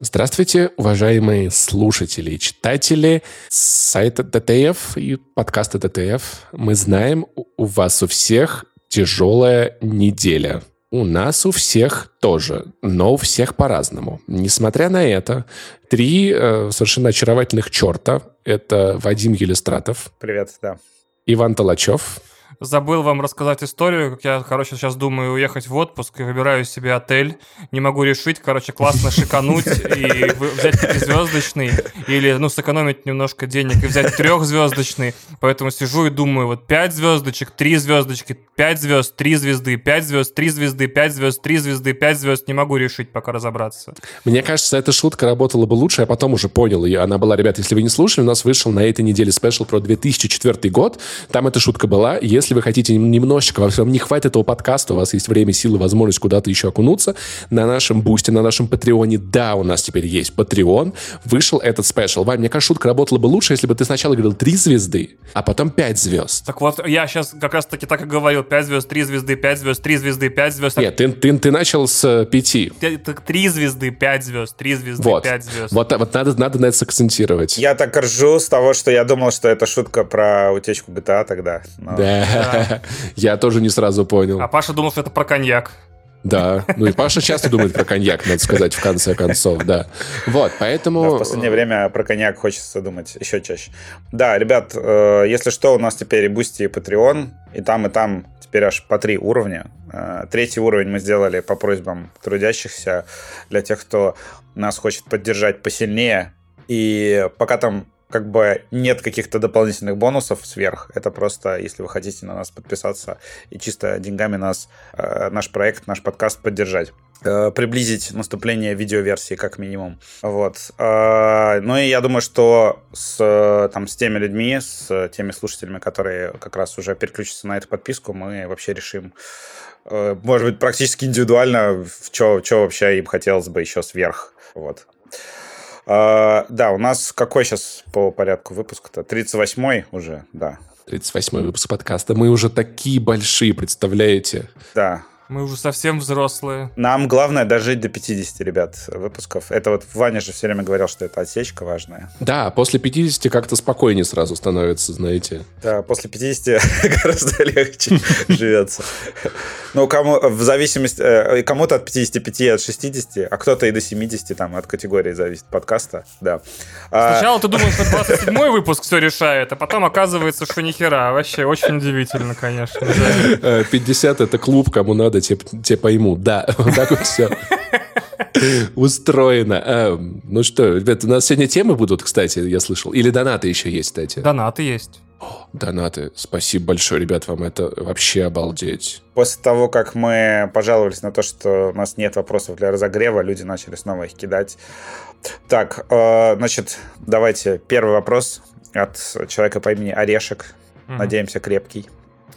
Здравствуйте, уважаемые слушатели и читатели сайта DTF и подкаста DTF. Мы знаем, у вас у всех тяжелая неделя. У нас у всех тоже, но у всех по-разному. Несмотря на это, три э, совершенно очаровательных черта — это Вадим Елистратов. Привет, да. Иван Талачев забыл вам рассказать историю, как я, короче, сейчас думаю уехать в отпуск и выбираю себе отель. Не могу решить, короче, классно шикануть и взять пятизвездочный или, ну, сэкономить немножко денег и взять трехзвездочный. Поэтому сижу и думаю, вот пять звездочек, три звездочки, пять звезд, три звезды, пять звезд, три звезды, пять звезд, три звезды, пять звезд. Не могу решить пока разобраться. Мне кажется, эта шутка работала бы лучше, я потом уже понял ее. Она была, ребят, если вы не слушали, у нас вышел на этой неделе спешл про 2004 год. Там эта шутка была. Если если вы хотите немножечко, вам не хватит этого подкаста, у вас есть время, силы, возможность куда-то еще окунуться, на нашем бусте, на нашем патреоне, да, у нас теперь есть патреон, вышел этот спешл. Вань, мне кажется, шутка работала бы лучше, если бы ты сначала говорил три звезды, а потом пять звезд. Так вот, я сейчас как раз-таки так и говорил, пять звезд, три звезды, пять звезд, три звезды, пять звезд. Нет, ты, ты, ты начал с э, пяти. Три звезды, пять звезд, три звезды, вот. пять звезд. Вот, вот надо, надо на это сакцентировать. Я так ржу с того, что я думал, что это шутка про утечку GTA тогда. Но... Да. Я тоже не сразу понял. А Паша думал, что это про коньяк. Да, ну и Паша часто думает про коньяк, надо сказать, в конце концов, да. Вот, поэтому... Да, в последнее время про коньяк хочется думать еще чаще. Да, ребят, э, если что, у нас теперь и Boosty, и Patreon, и там, и там теперь аж по три уровня. Э, третий уровень мы сделали по просьбам трудящихся для тех, кто нас хочет поддержать посильнее. И пока там как бы нет каких-то дополнительных бонусов сверх. Это просто, если вы хотите на нас подписаться и чисто деньгами нас, э, наш проект, наш подкаст поддержать э, приблизить наступление видеоверсии как минимум. Вот. Э, ну и я думаю, что с, там, с теми людьми, с теми слушателями, которые как раз уже переключатся на эту подписку, мы вообще решим, может быть, практически индивидуально, что вообще им хотелось бы еще сверх. Вот. А, да, у нас какой сейчас по порядку выпуск-то? 38-й уже, да. 38-й выпуск подкаста. Мы уже такие большие, представляете? Да, мы уже совсем взрослые. Нам главное дожить до 50, ребят, выпусков. Это вот Ваня же все время говорил, что это отсечка важная. Да, после 50 как-то спокойнее сразу становится, знаете. Да, после 50 гораздо легче живется. Ну, кому в зависимости... Э, кому-то от 55 от 60, а кто-то и до 70, там, от категории зависит подкаста, да. А Сначала ты думал, что 27 выпуск все решает, а потом оказывается, что нихера. Вообще очень удивительно, конечно. 50 — это клуб, кому надо года те, те поймут. Да, вот так вот все устроено. А, ну что, ребят, у нас сегодня темы будут, кстати, я слышал. Или донаты еще есть, кстати. Донаты есть. О, донаты. Спасибо большое, ребят, вам это вообще обалдеть. После того, как мы пожаловались на то, что у нас нет вопросов для разогрева, люди начали снова их кидать. Так, э, значит, давайте первый вопрос от человека по имени Орешек. Угу. Надеемся, крепкий.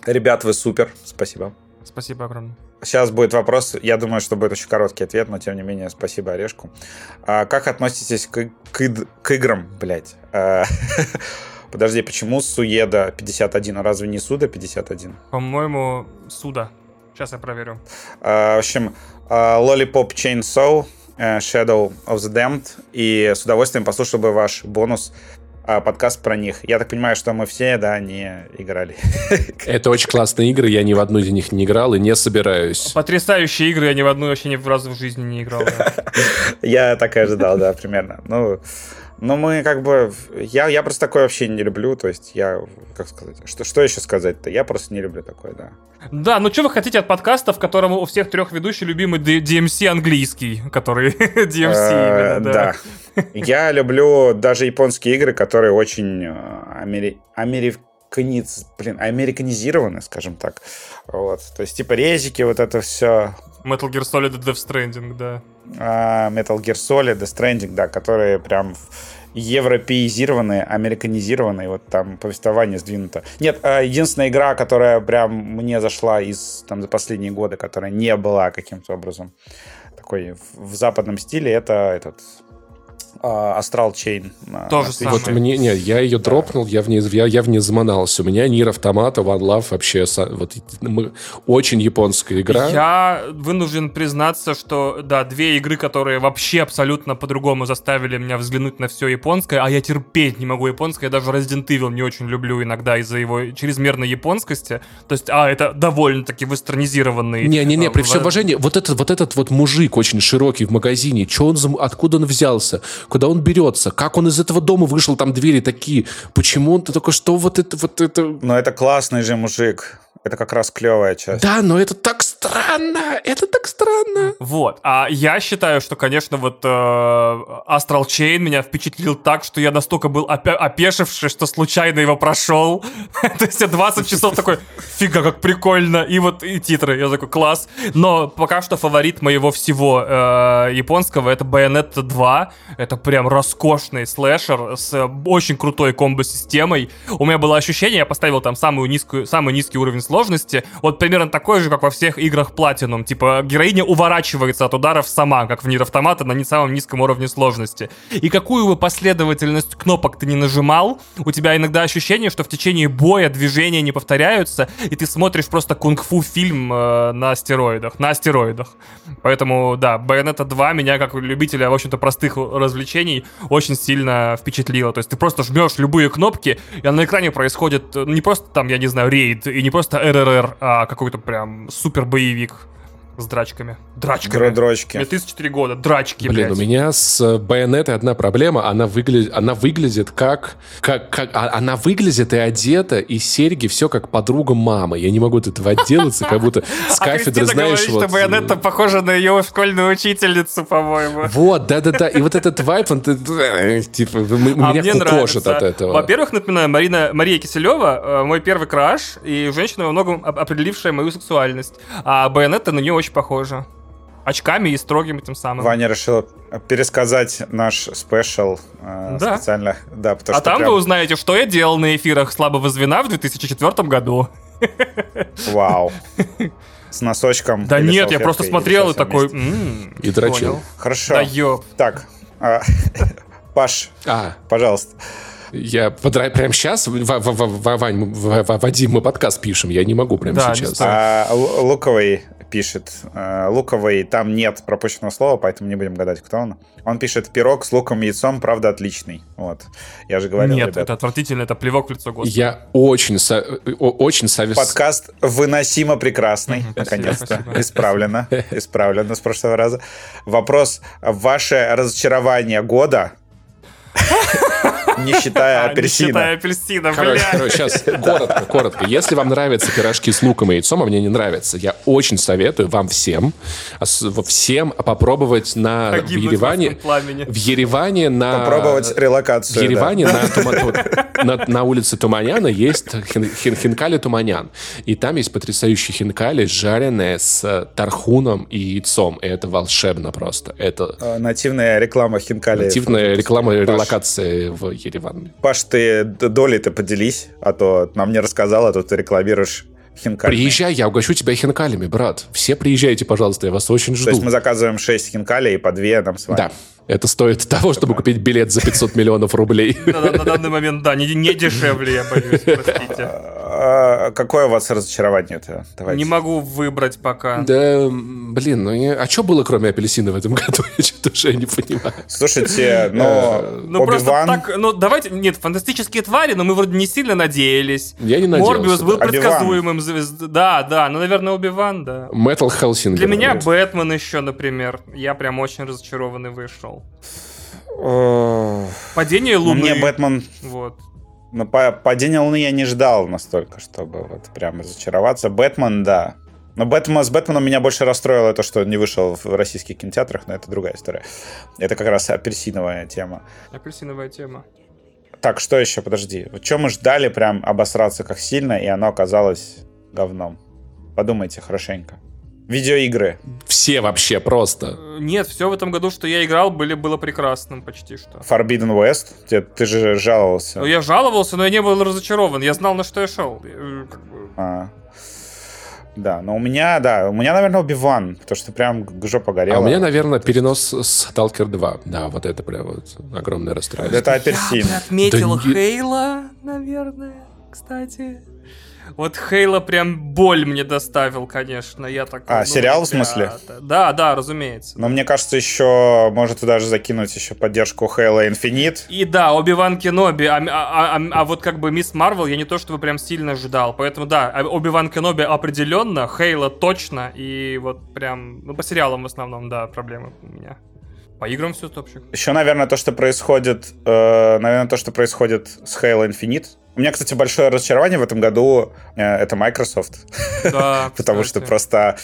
Ребят, вы супер. Спасибо. Спасибо огромное. Сейчас будет вопрос. Я думаю, что будет очень короткий ответ, но тем не менее, спасибо Орешку. А, как относитесь к, к, к играм, блядь? А, подожди, почему Суеда 51, а разве не Суда 51? По-моему, Суда. Сейчас я проверю. А, в общем, а, Lollipop Chainsaw, э, Shadow of the Damned, и с удовольствием послушал бы ваш бонус подкаст про них. Я так понимаю, что мы все, да, не играли. Это очень классные игры, я ни в одну из них не играл и не собираюсь. Потрясающие игры, я ни в одну вообще ни в разу в жизни не играл. Я так и ожидал, да, примерно. Ну, ну, мы как бы... Я, я просто такое вообще не люблю, то есть я... Как сказать? Что, что еще сказать-то? Я просто не люблю такое, да. Да, ну что вы хотите от подкаста, в котором у всех трех ведущих любимый DMC английский, который DMC э, именно, да. Я люблю даже японские игры, которые очень э, американиз, блин, американизированы, скажем так. Вот. То есть, типа резики, вот это все. Metal Gear Solid и Death Stranding, да. А, Metal Gear Solid, Death Stranding, да, которые прям европеизированные, американизированные, вот там повествование сдвинуто. Нет, а, единственная игра, которая прям мне зашла из там за последние годы, которая не была каким-то образом такой в, в западном стиле, это этот а, Astral Chain. То же самое. Вот мне, нет, я ее да. дропнул, я в ней, я, я в ней заманался. У меня Нир Автомата, One Love вообще вот, мы, очень японская игра. Я вынужден признаться, что, да, две игры, которые вообще абсолютно по-другому заставили меня взглянуть на все японское, а я терпеть не могу японское, я даже Resident Evil не очень люблю иногда из-за его чрезмерной японскости. То есть, а, это довольно-таки вестернизированный... Не-не-не, при всем уважении, вот этот, вот этот вот мужик очень широкий в магазине, что он, откуда он взялся? Куда он берется, как он из этого дома вышел, там двери такие, почему он только что вот это, вот это... Но это классный же мужик. Это как раз клевая часть. Да, но это так странно, это так странно. Вот, а я считаю, что, конечно, вот э, Astral Chain меня впечатлил так, что я настолько был опе- опешивший, что случайно его прошел. То есть я 20 часов такой, фига, как прикольно. И вот и титры, я такой, класс. Но пока что фаворит моего всего э, японского это Bayonetta 2. Это прям роскошный слэшер с очень крутой комбо-системой. У меня было ощущение, я поставил там самую низкую, самый низкий уровень сложности, вот примерно такой же, как во всех играх Platinum. Типа, героиня уворачивается от ударов сама, как в Нир Автомата, на не самом низком уровне сложности. И какую бы последовательность кнопок ты не нажимал, у тебя иногда ощущение, что в течение боя движения не повторяются, и ты смотришь просто кунг-фу фильм э, на стероидах. На стероидах. Поэтому, да, Bayonetta 2 меня, как любителя, в общем-то, простых развлечений, очень сильно впечатлило. То есть ты просто жмешь любые кнопки, и на экране происходит э, не просто там, я не знаю, рейд, и не просто РРР, а какой-то прям супер боевик с драчками. Драчками. Дрочки. Мне 34 года. Драчки, Блин, блядь. у меня с Байонетой одна проблема. Она выглядит, она выглядит как... как, как а, она выглядит и одета, и серьги, все как подруга мамы. Я не могу от этого отделаться, как будто с а кафедры, знаешь... вот, что Байонета похожа на ее школьную учительницу, по-моему. Вот, да-да-да. И вот этот вайп, он типа, а меня кукошит от этого. Во-первых, напоминаю, Марина, Мария Киселева, э, мой первый краш, и женщина во многом определившая мою сексуальность. А Байонета на нее очень похожа. Очками и строгим этим самым. Ваня решил пересказать наш спешл э, да. специально. Да, потому а что там прям... вы узнаете, что я делал на эфирах слабого звена в 2004 году. Вау. С носочком. Да нет, я просто смотрел и такой... И дрочил. Хорошо. Да ёп. Так, а, Паш, а. пожалуйста. Я прямо сейчас, Вань, Вадим, мы подкаст пишем, я не могу прямо да, сейчас. А, Луковый пишет, э, Луковый, там нет пропущенного слова, поэтому не будем гадать, кто он. Он пишет, пирог с луком и яйцом, правда, отличный. Вот. Я же говорил, Нет, ребят. это отвратительно, это плевок в лицо Господа. Я очень, со- очень советую. Подкаст выносимо прекрасный, наконец-то. Исправлено, исправлено с прошлого раза. Вопрос, ваше разочарование года Не считая апельсина. Не считая апельсина, короче, короче, сейчас коротко, коротко. Если вам нравятся пирожки с луком и яйцом, а мне не нравится, я очень советую вам всем, всем попробовать на в Ереване, в Ереване на... Попробовать релокацию, В Ереване на, на, улице Туманяна есть хин, хин, хинкали Туманян. И там есть потрясающие хинкали, жареные с тархуном и яйцом. И это волшебно просто. Это... А, нативная реклама хинкали. Нативная реклама релокации в Ереван. Паш, ты долей-то поделись, а то нам не рассказал, а то ты рекламируешь хинкалями. Приезжай, я угощу тебя хинкалями, брат. Все приезжайте, пожалуйста, я вас очень жду. То есть мы заказываем 6 хинкалей и по 2 нам с вами. Да. Это стоит того, чтобы купить билет за 500 миллионов рублей. На данный момент, да, не дешевле, я боюсь, простите. А, какое у вас разочарование-то? Не могу выбрать пока. Да, блин, ну а что было, кроме апельсина в этом году? Я что-то уже не понимаю. Слушайте, но Ну просто так, ну давайте, нет, фантастические твари, но мы вроде не сильно надеялись. Я не надеялся. Морбиус был предсказуемым. Да, да, ну, наверное, Убиван, да. Metal Hellsinger. Для меня Бэтмен еще, например. Я прям очень разочарованный вышел. Падение ну, Луны. Мне Бэтмен... Вот. Но падение Луны я не ждал настолько, чтобы вот прям разочароваться. Бэтмен, да. Но Бэтмен, с Бэтменом меня больше расстроило то, что не вышел в российских кинотеатрах, но это другая история. Это как раз апельсиновая тема. Апельсиновая тема. Так, что еще? Подожди. Вот что мы ждали прям обосраться как сильно, и оно оказалось говном? Подумайте хорошенько. Видеоигры. Все вообще просто. Нет, все в этом году, что я играл, были, было прекрасным почти что. Forbidden West? Ты, ты же жаловался. Ну, я жаловался, но я не был разочарован. Я знал, на что я шел. А. Да, но у меня, да, у меня, наверное, Оби-Ван, потому что прям жопа горела. А у меня, наверное, перенос с Stalker 2. Да, вот это прям вот огромное расстройство. Это апельсин. Я бы отметил Да не- Хейла, наверное, кстати. Вот Хейла прям боль мне доставил, конечно. Я такой, А, ну, сериал в смысле? Да, да, разумеется. Но мне кажется, еще может туда же закинуть еще поддержку Halo Infinite. И да, Оби-Ван Кеноби, а, а- а- а вот как бы Мисс Марвел я не то чтобы прям сильно ожидал, поэтому да, Оби-Ван Кеноби определенно, Хейла точно, и вот прям, ну по сериалам в основном, да, проблемы у меня. По играм все топчик. Еще, наверное, то, что происходит, э, наверное, то, что происходит с Halo Infinite. У меня, кстати, большое разочарование в этом году э, это Microsoft, Да, потому что просто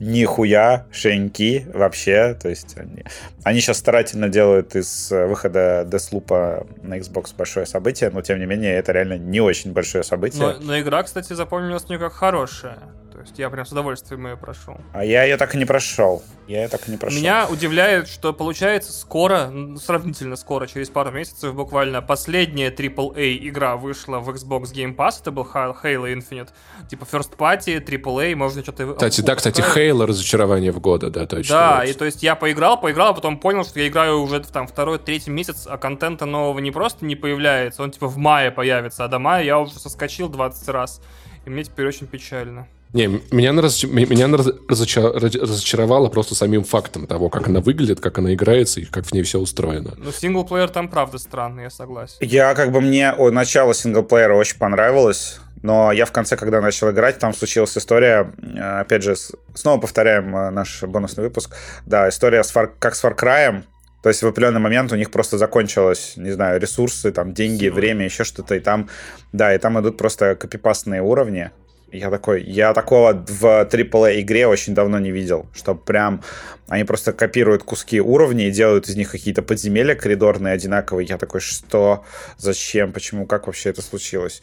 нихуя шеньки вообще, то есть они, они сейчас старательно делают из э, выхода Deathloop на Xbox большое событие, но тем не менее это реально не очень большое событие. Но, но игра, кстати, запомнилась мне как хорошая. То есть я прям с удовольствием ее прошел. А я ее так и не прошел. Я ее так и не прошел. Меня удивляет, что получается скоро, ну, сравнительно скоро, через пару месяцев буквально, последняя AAA игра вышла в Xbox Game Pass, это был Halo Infinite. Типа First Party, AAA, можно что-то... Кстати, да, кстати. Хейла разочарование в года, да, точно. Да, Вот. и то есть я поиграл, поиграл, а потом понял, что я играю уже там второй, третий месяц, а контента нового не просто не появляется, он типа в мае появится, а до мая я уже соскочил 20 раз. И мне теперь очень печально. Не, меня, разоч- меня она раз- разоча- ради- разочаровала просто самим фактом того, как она выглядит, как она играется и как в ней все устроено. Но синглплеер там правда странный, я согласен. Я как бы мне о, начало синглплеера очень понравилось, но я в конце, когда начал играть, там случилась история, э, опять же, с- снова повторяем э, наш бонусный выпуск, да, история с Far- как с Far Cry, то есть в определенный момент у них просто закончилось, не знаю, ресурсы, там, деньги, время, еще что-то, и там, да, и там идут просто копипастные уровни. Я такой, я такого в AAA игре очень давно не видел, что прям они просто копируют куски уровней и делают из них какие-то подземелья коридорные одинаковые. Я такой, что, зачем, почему, как вообще это случилось?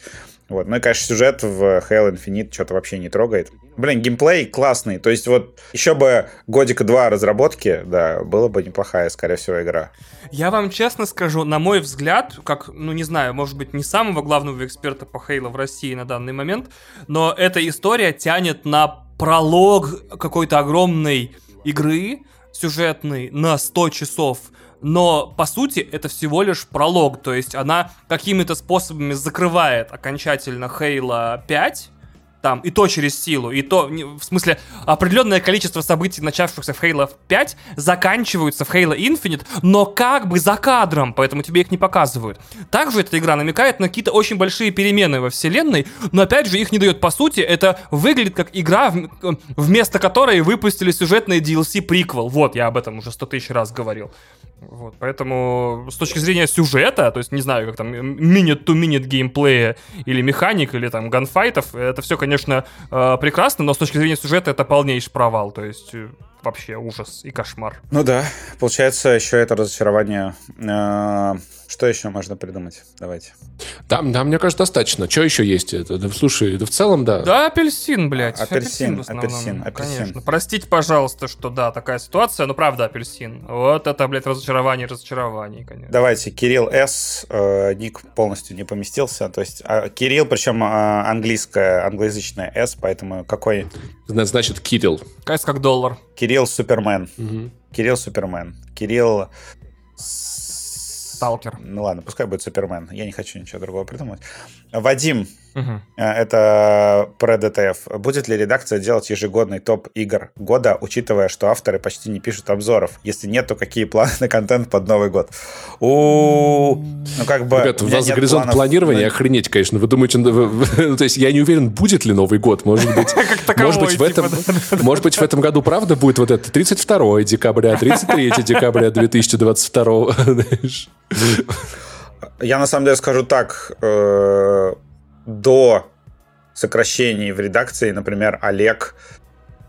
Вот. Ну и, конечно, сюжет в Halo Infinite что-то вообще не трогает. Блин, геймплей классный. То есть вот еще бы годика два разработки, да, было бы неплохая, скорее всего, игра. Я вам честно скажу, на мой взгляд, как, ну не знаю, может быть, не самого главного эксперта по Хейло в России на данный момент, но эта история тянет на пролог какой-то огромной игры сюжетной на 100 часов. Но, по сути, это всего лишь пролог, то есть она какими-то способами закрывает окончательно Halo 5, там, и то через силу, и то, в смысле, определенное количество событий, начавшихся в Halo 5, заканчиваются в Halo Infinite, но как бы за кадром, поэтому тебе их не показывают. Также эта игра намекает на какие-то очень большие перемены во вселенной, но опять же их не дает по сути, это выглядит как игра, вместо которой выпустили сюжетный DLC приквел. Вот, я об этом уже сто тысяч раз говорил. Вот, поэтому с точки зрения сюжета, то есть не знаю, как там minute-to-minute геймплея или механик, или там ганфайтов, это все, конечно, э, прекрасно, но с точки зрения сюжета это полнейший провал, то есть э, вообще ужас и кошмар. Ну да, получается, еще это разочарование. Э, Что еще можно придумать? Давайте. Да, да, мне кажется, достаточно. Что еще есть? Это, да, слушай, да в целом, да. Да, апельсин, блядь. Апельсин, в основном, апельсин, апельсин. Конечно. Простите, пожалуйста, что да, такая ситуация, но правда апельсин. Вот это, блядь, разочарование разочарований, конечно. Давайте, Кирилл С. э, ник полностью не поместился. То есть а, Кирилл, причем а, английская, англоязычная С, поэтому какой? Зна- Значит, Кирилл. Кайс как доллар. Кирилл Супермен. Мгм. Кирилл Супермен. Кирилл... Сталкер. Ну ладно, пускай будет Супермен. Я не хочу ничего другого придумать. Вадим, э, это про DTF. Будет ли редакция делать ежегодный топ игр года, учитывая, что авторы почти не пишут обзоров? Если нет, то какие планы на контент под Новый год? У, ну как бы. Ребят, у меня вас горизонт планов планирования охренеть, конечно. Вы думаете, ну, ну, то есть я не уверен, будет ли Новый год. Может быть, может быть, в этом, типа, может быть, в этом году правда будет вот это 32 декабря, 33 декабря 2022. Я на самом деле скажу так. э, До сокращений в редакции, например, Олег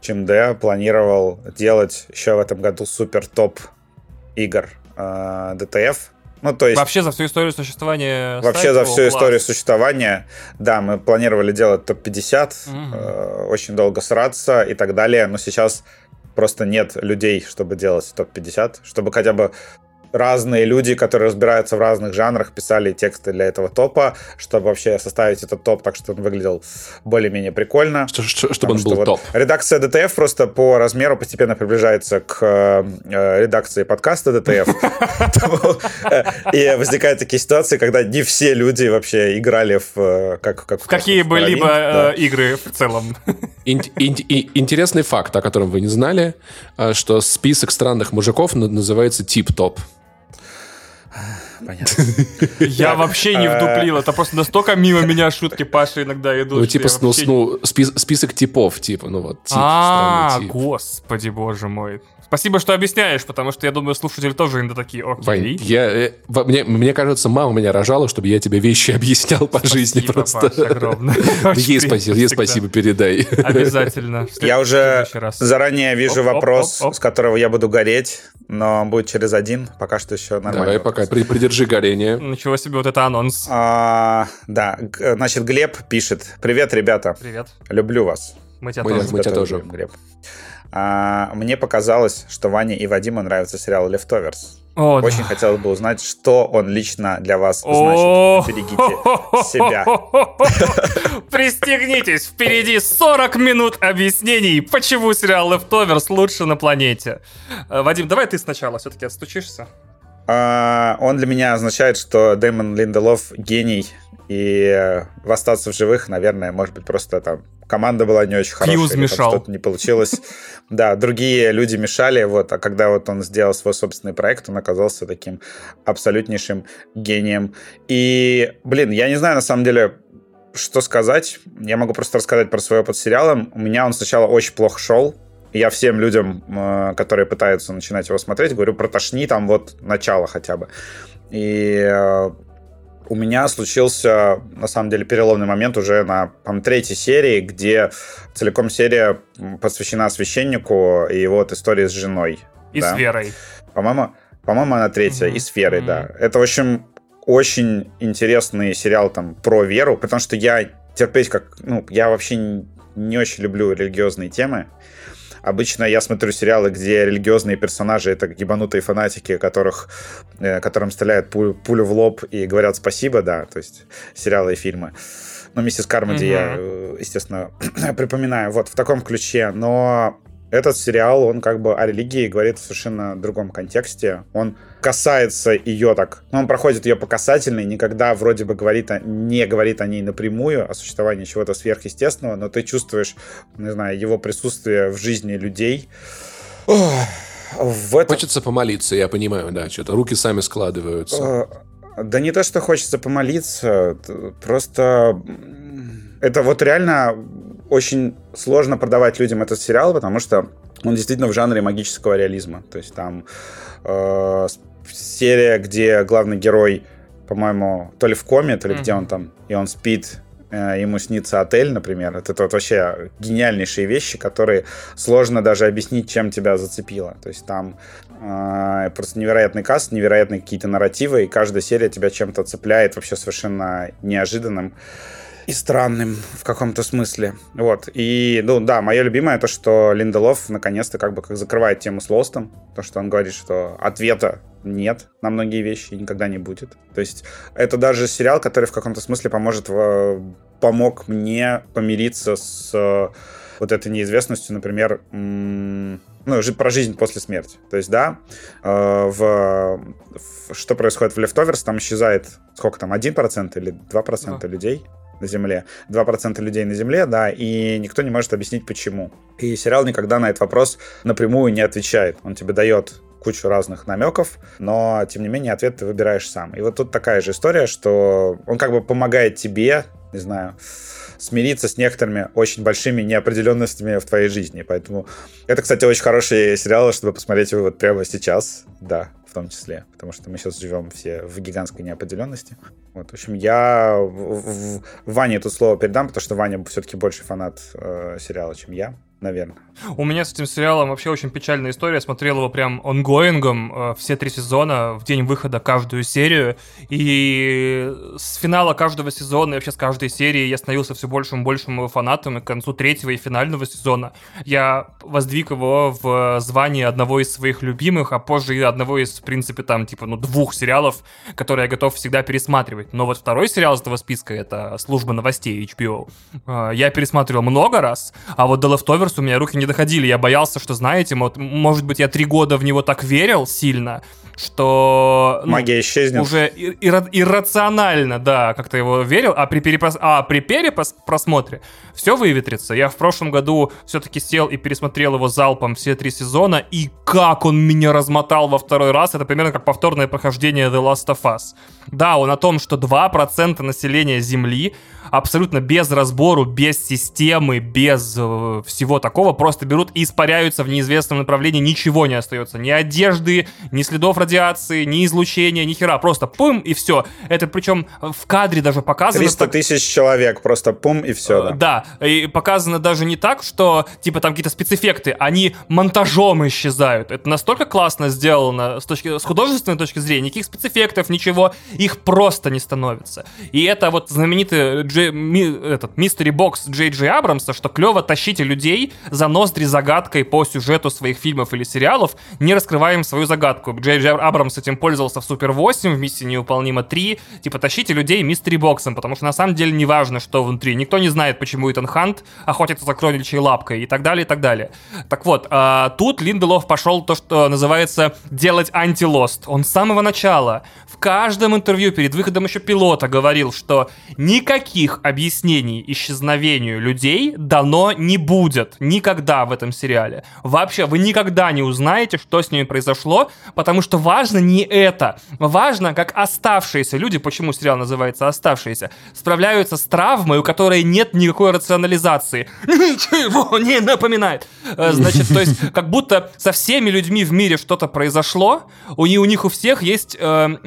ЧМД планировал делать еще в этом году супер топ игр э, ДТФ. Ну, то есть Вообще за всю историю существования Вообще за всю о, историю класс. существования, да, мы планировали делать топ-50, Мгм. э, очень долго сраться и так далее, но сейчас просто нет людей, чтобы делать топ-50, чтобы хотя бы разные люди, которые разбираются в разных жанрах, писали тексты для этого топа, чтобы вообще составить этот топ так, что он выглядел более-менее прикольно. Что, что, чтобы он был вот топ. Редакция DTF просто по размеру постепенно приближается к э, редакции подкаста DTF. Э, и возникают такие ситуации, когда не все люди вообще играли в... Э, как, как в какие-либо э, игры в целом. Интересный факт, о котором вы не знали, что список странных мужиков называется тип-топ. Понятно. Я вообще не вдуплил. Это просто настолько мимо меня шутки Паши иногда идут. Ну, типа, ну, ну список типов, типа, ну вот. А, господи, боже мой. Спасибо, что объясняешь, потому что я думаю, слушатели тоже иногда такие, окей. Вань, я, э, мне, мне кажется, мама меня рожала, чтобы я тебе вещи объяснял по спасибо, жизни просто. Паша, огромное. Ей спасибо, ей спасибо передай. Обязательно. Я уже заранее вижу вопрос, с которого я буду гореть, но будет через один, пока что еще нормально. Давай пока, придержи горение. Ничего себе, вот это анонс. А, да, значит, Глеб пишет. Привет, ребята. Привет. Люблю вас. Мы тебя тоже. Мы тебя тоже. Глеб. А, мне показалось, что Ване и Вадиму нравится сериал Leftovers. О, Очень да. хотелось бы узнать, что он лично для вас значит. Берегите себя. Пристегнитесь, впереди 40 минут объяснений, почему сериал Leftovers лучше на планете. Э, Вадим, давай ты сначала все-таки отстучишься. А, он для меня означает, что Дэймон Линделов гений, и в остаться в живых, наверное, может быть, просто там команда была не очень хорошая. Фьюз мешал. Что-то не получилось. Да, другие люди мешали, вот, а когда вот он сделал свой собственный проект, он оказался таким абсолютнейшим гением. И, блин, я не знаю, на самом деле, что сказать. Я могу просто рассказать про свой опыт с сериалом. У меня он сначала очень плохо шел. Я всем людям, э, которые пытаются начинать его смотреть, говорю, протошни там вот начало хотя бы. И э, у меня случился, на самом деле, переломный момент уже на там, третьей серии, где целиком серия посвящена священнику и его вот истории с женой. И да. с Верой. По-моему, по-моему, она третья, mm-hmm. и с Верой, mm-hmm. да. Это, в общем, очень интересный сериал там про веру, потому что я терпеть как... Ну, я вообще не очень люблю религиозные темы. Обычно я смотрю сериалы, где религиозные персонажи — это ебанутые фанатики, которых, э, которым стреляют пулю, пулю в лоб и говорят спасибо, да, то есть сериалы и фильмы. Ну, «Миссис Кармоди» mm-hmm. я, э, естественно, припоминаю вот в таком ключе, но этот сериал, он как бы о религии говорит в совершенно другом контексте. Он касается ее так, ну, он проходит ее по касательной, никогда вроде бы говорит, не говорит о ней напрямую, о существовании чего-то сверхъестественного, но ты чувствуешь, не знаю, его присутствие в жизни людей. В этом... Хочется помолиться, я понимаю, да, что-то руки сами складываются. Э, да не то, что хочется помолиться, просто это вот реально очень сложно продавать людям этот сериал, потому что он действительно в жанре магического реализма. То есть там э, серия, где главный герой, по-моему, то ли в коме, то ли mm-hmm. где он там, и он спит, э, ему снится отель, например. Это, вот вообще гениальнейшие вещи, которые сложно даже объяснить, чем тебя зацепило. То есть там э, просто невероятный каст, невероятные какие-то нарративы, и каждая серия тебя чем-то цепляет вообще совершенно неожиданным и странным в каком-то смысле. Вот. И, ну да, мое любимое то, что Линделов наконец-то как бы как закрывает тему с Лостом. То, что он говорит, что ответа нет на многие вещи и никогда не будет. То есть это даже сериал, который в каком-то смысле поможет, в, помог мне помириться с вот этой неизвестностью, например, ну, про жизнь после смерти. То есть, да, э, в, в, что происходит в Leftovers, там исчезает, сколько там, 1% или 2% да. людей, на Земле, 2% людей на Земле, да, и никто не может объяснить, почему. И сериал никогда на этот вопрос напрямую не отвечает. Он тебе дает кучу разных намеков, но, тем не менее, ответ ты выбираешь сам. И вот тут такая же история, что он как бы помогает тебе, не знаю, смириться с некоторыми очень большими неопределенностями в твоей жизни. Поэтому это, кстати, очень хороший сериал, чтобы посмотреть его вот прямо сейчас. Да, в том числе, потому что мы сейчас живем все в гигантской неопределенности. Вот, в общем, я в, в, Ване тут слово передам, потому что Ваня все-таки больше фанат э, сериала, чем я. Наверное. У меня с этим сериалом вообще очень печальная история. Я смотрел его прям онгоингом э, все три сезона, в день выхода каждую серию. И с финала каждого сезона и вообще с каждой серии я становился все большим и большим его фанатом. И к концу третьего и финального сезона я воздвиг его в звание одного из своих любимых, а позже и одного из, в принципе, там, типа, ну, двух сериалов, которые я готов всегда пересматривать. Но вот второй сериал из этого списка — это «Служба новостей» HBO. Э, я пересматривал много раз, а вот The Leftovers у меня руки не доходили. Я боялся, что, знаете, вот, может быть, я три года в него так верил сильно, что... Ну, Магия исчезнет. Уже ир- иррационально, да, как-то его верил, а при, перепрос... а при перепросмотре все выветрится. Я в прошлом году все-таки сел и пересмотрел его залпом все три сезона, и как он меня размотал во второй раз, это примерно как повторное прохождение The Last of Us. Да, он о том, что 2% населения Земли абсолютно без разбору, без системы, без э, всего такого просто берут и испаряются в неизвестном направлении, ничего не остается. Ни одежды, ни следов радиации, ни излучения, ни хера. Просто пум и все. Это причем в кадре даже показано... 300 тысяч человек, просто пум и все, да. Да, и показано даже не так, что типа там какие-то спецэффекты, они монтажом исчезают. Это настолько классно сделано с, точки, с художественной точки зрения, никаких спецэффектов, ничего, их просто не становится. И это вот знаменитый Джей, ми, этот Мистери Бокс Джей Джей Абрамса, что клево тащите людей за ноздри загадкой по сюжету своих фильмов или сериалов, не раскрываем свою загадку. Джей Джей Абрамс этим пользовался в Супер 8, в Миссии Неуполнима 3. Типа, тащите людей Мистери Боксом, потому что на самом деле не важно, что внутри. Никто не знает, почему Итан Хант охотится за кроличьей лапкой и так далее, и так далее. Так вот, а, тут Линделов пошел то, что называется делать антилост. Он с самого начала каждом интервью перед выходом еще пилота говорил, что никаких объяснений исчезновению людей дано не будет никогда в этом сериале. Вообще, вы никогда не узнаете, что с ними произошло, потому что важно не это. Важно, как оставшиеся люди, почему сериал называется «Оставшиеся», справляются с травмой, у которой нет никакой рационализации. Ничего не напоминает. Э, значит, то есть, как будто со всеми людьми в мире что-то произошло, у них, у всех есть э,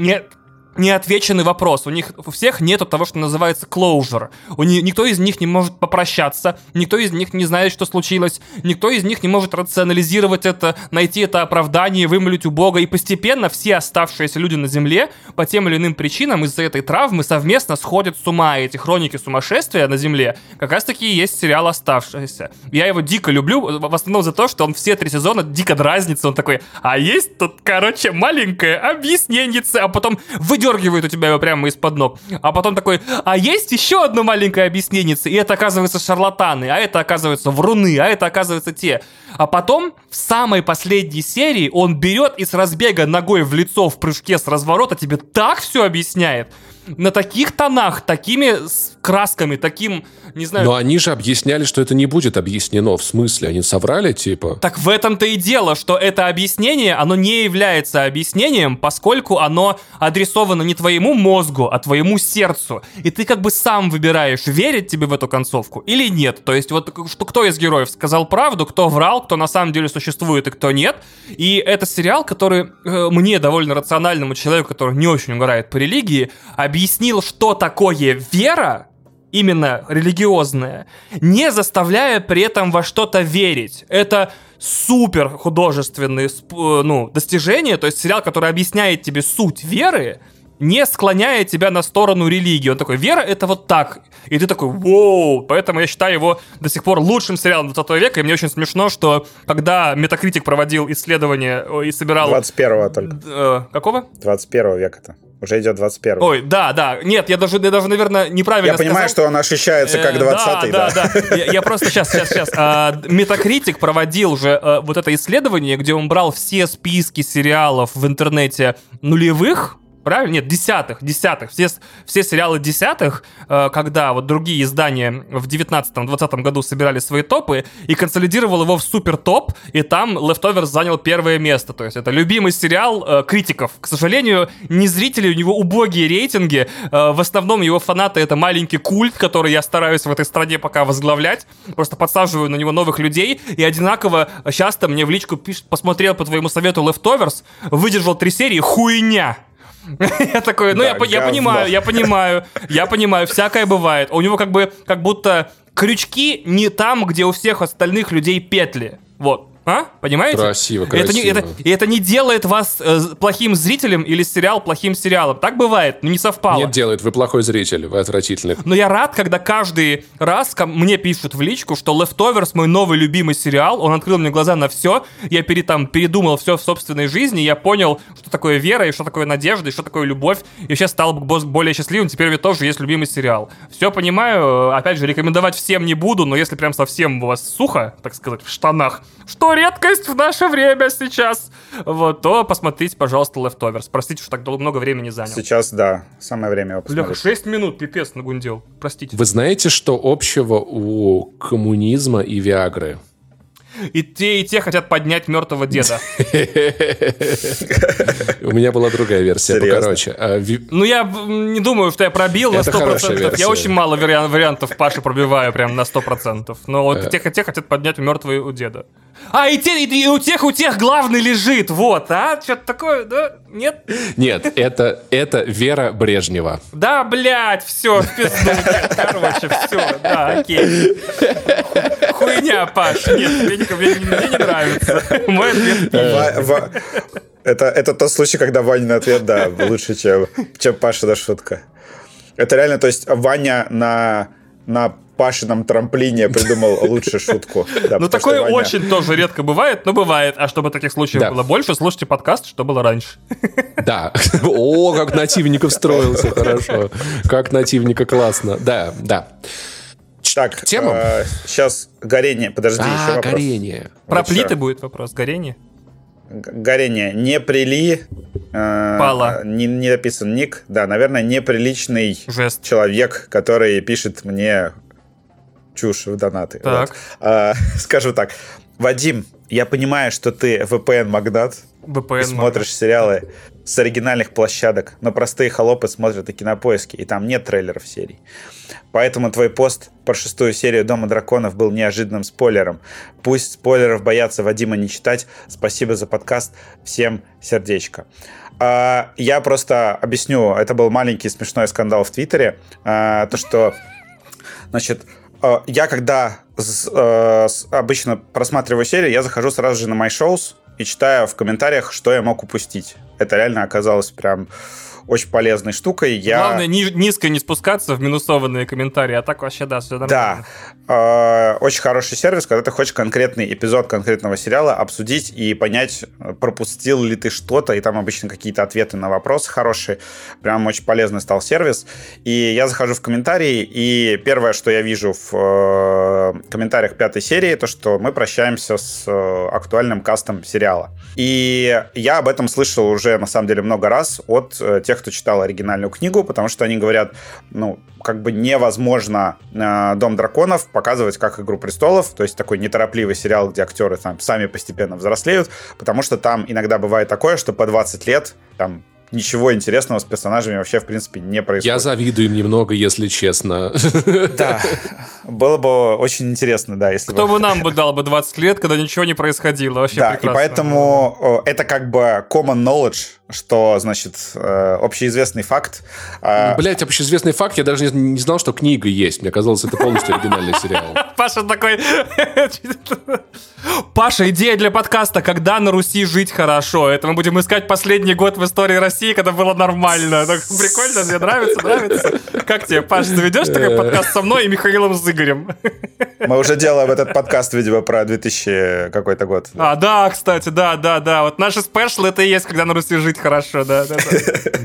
неотвеченный вопрос. У них у всех нету того, что называется closure. У них, никто из них не может попрощаться, никто из них не знает, что случилось, никто из них не может рационализировать это, найти это оправдание, вымолить у Бога. И постепенно все оставшиеся люди на Земле по тем или иным причинам из-за этой травмы совместно сходят с ума. И эти хроники сумасшествия на Земле как раз-таки есть сериал «Оставшиеся». Я его дико люблю, в основном за то, что он все три сезона дико дразнится. Он такой, а есть тут, короче, маленькое объяснение, а потом выйдет выдергивает у тебя его прямо из-под ног. А потом такой, а есть еще одно маленькое объяснение, и это оказывается шарлатаны, а это оказывается вруны, а это оказывается те. А потом в самой последней серии он берет и с разбега ногой в лицо в прыжке с разворота тебе так все объясняет, на таких тонах, такими красками, таким, не знаю... Но они же объясняли, что это не будет объяснено. В смысле? Они соврали, типа? Так в этом-то и дело, что это объяснение, оно не является объяснением, поскольку оно адресовано не твоему мозгу, а твоему сердцу. И ты как бы сам выбираешь, верить тебе в эту концовку или нет. То есть вот что, кто из героев сказал правду, кто врал, кто на самом деле существует и кто нет. И это сериал, который э, мне, довольно рациональному человеку, который не очень угорает по религии, объяснил, что такое вера, именно религиозная, не заставляя при этом во что-то верить. Это супер художественные ну, достижения, то есть сериал, который объясняет тебе суть веры, не склоняя тебя на сторону религии. Он такой, вера — это вот так. И ты такой, воу. Поэтому я считаю его до сих пор лучшим сериалом 20 века. И мне очень смешно, что когда Метакритик проводил исследование и собирал... 21-го только. Э, какого? 21 века-то. Уже идет 21 Ой, да, да. Нет, я даже, я даже наверное, неправильно Я понимаю, что он ощущается как 20-й, э, да. Да, да, Я, я просто сейчас, сейчас, сейчас. А, Метакритик проводил уже а, вот это исследование, где он брал все списки сериалов в интернете нулевых, Правильно? Нет, десятых, десятых. Все, все сериалы десятых, э, когда вот другие издания в 19-20 году собирали свои топы, и консолидировал его в супер топ, и там Leftovers занял первое место. То есть это любимый сериал э, критиков. К сожалению, не зрители, у него убогие рейтинги. Э, в основном его фанаты это маленький культ, который я стараюсь в этой стране пока возглавлять. Просто подсаживаю на него новых людей, и одинаково часто мне в личку пишет, посмотрел по твоему совету Leftovers, выдержал три серии, хуйня. Я такой, ну я понимаю, я понимаю, я понимаю, всякое бывает. У него как бы, как будто Крючки не там, где у всех остальных людей петли. Вот. А? Понимаете? Красиво, красиво. Это не, это, и это не делает вас э, плохим зрителем или сериал плохим сериалом. Так бывает, но не совпало. Нет, делает. Вы плохой зритель, вы отвратительный. Но я рад, когда каждый раз ко мне пишут в личку, что Leftovers мой новый любимый сериал, он открыл мне глаза на все, я перед, там, передумал все в собственной жизни, я понял, что такое вера, и что такое надежда, и что такое любовь, и вообще стал более счастливым, теперь у меня тоже есть любимый сериал. Все понимаю, опять же, рекомендовать всем не буду, но если прям совсем у вас сухо, так сказать, в штанах, что редкость в наше время сейчас, вот, то посмотрите, пожалуйста, Leftovers. Простите, что так много времени занял. Сейчас, да, самое время его посмотреть. Леха, 6 минут, пипец, нагундел. Простите. Вы знаете, что общего у коммунизма и Виагры? И те, и те хотят поднять мертвого деда. У меня была другая версия, покороче. А, ну, я не думаю, что я пробил на 100%. Я очень мало вариантов Паши пробиваю прям на 100%. Но вот те, те хотят поднять мертвого деда. А, и, те, и у тех, у тех главный лежит, вот, а? Что-то такое, да? Нет? Нет, это, это Вера Брежнева. Да, блядь, все, в пизду. Короче, все, да, окей. Хуйня, Паш, нет, мне, мне, мне не нравится. Мой ответ это, это тот случай, когда Ваня ответ, да, лучше, чем, чем Паша шутка. Это реально, то есть Ваня на, на Пашином трамплине придумал лучшую шутку. Да, ну, такое Ваня... очень тоже редко бывает, но бывает. А чтобы таких случаев да. было больше, слушайте подкаст, что было раньше. Да. О, как нативников строился, хорошо. Как нативника классно. Да, да. Так, тема. Э, сейчас горение. Подожди, а, еще вопрос. горение. Про вот плиты будет вопрос. Горение? Горение. Не прили... Э, Пала. Не, не написан ник. Да, наверное, неприличный Жест. человек, который пишет мне чушь в донаты. Так. Вот. А, скажу так. Вадим, я понимаю, что ты VPN-магнат. VPN и смотришь сериалы с оригинальных площадок, но простые холопы смотрят и кинопоиски, и там нет трейлеров серий. Поэтому твой пост про шестую серию Дома драконов был неожиданным спойлером. Пусть спойлеров боятся Вадима не читать. Спасибо за подкаст. Всем сердечко. А, я просто объясню. Это был маленький смешной скандал в Твиттере. А, то, что, значит, Э, я когда э, обычно просматриваю серию, я захожу сразу же на My Shows и читаю в комментариях, что я мог упустить. Это реально оказалось прям очень полезной штукой. Я... Главное, ни, низко не спускаться в минусованные комментарии, а так вообще, да, все нормально. Да, э, очень хороший сервис, когда ты хочешь конкретный эпизод конкретного сериала обсудить и понять, пропустил ли ты что-то, и там обычно какие-то ответы на вопросы хорошие. Прям очень полезный стал сервис. И я захожу в комментарии, и первое, что я вижу в э, комментариях пятой серии, то, что мы прощаемся с э, актуальным кастом сериала. И я об этом слышал уже, на самом деле, много раз от э, тех, кто читал оригинальную книгу, потому что они говорят, ну, как бы невозможно э, «Дом драконов» показывать как «Игру престолов», то есть такой неторопливый сериал, где актеры там сами постепенно взрослеют, потому что там иногда бывает такое, что по 20 лет там ничего интересного с персонажами вообще, в принципе, не происходит. Я завидую им немного, если честно. Да, было бы очень интересно, да, если Кто бы нам бы дал бы 20 лет, когда ничего не происходило, вообще Да, и поэтому это как бы common knowledge, что, значит, э, общеизвестный факт. А, Блять, общеизвестный факт, я даже не, не знал, что книга есть. Мне казалось, это полностью оригинальный сериал. Паша такой... Паша, идея для подкаста «Когда на Руси жить хорошо». Это мы будем искать последний год в истории России, когда было нормально. Так, прикольно, мне нравится, нравится. Как тебе, Паш, заведешь такой подкаст со мной и Михаилом с Игорем? Мы уже делаем этот подкаст, видимо, про 2000 какой-то год. А, да, кстати, да, да, да. Вот наши спешл это и есть «Когда на Руси жить хорошо», да, да,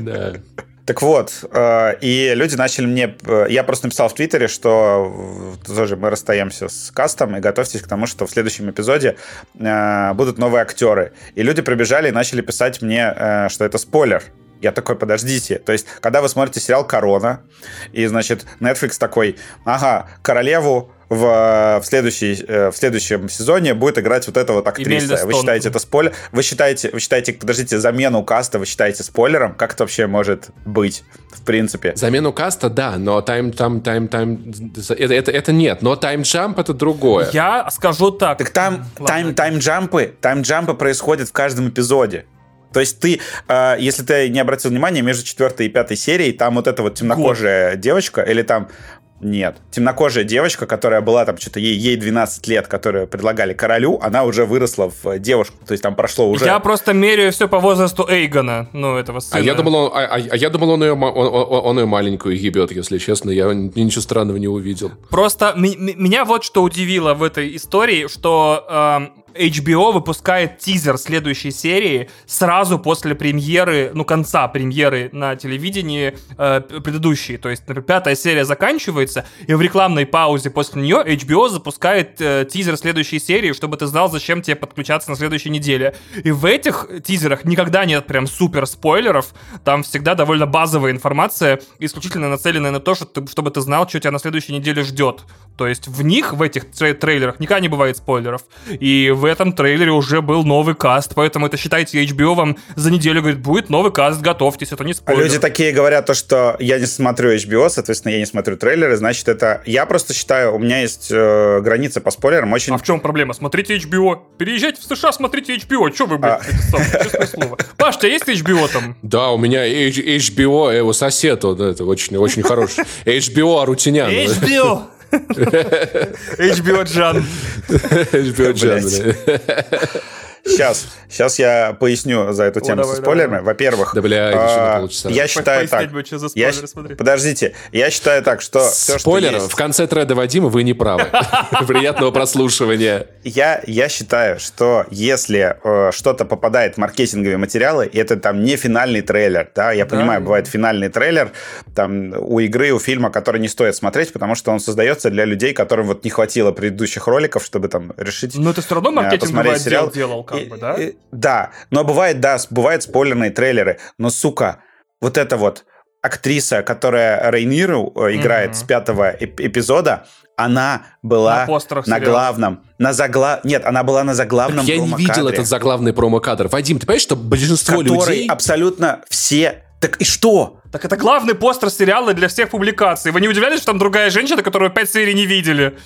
да. Так вот, э, и люди начали мне... Э, я просто написал в Твиттере, что тоже мы расстаемся с кастом, и готовьтесь к тому, что в следующем эпизоде э, будут новые актеры. И люди прибежали и начали писать мне, что это спойлер. Я такой, подождите. То есть, когда вы смотрите сериал «Корона», и, значит, Netflix такой, ага, королеву в, в, следующий, в следующем сезоне будет играть вот эта вот актриса. Вы считаете это спойлер? Вы считаете, вы считаете, подождите, замену каста вы считаете спойлером? Как это вообще может быть, в принципе? Замену каста, да, но тайм, тайм, тайм, тайм, это, это, это нет, но тайм-джамп это другое. Я скажу так. Так там тайм, тайм-джампы, тайм-джампы происходят в каждом эпизоде. То есть ты, э, если ты не обратил внимания, между четвертой и пятой серией там вот эта вот темнокожая Год. девочка, или там Нет. Темнокожая девочка, которая была там что-то ей, ей 12 лет, которую предлагали королю, она уже выросла в девушку. То есть там прошло уже... Я просто меряю все по возрасту Эйгона, ну, этого сына. А я думал, он, а, а, а я думал, он ее, он, он, он ее маленькую ебет, если честно. Я ничего странного не увидел. Просто меня вот что удивило в этой истории, что э, HBO выпускает тизер следующей серии сразу после премьеры, ну, конца премьеры на телевидении э, предыдущей. То есть, например, пятая серия заканчивается, и в рекламной паузе после нее HBO запускает э, тизер следующей серии, чтобы ты знал, зачем тебе подключаться на следующей неделе. И в этих тизерах никогда нет прям супер спойлеров, там всегда довольно базовая информация, исключительно нацеленная на то, чтобы ты знал, что тебя на следующей неделе ждет. То есть в них, в этих трейлерах, никогда не бывает спойлеров. И в этом трейлере уже был новый каст, поэтому это считайте HBO вам за неделю говорит, будет новый каст, готовьтесь, это не спойлер. А люди такие говорят то, что я не смотрю HBO, соответственно, я не смотрю трейлеры, значит это... Я просто считаю, у меня есть э, граница по спойлерам очень... А в чем проблема? Смотрите HBO. Переезжайте в США, смотрите HBO. Че вы, блядь, а... это самое, честное слово. Паш, у тебя есть HBO там? Да, у меня HBO, его сосед, он это очень, очень хороший. HBO Арутинян. HBO! HBO Джан. HBO Джан, Сейчас, сейчас я поясню за эту тему О, давай, со спойлерами. Давай. Во-первых, да, бля, а, я считаю так. Бы, спойлеры, я, смотри. подождите, я считаю так, что спойлер в конце треда Вадима вы не правы. Приятного прослушивания. Я я считаю, что если э, что-то попадает в маркетинговые материалы, и это там не финальный трейлер, да, я понимаю, бывает финальный трейлер там у игры, у фильма, который не стоит смотреть, потому что он создается для людей, которым вот не хватило предыдущих роликов, чтобы там решить. Но это все равно э, маркетинговый отдел делал как бы, да? да, но бывает, да, бывают спойлерные трейлеры, но, сука, вот это вот актриса, которая Рейниру э, играет mm-hmm. с пятого эпизода, она была на, на главном, на загла... Нет, она была на заглавном так Я не видел этот заглавный промо-кадр. Вадим, ты понимаешь, что большинство который людей... абсолютно все... Так и что? Так это главный постер сериала для всех публикаций. Вы не удивлялись, что там другая женщина, которую пять серий не видели?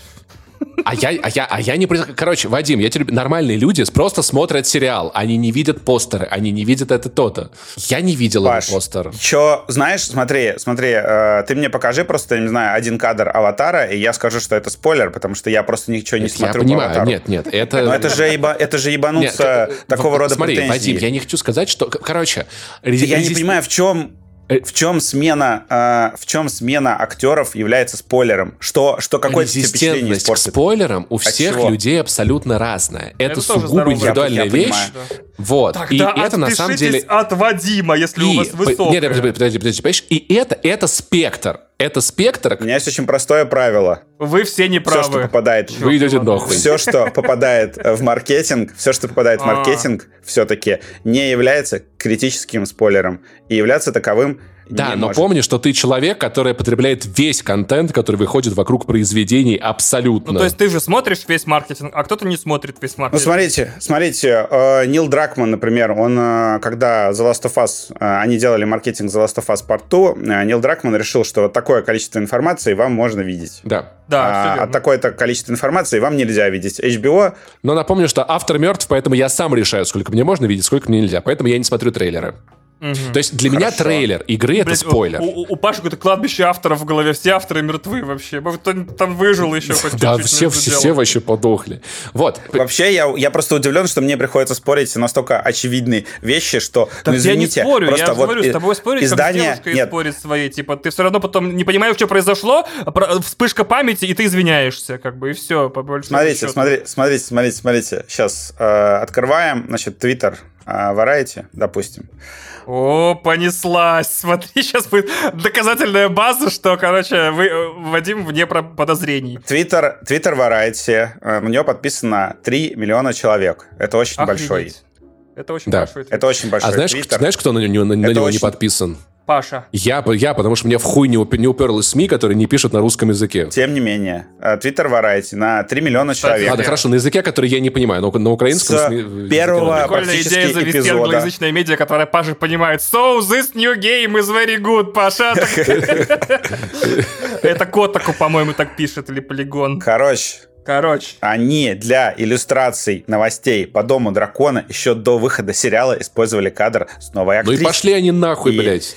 А я, а я, а я не... Короче, Вадим, я тебе... Нормальные люди просто смотрят сериал. Они не видят постеры, они не видят это то-то. Я не видел Паш, постер. Чё, знаешь, смотри, смотри, э, ты мне покажи просто, не знаю, один кадр аватара, и я скажу, что это спойлер, потому что я просто ничего не смотрю Я понимаю, нет, нет, это... Но это же, еба, это же ебануться нет, такого в, рода Смотри, претензии. Вадим, я не хочу сказать, что... Короче... Я не понимаю, в чем Э, в чем смена, э, в чем смена актеров является спойлером? Что, что какое впечатление испортит? к спойлерам у всех людей абсолютно разная. Это, это сугубо индивидуальная вещь. Я вот. Тогда и это на самом деле от Вадима, если и, у вас высокая. Нет, подожди, подожди, подожди, понимаешь? И это, это спектр. Это спектр. У меня есть очень простое правило. Вы все не правы. Все, что попадает... Вы идете нахуй. Все, что попадает в маркетинг, все, что попадает в а. маркетинг, все-таки не является критическим спойлером. И являться таковым да, не но может. помни, что ты человек, который потребляет весь контент, который выходит вокруг произведений абсолютно. Ну, то есть ты же смотришь весь маркетинг, а кто-то не смотрит весь маркетинг. Ну, смотрите, смотрите, э, Нил Дракман, например, он, э, когда The Last of Us, э, они делали маркетинг The Last of Us Part 2, э, Нил Дракман решил, что вот такое количество информации вам можно видеть. Да. Да, а, а такое-то количество информации вам нельзя видеть. HBO... Но напомню, что автор мертв, поэтому я сам решаю, сколько мне можно видеть, сколько мне нельзя. Поэтому я не смотрю трейлеры. Угу. То есть для Хорошо. меня трейлер игры Блядь, это спойлер. У, у, у Паши какое-то кладбище авторов в голове, все авторы мертвы вообще. Там, там выжил еще хоть Да, все, все, все вообще подохли. Вот. Вообще я, я просто удивлен, что мне приходится спорить настолько очевидные вещи, что, так ну извините, я не спорю, просто я вот говорю, с тобой спорить, издание... как с Нет. спорить своей, типа, ты все равно потом не понимаешь, что произошло, вспышка памяти, и ты извиняешься, как бы, и все, по большому Смотрите, счету. смотрите, смотрите, смотрите, смотрите, сейчас э, открываем, значит, Twitter Variety, допустим. О, понеслась. Смотри, сейчас будет доказательная база, что, короче, вы, Вадим вне подозрений. Твиттер, Твиттер Variety, на него подписано 3 миллиона человек. Это очень Охренеть. большой. Это очень да. большой твит. Это очень большой А знаешь, твиттер. знаешь кто на, него, на, на него очень... не подписан? Паша. Я, я, потому что мне в хуй не, не уперлось СМИ, которые не пишут на русском языке. Тем не менее, Твиттер Variety на 3 миллиона человек. Ладно, хорошо, на языке, который я не понимаю, но на украинском С СМИ... первого Прикольная идея завести эпизода. англоязычное медиа, которое Паша понимает. So, this new game is very good, Паша. Это Котаку, по-моему, так пишет, или Полигон. Короче, Короче. Они для иллюстраций новостей по Дому Дракона еще до выхода сериала использовали кадр с новой актрисой. Ну и пошли они нахуй, и... блядь.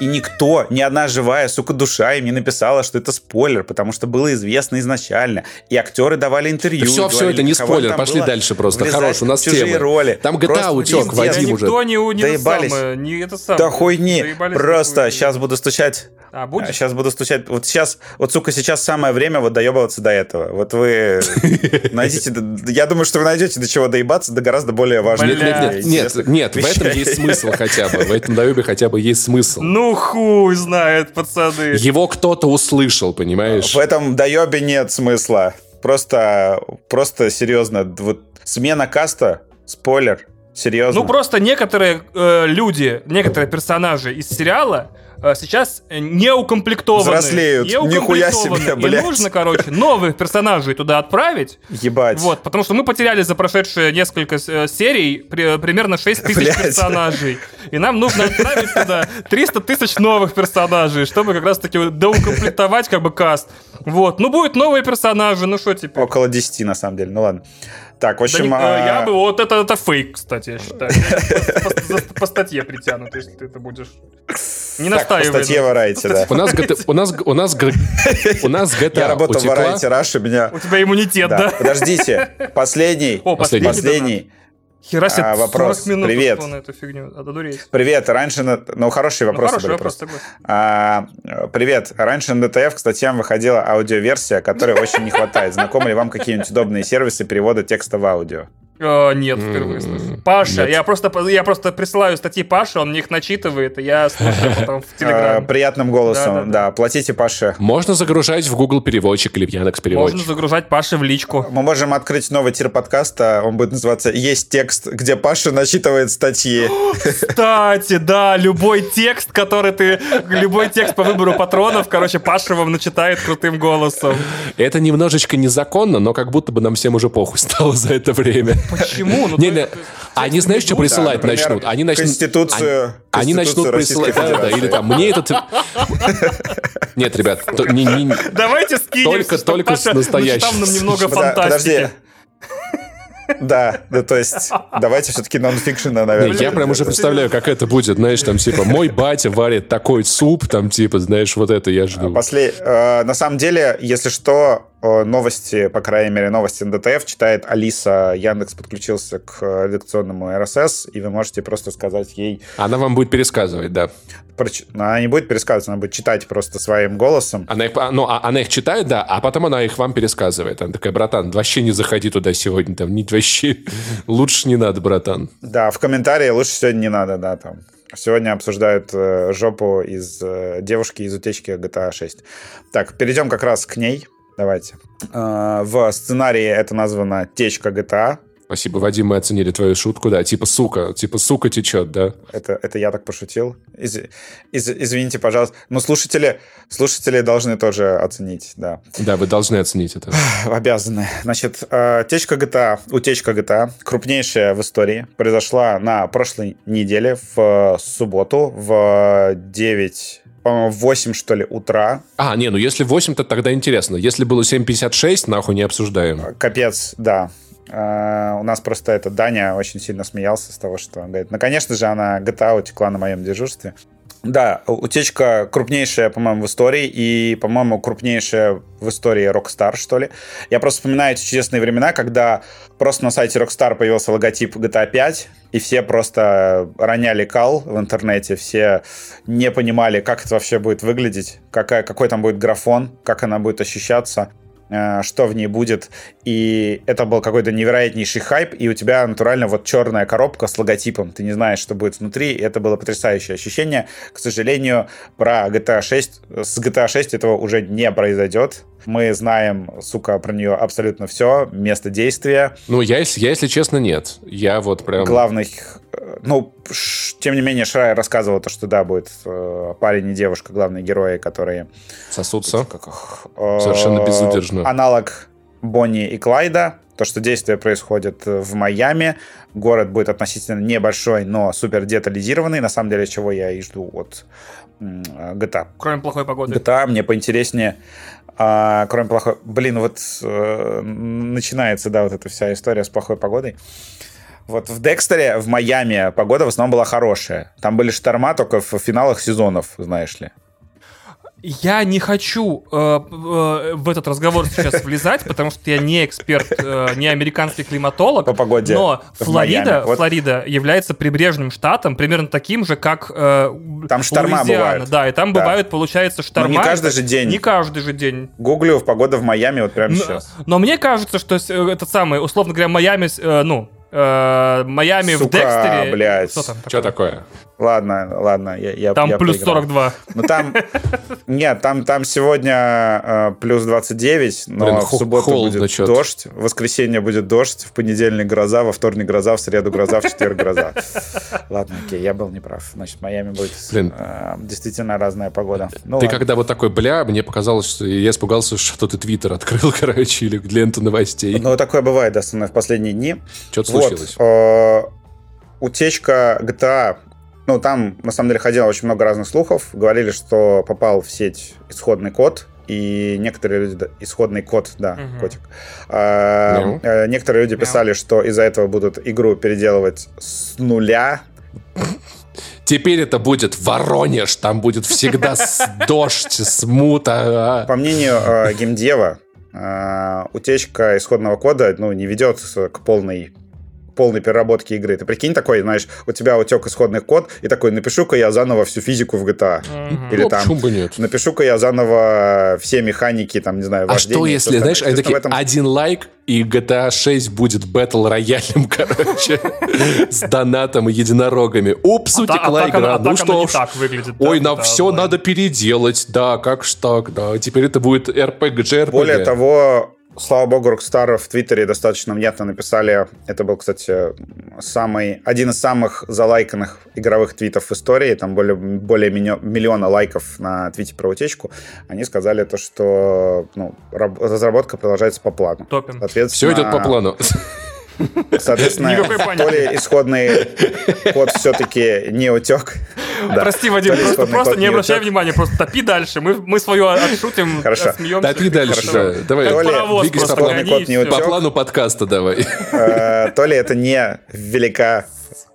И никто, ни одна живая, сука, душа им не написала, что это спойлер, потому что было известно изначально. И актеры давали интервью. Да все, все это не спойлер, пошли дальше просто. Хорош, у нас темы. роли. Там GTA утек, Вадим уже. Никто не, не Доебались. самое, не это самое. Да хуйни. Доебались Просто сейчас буду стучать. А, будешь? Сейчас буду стучать. Вот сейчас, вот, сука, сейчас самое время вот доебываться до этого. Вот вы найдите... Я думаю, что вы найдете до чего доебаться, до гораздо более. Бля. Нет, нет, нет, нет, в этом есть смысл хотя бы. В этом доебе хотя бы есть смысл. Ну хуй знает, пацаны. Его кто-то услышал, понимаешь? В этом доебе нет смысла. Просто, просто серьезно. Вот смена каста, спойлер, серьезно. Ну просто некоторые э, люди, некоторые персонажи из сериала сейчас не укомплектованы. Взрослеют. Не Нихуя себе, блядь. И нужно, короче, новых персонажей туда отправить. Ебать. Вот, потому что мы потеряли за прошедшие несколько э, серий при- примерно 6 тысяч Блядь. персонажей. И нам нужно отправить туда 300 тысяч новых персонажей, чтобы как раз-таки доукомплектовать как бы каст. Вот, ну будут новые персонажи, ну что теперь? Около 10, на самом деле. Ну ладно. Так, в Да общем... не- э, а, я бы вот это, это фейк, кстати, я считаю. По статье притянут, если ты это будешь. Не Так, по настаивай. статье на- в Райте, да. У нас у нас у нас у нас Я GTA работал в утекла. Райте, Раш, и меня... У тебя иммунитет, Да. Подождите, последний. О, Последний. Последний. Хера себе, А, 40 вопрос. минут Привет. на эту фигню. Одуреть. Привет, раньше... на- Ну, хорошие Ну, вопросы хороший были вопрос, просто. А, привет. Раньше на DTF к статьям выходила аудиоверсия, которой очень не хватает. Знакомы ли вам какие-нибудь удобные сервисы перевода текста в аудио? Э, Нет, впервые слышу. Паша, нет. я просто, я просто присылаю статьи Паше, он мне их начитывает, и я слушаю потом в А, Телеграме. приятным голосом, да. Платите Паше. Можно загружать в Google переводчик или в Яндекс Можно переводчик. загружать Паше в личку. Мы можем открыть новый тир подкаста. Он будет называться «Есть текст», где Паша начитывает статьи. Кстати, да, любой текст, который ты... Любой текст по выбору патронов, короче, Паша вам начитает крутым голосом. Это немножечко незаконно, но как будто бы нам всем уже похуй стало за это время. Почему? Ну, Не, не, они знаешь, что присылать Да, например, начнут? Они начнут... Конституцию- Они, начнут присылать... Да, да, или там, мне этот... Нет, ребят, то- не- не- Давайте скинемся, Только- только с Паша настоящим. начитал нам немного фантастики. Подожди. Да, да, то есть давайте все-таки нонфикшена, Не, наверное. я прям уже представляю, как это будет, знаешь, там, типа, мой батя варит такой суп, там, типа, знаешь, вот это я жду. После, э, на самом деле, если что, новости, по крайней мере, новости НДТФ читает Алиса. Яндекс подключился к э, редакционному РСС, и вы можете просто сказать ей... Она вам будет пересказывать, да. проч- ну, Она не будет пересказывать, она будет читать просто своим голосом. Она их, ну, а- она их читает, да, а потом она их вам пересказывает. Она такая, братан, вообще не заходи туда сегодня, там, не, вообще, лучше не надо, братан. Да, в комментарии лучше сегодня не надо, да, там. Сегодня обсуждают э, жопу из э, девушки из утечки GTA 6. Так, перейдем как раз к ней. Давайте. Э, в сценарии это названо «Течка GTA». Спасибо, Вадим, мы оценили твою шутку, да, типа, сука, типа, сука течет, да. Это, это я так пошутил. Из- из- извините, пожалуйста. Но слушатели, слушатели должны тоже оценить, да. Да, вы должны оценить это. Обязаны. Значит, э, течка GTA, утечка GTA, крупнейшая в истории, произошла на прошлой неделе в субботу в 9 по-моему, в 8, что ли, утра. А, не, ну если 8, то тогда интересно. Если было 7.56, нахуй не обсуждаем. Капец, да. Э, у нас просто это Даня очень сильно смеялся с того, что он говорит, ну, конечно же, она GTA утекла на моем дежурстве. Да, утечка крупнейшая, по-моему, в истории, и, по-моему, крупнейшая в истории Rockstar, что ли. Я просто вспоминаю эти чудесные времена, когда просто на сайте Rockstar появился логотип GTA 5, и все просто роняли кал в интернете, все не понимали, как это вообще будет выглядеть, какая, какой там будет графон, как она будет ощущаться что в ней будет. И это был какой-то невероятнейший хайп, и у тебя натурально вот черная коробка с логотипом. Ты не знаешь, что будет внутри, и это было потрясающее ощущение. К сожалению, про GTA 6, с GTA 6 этого уже не произойдет. Мы знаем, сука, про нее абсолютно все. Место действия, Ну, я, если- я, если честно, нет. Я вот прям... главных... э, Ну, ш- тем не менее, Шрай рассказывал то, что да, будет э, парень и девушка, главные герои, которые Сосутся. как э, Совершенно безудержно. Аналог Бонни и Клайда. То, что действие происходит в Майами. Город будет относительно небольшой, но супер детализированный. На самом деле, чего я и жду от м, GTA. Кроме плохой погоды. GTA мне поинтереснее, а, кроме плохой... Блин, вот э, начинается, да, вот эта вся история с плохой погодой. Вот в Декстере, в Майами погода в основном была хорошая. Там были шторма только в финалах сезонов, знаешь ли. Я не хочу э, э, в этот разговор сейчас влезать, потому что я не эксперт, э, не американский климатолог. По погоде. Но Флорида, вот. Флорида является прибрежным штатом, примерно таким же, как э, Там шторма Луизиана. бывают. Да, и там да. бывают, получается, шторма. Но не каждый же день. Не каждый же день. Гуглю в погода в Майами вот прямо но, сейчас. Но мне кажется, что этот самый, условно говоря, Майами, э, ну, э, Майами Сука, в Декстере. блядь. Что там такое? Что такое? Ладно, ладно, я, я Там я плюс проиграл. 42. Ну там, нет, там, там сегодня э, плюс 29, но Блин, в субботу будет чё-то. дождь, в воскресенье будет дождь, в понедельник гроза, во вторник гроза, в среду гроза, в четверг гроза. Ладно, окей, я был неправ. Значит, в Майами будет Блин. э, действительно разная погода. Ну, Ты ладно. когда вот такой, бля, мне показалось, что я испугался, что ты твиттер открыл, короче, или ленту новостей. Ну, такое бывает, да, особенно в последние дни. Что-то Вот, случилось. э, утечка GTA, ну, там, на самом деле, ходило очень много разных слухов. Говорили, что попал в сеть исходный код, и некоторые люди... Исходный код, да, Мгм. котик. А, Мяу. э, некоторые люди писали, что из-за этого будут игру переделывать с нуля. Теперь это будет Воронеж, там будет всегда дождь, смута. По мнению э, геймдева, э, утечка исходного кода ну, не ведет к полной полной переработке игры. Ты прикинь такой, знаешь, у тебя утек исходный код, и такой, напишу-ка я заново всю физику в GTA. Мгм. Или Ну, там, бы нет? напишу-ка я заново все механики, там, не знаю, А что если, знаешь, они такие, этом- один лайк, и GTA 6 будет бэтл роялем, короче, с донатом и единорогами. Упс, А а утекла игра. а Ну что ж, ой, на GTA все надо переделать, да, как ж так, да. Теперь это будет RPG, RPG. Более того, слава богу, Rockstar в Твиттере достаточно внятно написали. Это был, кстати, самый, один из самых залайканных игровых твитов в истории. Там более, более миллиона лайков на твите про утечку. Они сказали то, что ну, раб- разработка продолжается по плану. Топим. Все идет по плану. Соответственно, то ли исходный код все-таки не утек. Да. Прости, Вадим, просто, просто код не обращай утек. внимания, просто топи дальше. Мы, мы свое отшутим, Хорошо. смеемся. Ты дальше, Хорошо. да. Давай, То ли двигайся по код не и По утек, плану подкаста давай. э, то ли это не велика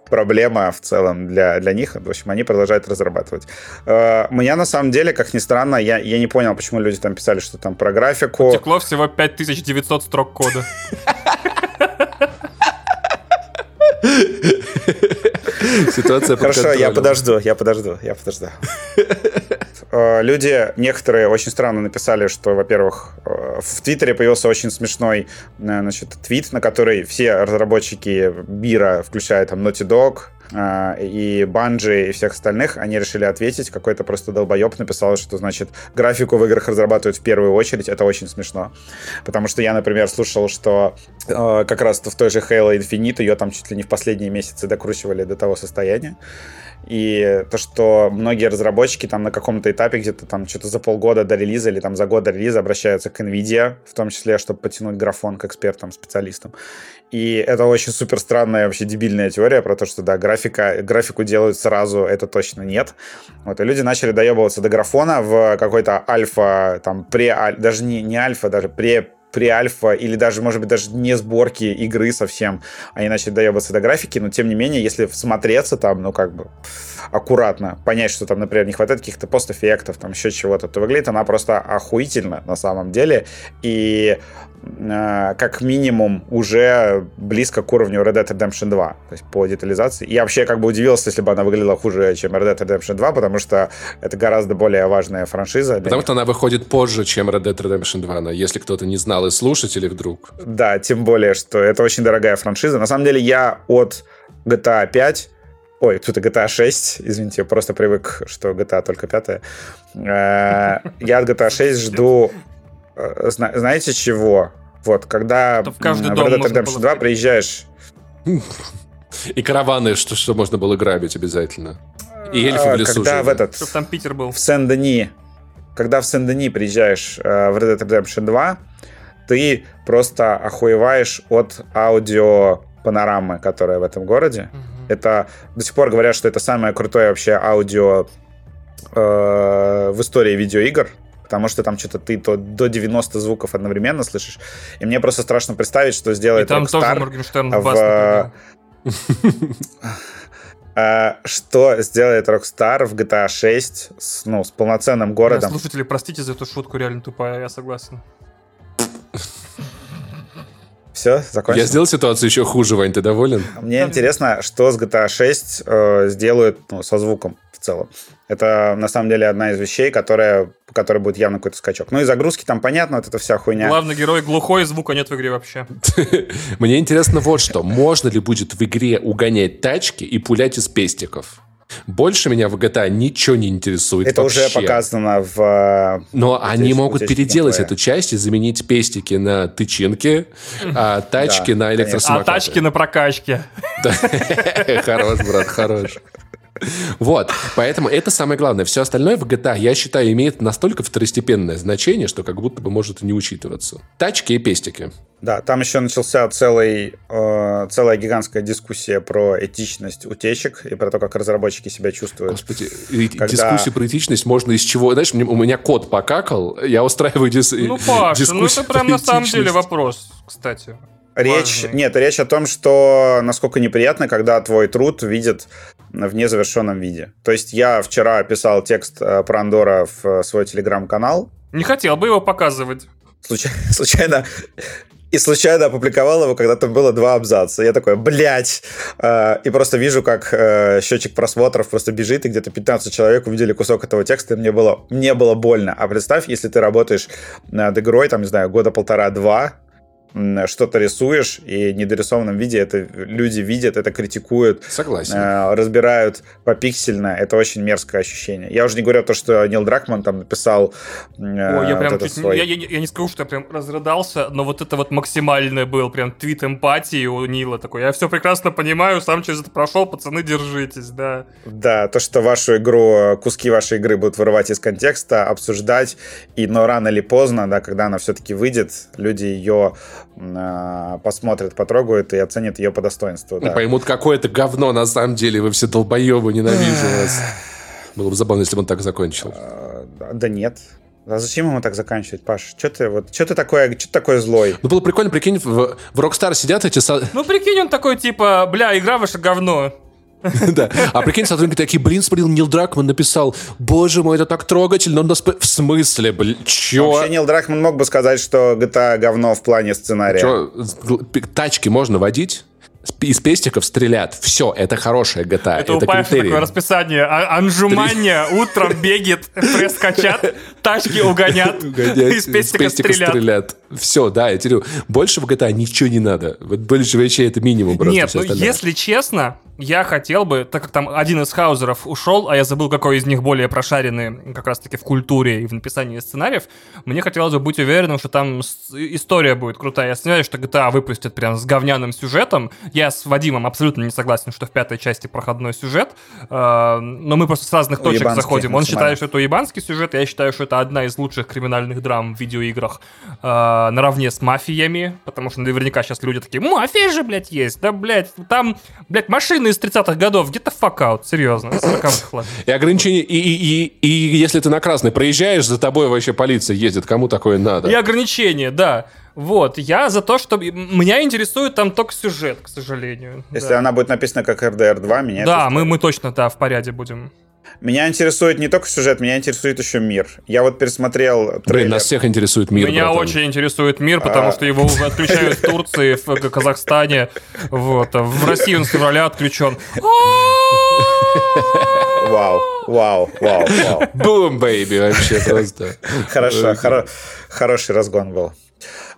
проблема в целом для, для них. В общем, они продолжают разрабатывать. Э, Меня, на самом деле, как ни странно, я, я не понял, почему люди там писали, что там про графику. Текло всего 5900 строк кода. Ситуация Хорошо, я подожду, я подожду, я подожду. Э, Люди, некоторые очень странно написали, что, во-первых, э, в Твиттере появился очень смешной э, значит, твит, на который все разработчики мира, включая там Naughty Dog, и Bungie и всех остальных, они решили ответить. Какой-то просто долбоеб написал, что, значит, графику в играх разрабатывают в первую очередь. Это очень смешно. Потому что я, например, слушал, что э, как раз в той же Halo Infinite ее там чуть ли не в последние месяцы докручивали до того состояния. И то, что многие разработчики там на каком-то этапе где-то там что-то за полгода до релиза или там за год до релиза обращаются к NVIDIA, в том числе, чтобы потянуть графон к экспертам, специалистам. И это очень супер странная, вообще дебильная теория про то, что, да, графика, графику делают сразу, это точно нет. Вот, и люди начали доебываться до графона в какой-то альфа, там, пре, даже не, не альфа, даже пре, pre-альфа или даже, может быть, даже не сборки игры совсем. Они начали доебаться до графики, но тем не менее, если всмотреться там, ну, как бы аккуратно, понять, что там, например, не хватает каких-то пост-эффектов, там еще чего-то, то выглядит она просто охуительно на самом деле. И э, как минимум уже близко к уровню Red Dead Redemption 2, то есть по детализации. Я вообще как бы удивился, если бы она выглядела хуже, чем Red Dead Redemption 2, потому что это гораздо более важная франшиза. Потому что она выходит позже, чем Red Dead Redemption 2, но если кто-то не знал из слушателей вдруг. Да, тем более, что это очень дорогая франшиза. На самом деле я от GTA 5 Ой, тут GTA 6, извините, я просто привык, что GTA только пятая. Э, Я от GTA 6 жду, э, зна- знаете чего? Вот, когда Это в каждый м, дом Red Dead Redemption было 2 входить. приезжаешь, И караваны, что, что можно было грабить обязательно. И эльфы э, в лесу когда в этот, Чтоб там Питер был. в Сен-Дени, когда в Сен-Дени приезжаешь э, в Red Dead Redemption 2, ты просто охуеваешь от аудио панорамы, которая в этом городе. Мгм. Это до сих пор говорят, что это самое крутое вообще аудио э, в истории видеоигр, потому что там что-то ты то до 90 звуков одновременно слышишь. И мне просто страшно представить, что И сделает там тоже Rockstar Моргенштерн в- бас. А, что сделает Rockstar в GTA 6 с, ну, с полноценным городом? Слушатели, простите за эту шутку, реально тупая, я согласен. Все, закончил. Я сделал ситуацию еще хуже, Вань, ты доволен? Мне интересно, что с GTA 6 э, сделают ну, со звуком в целом. Это, на самом деле, одна из вещей, которая, по которой будет явно какой-то скачок. Ну и загрузки там понятно, вот эта вся хуйня. Главный герой глухой, звука нет в игре вообще. Мне интересно вот что. Можно ли будет в игре угонять тачки и пулять из пестиков? Больше меня в GTA ничего не интересует Это вообще. уже показано в... э, Но в они могут переделать эту часть и заменить пестики на тычинки, а тачки Да, на А электросамокаты. тачки на прокачке. Хорош, брат, хорош. Вот, поэтому это самое главное. Все остальное в GTA, я считаю, имеет настолько второстепенное значение, что как будто бы может и не учитываться. Тачки и пестики. Да, там еще начался целый, э, целая гигантская дискуссия про этичность утечек и про то, как разработчики себя чувствуют. Господи, Когда- дискуссию про этичность можно из чего... Знаешь, мне- у меня кот покакал, я устраиваю дис... Ну, Паш, ну дискуссию это прям на самом деле вопрос, кстати. Речь, Важный. нет, речь о том, что насколько неприятно, когда твой труд видят в незавершенном виде. То есть я вчера писал текст э, про Андора в э, свой телеграм-канал, Не хотел бы его показывать. случай- случайно и случайно опубликовал его, когда там было два абзаца. Я такой, блядь! Э, И просто вижу, как счетчик просмотров просто бежит, и где-то 15 человек увидели кусок этого текста, и мне было, мне было больно. А представь, если ты работаешь над игрой, там, не знаю, года полтора-два, что-то рисуешь, и в недорисованном виде это люди видят, это критикуют, Согласен. э, разбирают попиксельно. Это очень мерзкое ощущение. Я уже не говорю то, что Нил Дракман там написал э, Ой, я вот прям этот чуть... свой- Я, я- я не скажу, что я прям разрыдался, но вот это вот максимальный был прям твит эмпатии у Нила такой. Я все прекрасно понимаю, сам через это прошел, пацаны, держитесь, да. Да, то, что вашу игру, куски вашей игры будут вырывать из контекста, обсуждать, и, но рано или поздно, да, когда она все-таки выйдет, люди ее посмотрят, потрогают и оценят ее по достоинству. Ну, Да. Поймут, какое это говно на самом деле, вы все долбоебы, ненавижу вас. Было бы забавно, если бы он так закончил. Э, да- нет. А зачем ему так заканчивать, Паш? Что ты вот, что ты такое, что ты такой злой? Ну, было прикольно, прикинь, в, в Rockstar сидят эти... Ну, прикинь, он такой, типа, бля, игра ваша говно. Да. А прикинь, сотрудники такие, блин, смотри, Нил Дракман написал, боже мой, это так трогательно, он нас... по-» В смысле, блин, чё? Вообще Нил Дракман мог бы сказать, что GTA говно в плане сценария. Чё, тачки можно водить? Из пестиков стрелят. Все, это хорошая GTA. Это, у Паша критерий. такое расписание. А- Анжумания утром бегет, пресс качат, тачки угонят, из пестика стрелят. Все, да, я говорю, больше в GTA ничего не надо. Вот больше вещей это минимум просто. Нет, ну если честно, я хотел бы, так как там один из хаузеров ушел, а я забыл, какой из них более прошаренный как раз-таки в культуре и в написании сценариев, мне хотелось бы быть уверенным, что там история будет крутая. Я сомневаюсь, что GTA выпустят прям с говняным сюжетом. Я с Вадимом абсолютно не согласен, что в пятой части проходной сюжет, э, но мы просто с разных точек Уебанский заходим. Он считает, что это уебанский сюжет, я считаю, что это одна из лучших криминальных драм в видеоиграх э, наравне с мафиями, потому что наверняка сейчас люди такие, мафия же, блядь, есть, да, блядь, там, блядь, машины из 30-х годов, где-то факаут, серьезно, с 40-х, ладно. И ограничения, и, и, и, и если ты на красный проезжаешь, за тобой вообще полиция ездит. Кому такое надо? И ограничения, да. Вот, я за то, что... Меня интересует там только сюжет, к сожалению. Если да. она будет написана как RDR 2, меня это Да, мы, мы точно, да, в порядке будем. Меня интересует не только сюжет, меня интересует еще мир. Я вот пересмотрел Блин, трейлер. нас всех интересует мир, Меня братан. очень интересует мир, потому А. что его уже отключают в Турции, в Казахстане. Вот. а В России он с февраля отключен. Вау, вау, вау, вау. Boom, baby, вообще просто. Хорошо, хоро- хороший разгон был.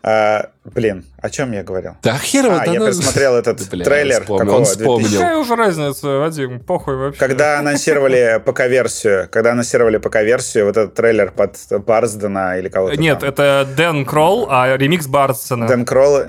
А, блин, о чем я говорил? Да херово, А, да я ну- пересмотрел этот Да, бля, трейлер. вспомнил, какого? он вспомнил. 2000. Какая уже разница, Вадим? Похуй вообще. Когда анонсировали ПК-версию, когда анонсировали ПК-версию, вот этот трейлер под Барсдена или кого-то Нет, там. это Дэн Кролл, а ремикс Барсона. Дэн Кролл, э,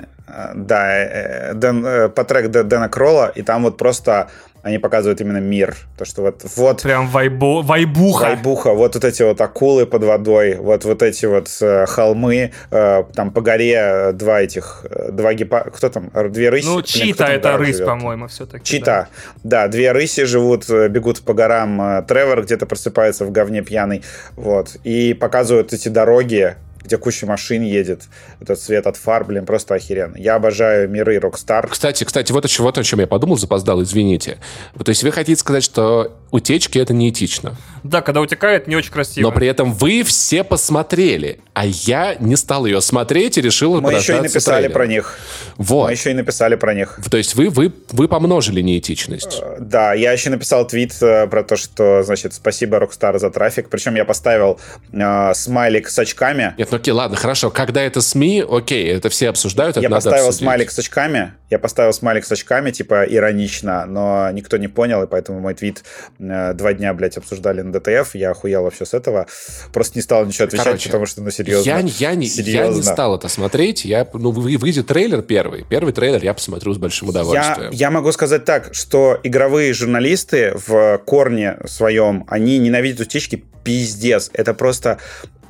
да, э, Дэн, э, по трек Дэ- Дэна Кролла, и там вот просто они показывают именно мир. То, что вот, вот Прям вайбо... вайбуха. Вайбуха, вот, вот эти вот акулы под водой, вот, вот эти вот э, холмы, э, там по горе э, два этих, э, два гепа... Кто там? Две рыси? Ну, Чита в это рысь, по-моему, все-таки. Чита, да. две рыси живут, э, бегут по горам. Тревор где-то просыпается в говне пьяный, вот. И показывают эти дороги, где куча машин едет, этот свет от фар, блин, просто охеренно. Я обожаю миры Rockstar. Кстати, кстати, вот, еще, вот о чем я подумал, запоздал, извините. То есть вы хотите сказать, что утечки это неэтично? Да, когда утекает, не очень красиво. Но при этом вы все посмотрели, а я не стал ее смотреть и решил Мы еще и написали трейлером. про них. Вот. Мы еще и написали про них. То есть вы, вы, вы помножили неэтичность. Э, Да, я еще написал твит э, про то, что, значит, спасибо Rockstar за трафик. Причем я поставил э, смайлик с очками. Нет, ну окей, ладно, хорошо. Когда это СМИ, окей, это все обсуждают, это я надо поставил обсудить. смайлик с очками. Я поставил смайлик с очками, типа, иронично, но никто не понял, и поэтому мой твит э, два дня, блядь, обсуждали на ДТФ. Я охуел вообще с этого. Просто не стал ничего отвечать, Короче, потому что, ну, серьезно. Я, не- я, не, я серьезно. не стал это смотреть. Я, ну, вы- выйдет трейлер первый. Первый трейлер я посмотрю с большим Я, удовольствием. я могу сказать так, что игровые журналисты в корне своем, они ненавидят утечки пиздец. Это просто...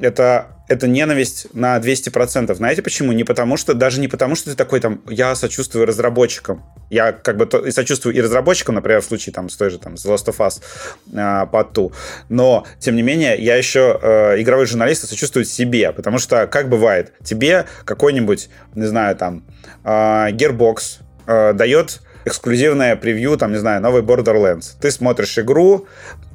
Это, это ненависть на 200%. Знаете почему? Не потому что... Даже не потому, что ты такой там... Я сочувствую разработчикам. Я как бы то, и сочувствую и разработчикам, например, в случае там с той же там The Last of Us э, под ту. Но, тем не менее, я еще э, игровой журналист сочувствую себе. Потому что, как бывает, тебе какой-нибудь, не знаю, там, э, Gearbox э, дает эксклюзивное превью, там, не знаю, новый Borderlands. Ты смотришь игру,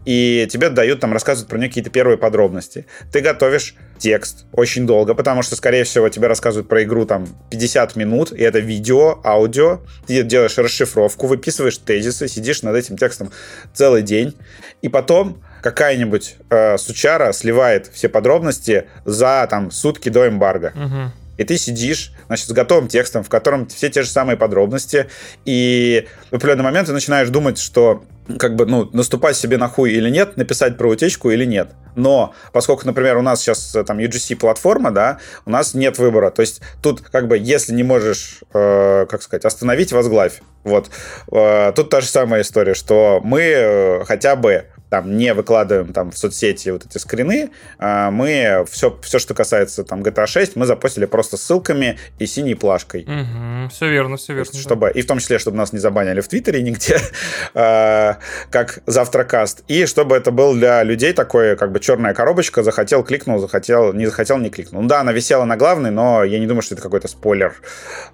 и тебе дают, там, рассказывают про нее какие-то первые подробности. Ты готовишь текст очень долго, потому что, скорее всего, тебе рассказывают про игру, там, 50 минут, и это видео, аудио. Ты делаешь расшифровку, выписываешь тезисы, сидишь над этим текстом целый день, и потом какая-нибудь э, сучара сливает все подробности за, там, сутки до эмбарго. Мгм. И ты сидишь, значит, с готовым текстом, в котором все те же самые подробности, и в определенный момент ты начинаешь думать, что как бы, ну, наступать себе на хуй или нет, написать про утечку или нет. Но, поскольку, например, у нас сейчас э, там UGC-платформа, да, у нас нет выбора. То есть тут, как бы, если не можешь, э, как сказать, остановить, возглавь. Вот. Э, тут та же самая история, что мы э, хотя бы там не выкладываем там в соцсети вот эти скрины, а мы все, все, что касается там GTA 6, мы запостили просто ссылками и синей плашкой. Мгм. Все верно, все верно. чтобы, и в том числе, чтобы нас не забанили в Твиттере нигде, а, как завтракаст. И чтобы это был для людей такой, как бы, черная коробочка, захотел, кликнул, захотел, не захотел, не кликнул. Ну да, она висела на главной, но я не думаю, что это какой-то спойлер,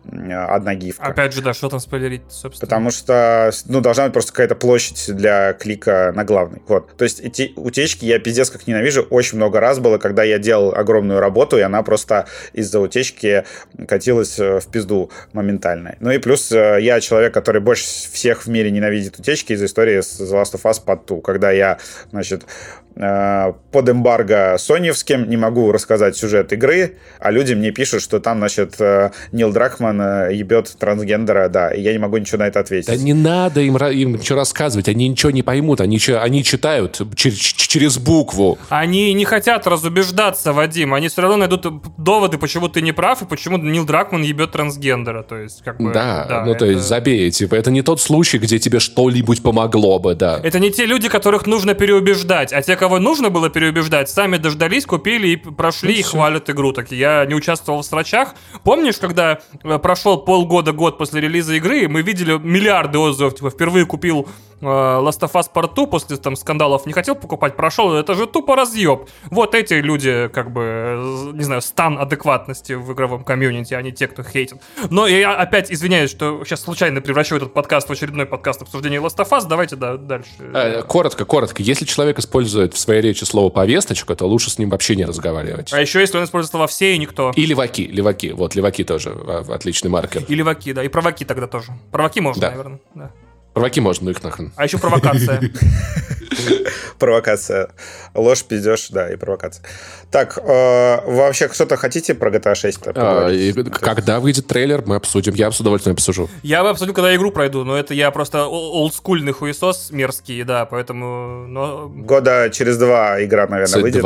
м, одна гифка. Опять же, да, что там спойлерить, собственно. Потому что, ну, должна быть просто какая-то площадь для клика на главный. Вот. То есть эти утечки я пиздец как ненавижу. Очень много раз было, когда я делал огромную работу, и она просто из-за утечки катилась э, в пизду моментально. Ну и плюс э, я человек, который больше всех в мире ненавидит утечки из-за истории с The Last of Us под ту. Когда я, значит, под эмбарго соневским не могу рассказать сюжет игры, а люди мне пишут, что там, значит, э, Нил Дракман э, ебет трансгендера, да, и я не могу ничего на это ответить. Да не надо им, им ничего рассказывать, они ничего не поймут, они, чё- они читают чер- ч- через букву. Они не хотят разубеждаться, Вадим. Они все равно найдут доводы, почему ты не прав, и почему Нил Дракман ебет трансгендера. То есть, как бы... Да, ну то это- есть забей, типа, это не тот случай, где тебе что-нибудь помогло бы, да. Это не те люди, которых нужно переубеждать, а те, кого нужно было переубеждать, сами дождались, купили и прошли, и всё. хвалят игру. Так я не участвовал в срачах. Помнишь, когда э, прошел полгода, год после релиза игры, мы видели миллиарды отзывов, типа, впервые купил Last of Us Part 2 после там скандалов, не хотел покупать, прошел, это же тупо разъеб. Вот эти люди, как бы, э, не знаю, стан адекватности в игровом комьюнити, а не те, кто хейтит. Но я опять извиняюсь, что сейчас случайно превращу этот подкаст в очередной подкаст обсуждения Last of Us. Давайте, да, дальше. Э, Коротко, коротко. Если человек использует в своей речи слово повесточка, то лучше с ним вообще не разговаривать. А еще если он использует слова «все» и «никто». И леваки, леваки. Вот, леваки тоже а, отличный маркер. И леваки, да. И провоки тогда тоже. Провоки можно, Да. наверное. Да. Провоки можно, ну их нахрен. А еще провокация. Провокация. Ложь, пиздеж, да, и провокация. Так, э, вообще, кто-то хотите про GTA 6 А, когда выйдет трейлер, мы обсудим. Я с удовольствием обсужу. Я бы обсудил, когда игру пройду, но это я просто олдскульный хуесос мерзкий, да, поэтому... Года через два игра, наверное, выйдет.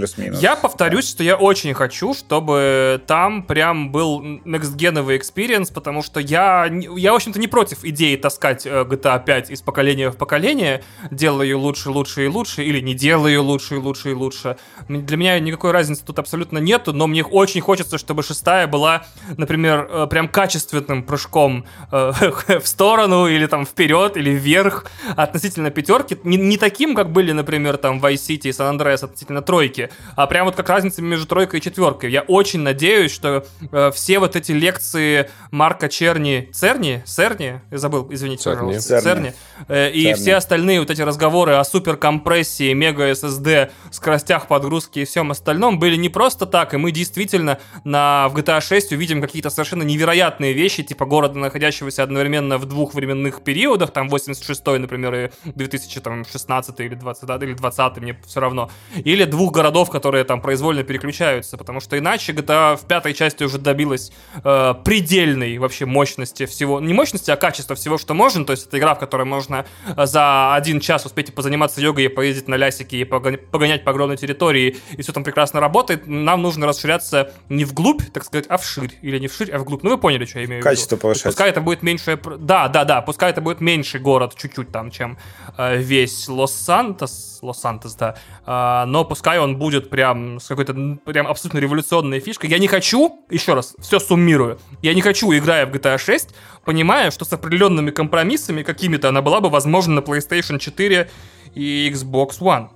Плюс-минус. Я повторюсь, что я очень хочу, чтобы там прям был next-gen овый experience, потому что я, я, в общем-то, не против идеи таскать э, GTA 5 из поколения в поколение, делая ее лучше, лучше и лучше, или не делая ее лучше и лучше и лучше. Для меня никакой разницы тут абсолютно нету, но мне очень хочется, чтобы шестая была, например, э, прям качественным прыжком э, в сторону, или там вперед, или вверх относительно пятерки. Не, не таким, как были, например, там Vice City и San Andreas относительно тройки, а прям вот как разница между тройкой и четверкой. Я очень надеюсь, что э, все вот эти лекции Марка Черни, Церни, Церни, я забыл, извините, Церни. пожалуйста, Церни, э, и Церни. все остальные вот эти разговоры о суперкомпрессии, мега SSD, скоростях подгрузки и всем остальном были не просто так, и мы действительно на, в GTA 6 увидим какие-то совершенно невероятные вещи, типа города, находящегося одновременно в двух временных периодах, там 86 например, и 2016 или 20, да, или 20 мне все равно, или двух городов, которые там произвольно переключаются, потому что иначе GTA в пятой части уже добилась э, предельной вообще мощности всего, не мощности, а качества всего, что можно, то есть это игра, в которой можно э, за один час успеть позаниматься йогой и поездить на лясике и погонять по огромной территории, и все там прекрасно работает, нам нужно расширяться не вглубь, так сказать, а вширь, или не вширь, а вглубь, ну вы поняли, что я имею в виду. Качество повышать. Пускай это будет меньше, да, да, да, пускай это будет меньший город чуть-чуть там, чем э, весь Лос-Сантос, Лос-Сантос, да, э, но пускай он будет прям с какой-то прям абсолютно революционной фишкой. Я не хочу, еще раз, все суммирую, я не хочу, играя в GTA 6, понимая, что с определенными компромиссами какими-то она была бы возможна на PlayStation 4 и Xbox One.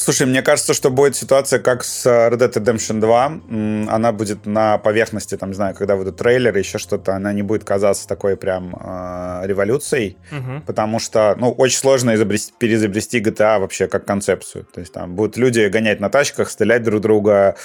Слушай, мне кажется, что будет ситуация как с Red Dead Redemption 2. Она будет на поверхности, там, не знаю, когда выйдут трейлеры, еще что-то, она не будет казаться такой прям э, революцией, угу. потому что, ну, очень сложно изобрести, переизобрести GTA вообще как концепцию. То есть там будут люди гонять на тачках, стрелять друг друга,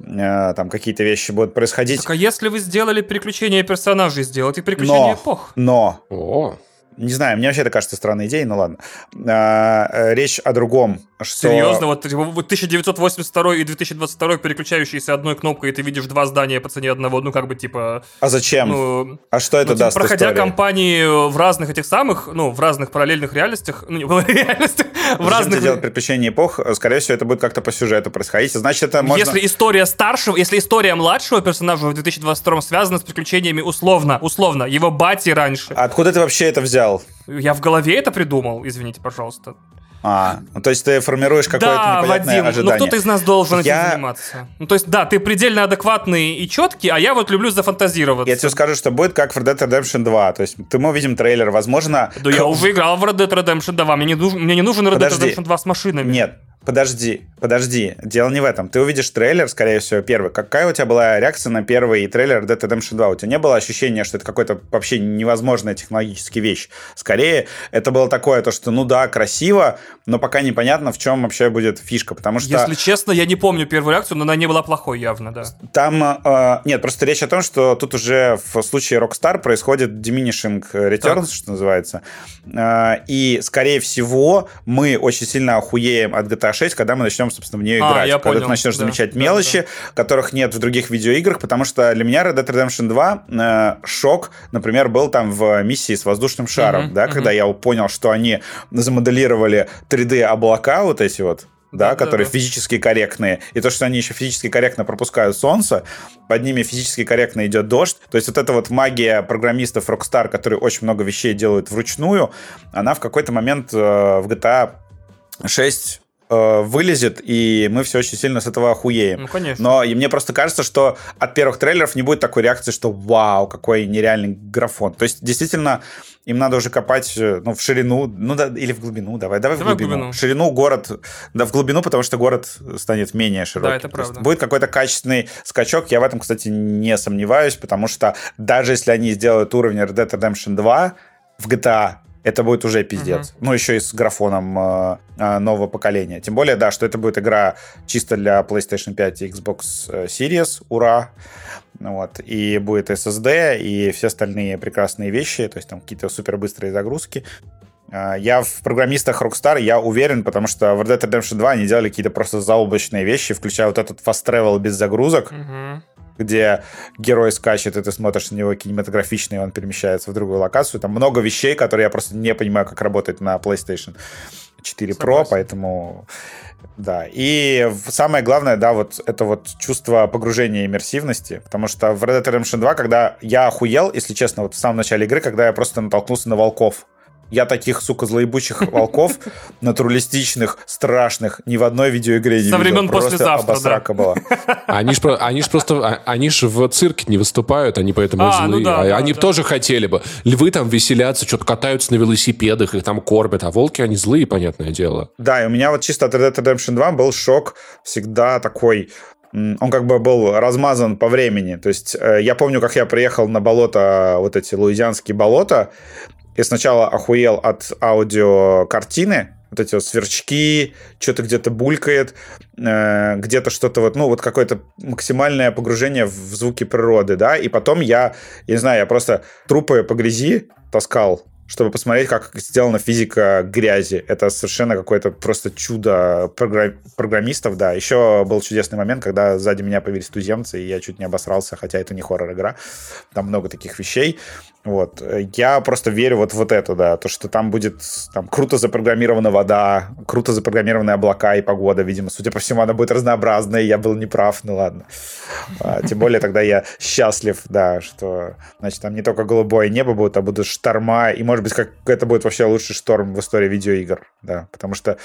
э, там какие-то вещи будут происходить. Так а если вы сделали переключение персонажей, сделайте переключение но, эпох. Но, О. Не знаю, мне вообще это кажется странной идеей, ну ладно. А, э, речь о другом. Что... Серьезно? Вот, типа, вот 1982 и 2022 переключающиеся одной кнопкой, и ты видишь два здания по цене одного, ну как бы типа... А зачем? Ну, а что это ну, типа, даст Проходя истории? кампании в разных этих самых, ну, в разных параллельных реальностях, ну, не реальностях, в разных... делать приключения эпох, скорее всего, это будет как-то по сюжету происходить. Значит, это можно... Если история старшего, если история младшего персонажа в 2022 связана с приключениями условно, условно, его бати раньше. Откуда ты вообще это взял? Я в голове это придумал, извините, пожалуйста. А, ну, то есть ты формируешь какое-то да, непонятное Вадим, ожидание. ну кто-то из нас должен я... этим заниматься. Ну, то есть, да, ты предельно адекватный и четкий, а я вот люблю зафантазироваться. Я тебе скажу, что будет как в Red Dead Redemption 2. То есть мы увидим трейлер, возможно... Да я уже играл в Red Dead Redemption 2, мне не нужен, мне не нужен Red. Dead Redemption 2 с машинами. Нет, Подожди, подожди. Дело не в этом. Ты увидишь трейлер, скорее всего, первый. Какая у тебя была реакция на первый трейлер Dead Redemption 2? У тебя не было ощущения, что это какой-то вообще невозможная технологическая вещь? Скорее, это было такое, то, что, ну да, красиво, но пока непонятно, в чем вообще будет фишка, потому что... Если честно, я не помню первую реакцию, но она не была плохой явно, да. Там... Э, нет, просто речь о том, что тут уже в случае Rockstar происходит diminishing returns, так. что называется. Э, и, скорее всего, мы очень сильно охуеем от GTA 6, когда мы начнем, собственно, в нее а, играть. Я когда понял. ты начнешь да, замечать мелочи, да, да. которых нет в других видеоиграх, потому что для меня Red Dead Redemption 2 э, шок, например, был там в миссии с воздушным шаром, uh-huh, да, uh-huh. когда я понял, что они замоделировали 3D облака вот эти вот, да, да, которые да, да. физически корректные, и то, что они еще физически корректно пропускают солнце, под ними физически корректно идет дождь, то есть вот эта вот магия программистов Rockstar, которые очень много вещей делают вручную, она в какой-то момент э, в GTA 6 Э, вылезет, и мы все очень сильно с этого охуеем. Ну, конечно. Но и мне просто кажется, что от первых трейлеров не будет такой реакции, что вау, какой нереальный графон. То есть, действительно, им надо уже копать э, ну, в ширину, ну да, или в глубину, давай, давай, давай в глубину. глубину. В ширину город, да, в глубину, потому что город станет менее широким. Да, это правда. Будет какой-то качественный скачок, я в этом, кстати, не сомневаюсь, потому что даже если они сделают уровень Red Dead Redemption 2 в GTA, это будет уже пиздец. Uh-huh. Ну, еще и с графоном э, э, нового поколения. Тем более, да, что это будет игра чисто для PlayStation 5 и Xbox э, Series, ура. Вот. И будет SSD, и все остальные прекрасные вещи, то есть там какие-то супер быстрые загрузки. Э, я в программистах Rockstar, я уверен, потому что в Red Dead Redemption 2 они делали какие-то просто заоблачные вещи, включая вот этот fast travel без загрузок. Uh-huh где герой скачет, и ты смотришь на него кинематографично, и он перемещается в другую локацию. Там много вещей, которые я просто не понимаю, как работает на PlayStation 4 Согласен. Pro, поэтому да. И самое главное, да, вот это вот чувство погружения иммерсивности, потому что в Red Dead Redemption 2, когда я охуел, если честно, вот в самом начале игры, когда я просто натолкнулся на волков, Я таких, сука, злоебучих волков, натуралистичных, страшных, ни в одной видеоигре не Со видел. времен послезавтра, обосрака была. Они ж, про- они ж просто, а- они ж в цирке не выступают, они поэтому А, ну злые. да, А да, они да. тоже хотели бы. Львы там веселятся, что-то катаются на велосипедах, их там кормят, а волки, они злые, понятное дело. Да, и у меня вот чисто от Red Dead Redemption 2 был шок всегда такой он как бы был размазан по времени. То есть э, я помню, как я приехал на болото, вот эти луизианские болота, и сначала охуел от аудиокартины, вот эти вот сверчки, что-то где-то булькает, э, где-то что-то вот, ну, вот какое-то максимальное погружение в звуки природы, да, и потом я, я не знаю, я просто трупы по грязи таскал, чтобы посмотреть, как сделана физика грязи. Это совершенно какое-то просто чудо програ- программистов, да. Еще был чудесный момент, когда сзади меня появились туземцы, и я чуть не обосрался, хотя это не хоррор-игра. Там много таких вещей. Вот. Я просто верю вот, вот это, да, то, что там будет там, круто запрограммирована вода, круто запрограммированы облака и погода, видимо. Судя по всему, она будет разнообразной, я был неправ, ну ладно. А, Тем более тогда я счастлив, да, что, значит, там не только голубое небо будет, а будут шторма, и, может быть, как это будет вообще лучший шторм в истории видеоигр, да, потому что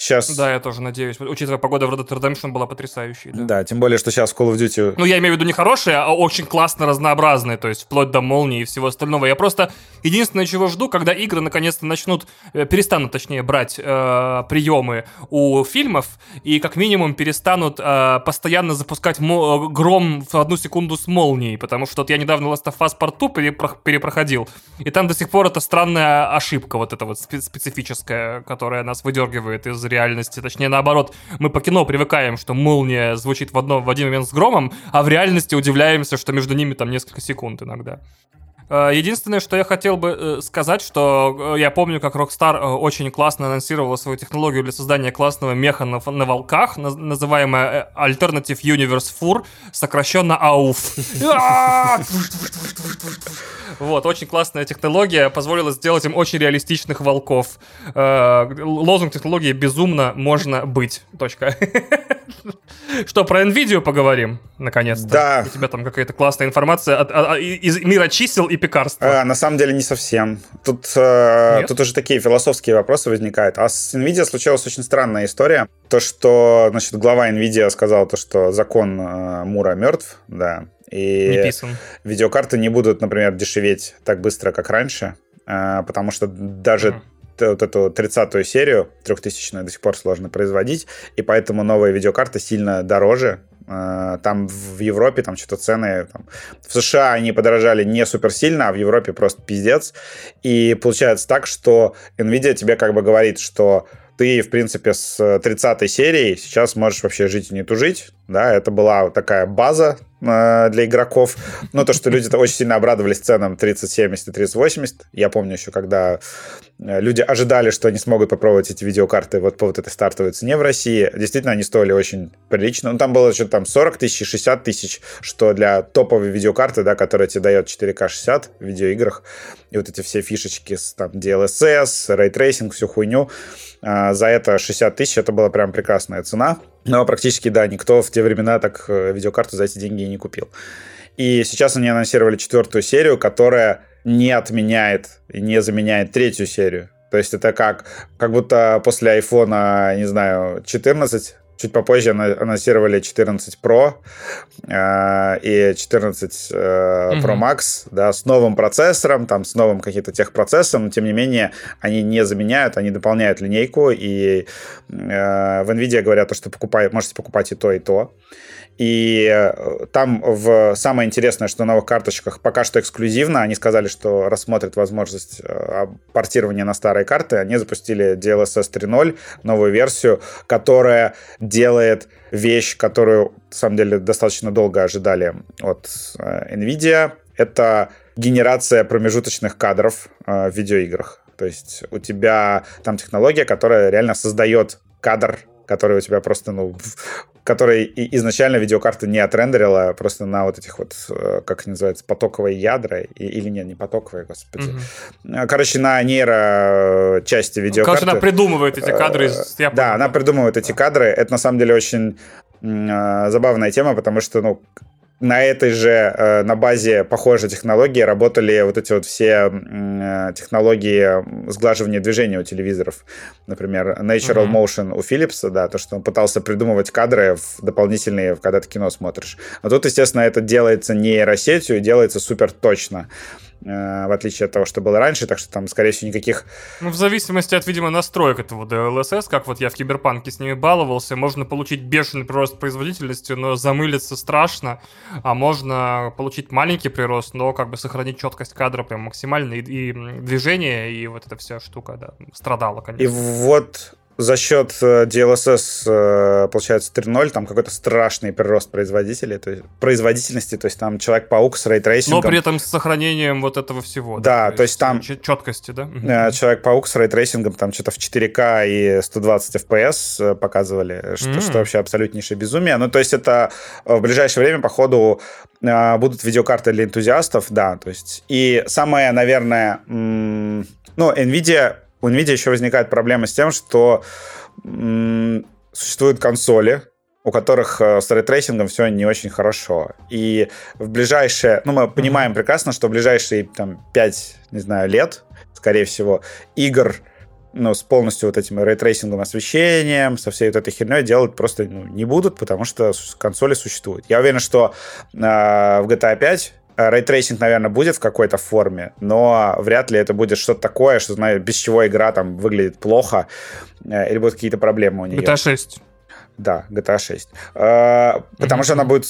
сейчас... Да, я тоже надеюсь. Учитывая, погода в Red Dead Redemption была потрясающей. Да. Да, тем более, что сейчас в Call of Duty Ну, я имею в виду не хорошие, а очень классно разнообразные, то есть вплоть до молнии и всего остального. Я просто единственное, чего жду, когда игры наконец-то начнут, э, перестанут, точнее, брать э, приемы у фильмов и как минимум перестанут э, постоянно запускать э, гром в одну секунду с молнией, потому что вот я недавно Last of Us Part 2 перепро- перепроходил, и там до сих пор это странная ошибка вот эта вот спе- специфическая, которая нас выдергивает из реальности. Точнее, наоборот, мы по кино привыкаем, что молния звучит в, одно, в один момент с громом, а в реальности удивляемся, что между ними там несколько секунд иногда. Э, Единственное, что я хотел бы э, сказать, что э, я помню, как Rockstar очень классно анонсировала свою технологию для создания классного меха на, на волках, наз- называемая Alternative Universe FUR, сокращенно АУФ. Вот, очень классная технология, позволила сделать им очень реалистичных волков. Лозунг технологии «Безумно можно быть». Точка. Что, про NVIDIA поговорим, наконец-то? Да. У тебя там какая-то классная информация от- а- а- из мира чисел и пекарства. А, на самом деле не совсем. Тут, э, тут уже такие философские вопросы возникают. А с Nvidia случилась очень странная история. То, что, значит, глава Nvidia сказал, то, что закон э, Мура мертв, да. И Не писан. видеокарты не будут, например, дешеветь так быстро, как раньше, э, потому что даже Мгм. Т- вот эту 30-ю серию, 3000 до сих пор сложно производить, и поэтому новые видеокарты сильно дороже. Э, Там в Европе там что-то цены... там, в США они подорожали не супер сильно, а в Европе просто пиздец. И получается так, что Nvidia тебе как бы говорит, что ты, в принципе, с 30 серией сейчас можешь вообще жить и не тужить. Да, это была такая база э, для игроков. Ну, то, что люди-то очень сильно обрадовались ценам 3070 и 3080. Я помню еще, когда э, люди ожидали, что они смогут попробовать эти видеокарты вот по вот этой стартовой цене в России. Действительно, они стоили очень прилично. Ну, там было что-то там 40 тысяч, 60 тысяч, что для топовой видеокарты, да, которая тебе дает 4К 60 в видеоиграх, и вот эти все фишечки с там DLSS, ray tracing, всю хуйню, за это 60 тысяч, это была прям прекрасная цена. Но практически, да, никто в те времена так э, видеокарту за эти деньги и не купил. И сейчас они анонсировали четвертую серию, которая не отменяет и не заменяет третью серию. То есть это как, как будто после айфона, не знаю, 14, чуть попозже анонсировали 14 Pro э, и 14 э, Pro Мгм. Max, да, с новым процессором, там, с новым каким-то техпроцессом, но тем не менее они не заменяют, они дополняют линейку, и э, в NVIDIA говорят, то, что покупай, можете покупать и то, и то. И э, там в самое интересное, что на новых карточках пока что эксклюзивно, они сказали, что рассмотрят возможность э, портирования на старые карты. Они запустили DLSS 3.0, новую версию, которая делает вещь, которую, на самом деле, достаточно долго ожидали от э, NVIDIA. Это генерация промежуточных кадров э, в видеоиграх. То есть у тебя там технология, которая реально создает кадр, который у тебя просто, ну, который изначально видеокарта не отрендерила просто на вот этих вот, э, как называется, потоковые ядра, или нет, не потоковые, господи. Э, Короче, на нейро части видеокарты. Короче, она придумывает эти кадры я Э, Да, она придумывает эти кадры. Это на самом деле очень э, забавная тема, потому что, ну, на этой же, э, на базе похожей технологии работали вот эти вот все э, технологии сглаживания движения у телевизоров. Например, Natural mm-hmm. Motion у Philips, да, то, что он пытался придумывать кадры в дополнительные, когда ты кино смотришь. А тут, естественно, это делается нейросетью, делается супер точно. Э, в отличие от того, что было раньше, так что там, скорее всего, никаких... Ну, в зависимости от, видимо, настроек этого DLSS, как вот я в Киберпанке с ними баловался, можно получить бешеный прирост производительности, но замылиться страшно, а можно получить маленький прирост, но как бы сохранить четкость кадра прям максимально, и, и движение, и вот эта вся штука, да, страдала, конечно. И вот за счет э, DLSS, э, получается, 3.0, там какой-то страшный прирост производителей, то есть, производительности, то есть там Человек-паук с ray tracing ом. Но при этом с сохранением вот этого всего. Да, да то, есть, там... Четкости, да? Э, Человек-паук с ray tracing ом там что-то в 4К и 120 FPS показывали, что, мм. что вообще абсолютнейшее безумие. Ну, то есть это в ближайшее время, походу, будут видеокарты для энтузиастов, да, то есть. И самое, наверное, ну, NVIDIA у NVIDIA еще возникает проблема с тем, что м- существуют консоли, у которых э, с рейтрейсингом все не очень хорошо. И в ближайшее... Ну, мы понимаем прекрасно, что в ближайшие там, 5, не знаю, лет, скорее всего, игр ну, с полностью вот этим рейтрейсингом, освещением, со всей вот этой херней делать просто ну, не будут, потому что консоли существуют. Я уверен, что э, в GTA 5 рейтрейсинг, наверное, будет в какой-то форме, но вряд ли это будет что-то такое, что, знаю, без чего игра там выглядит плохо, э, или будут какие-то проблемы у нее. GTA 6. Да, GTA 6. Э, потому mm-hmm. что она будет...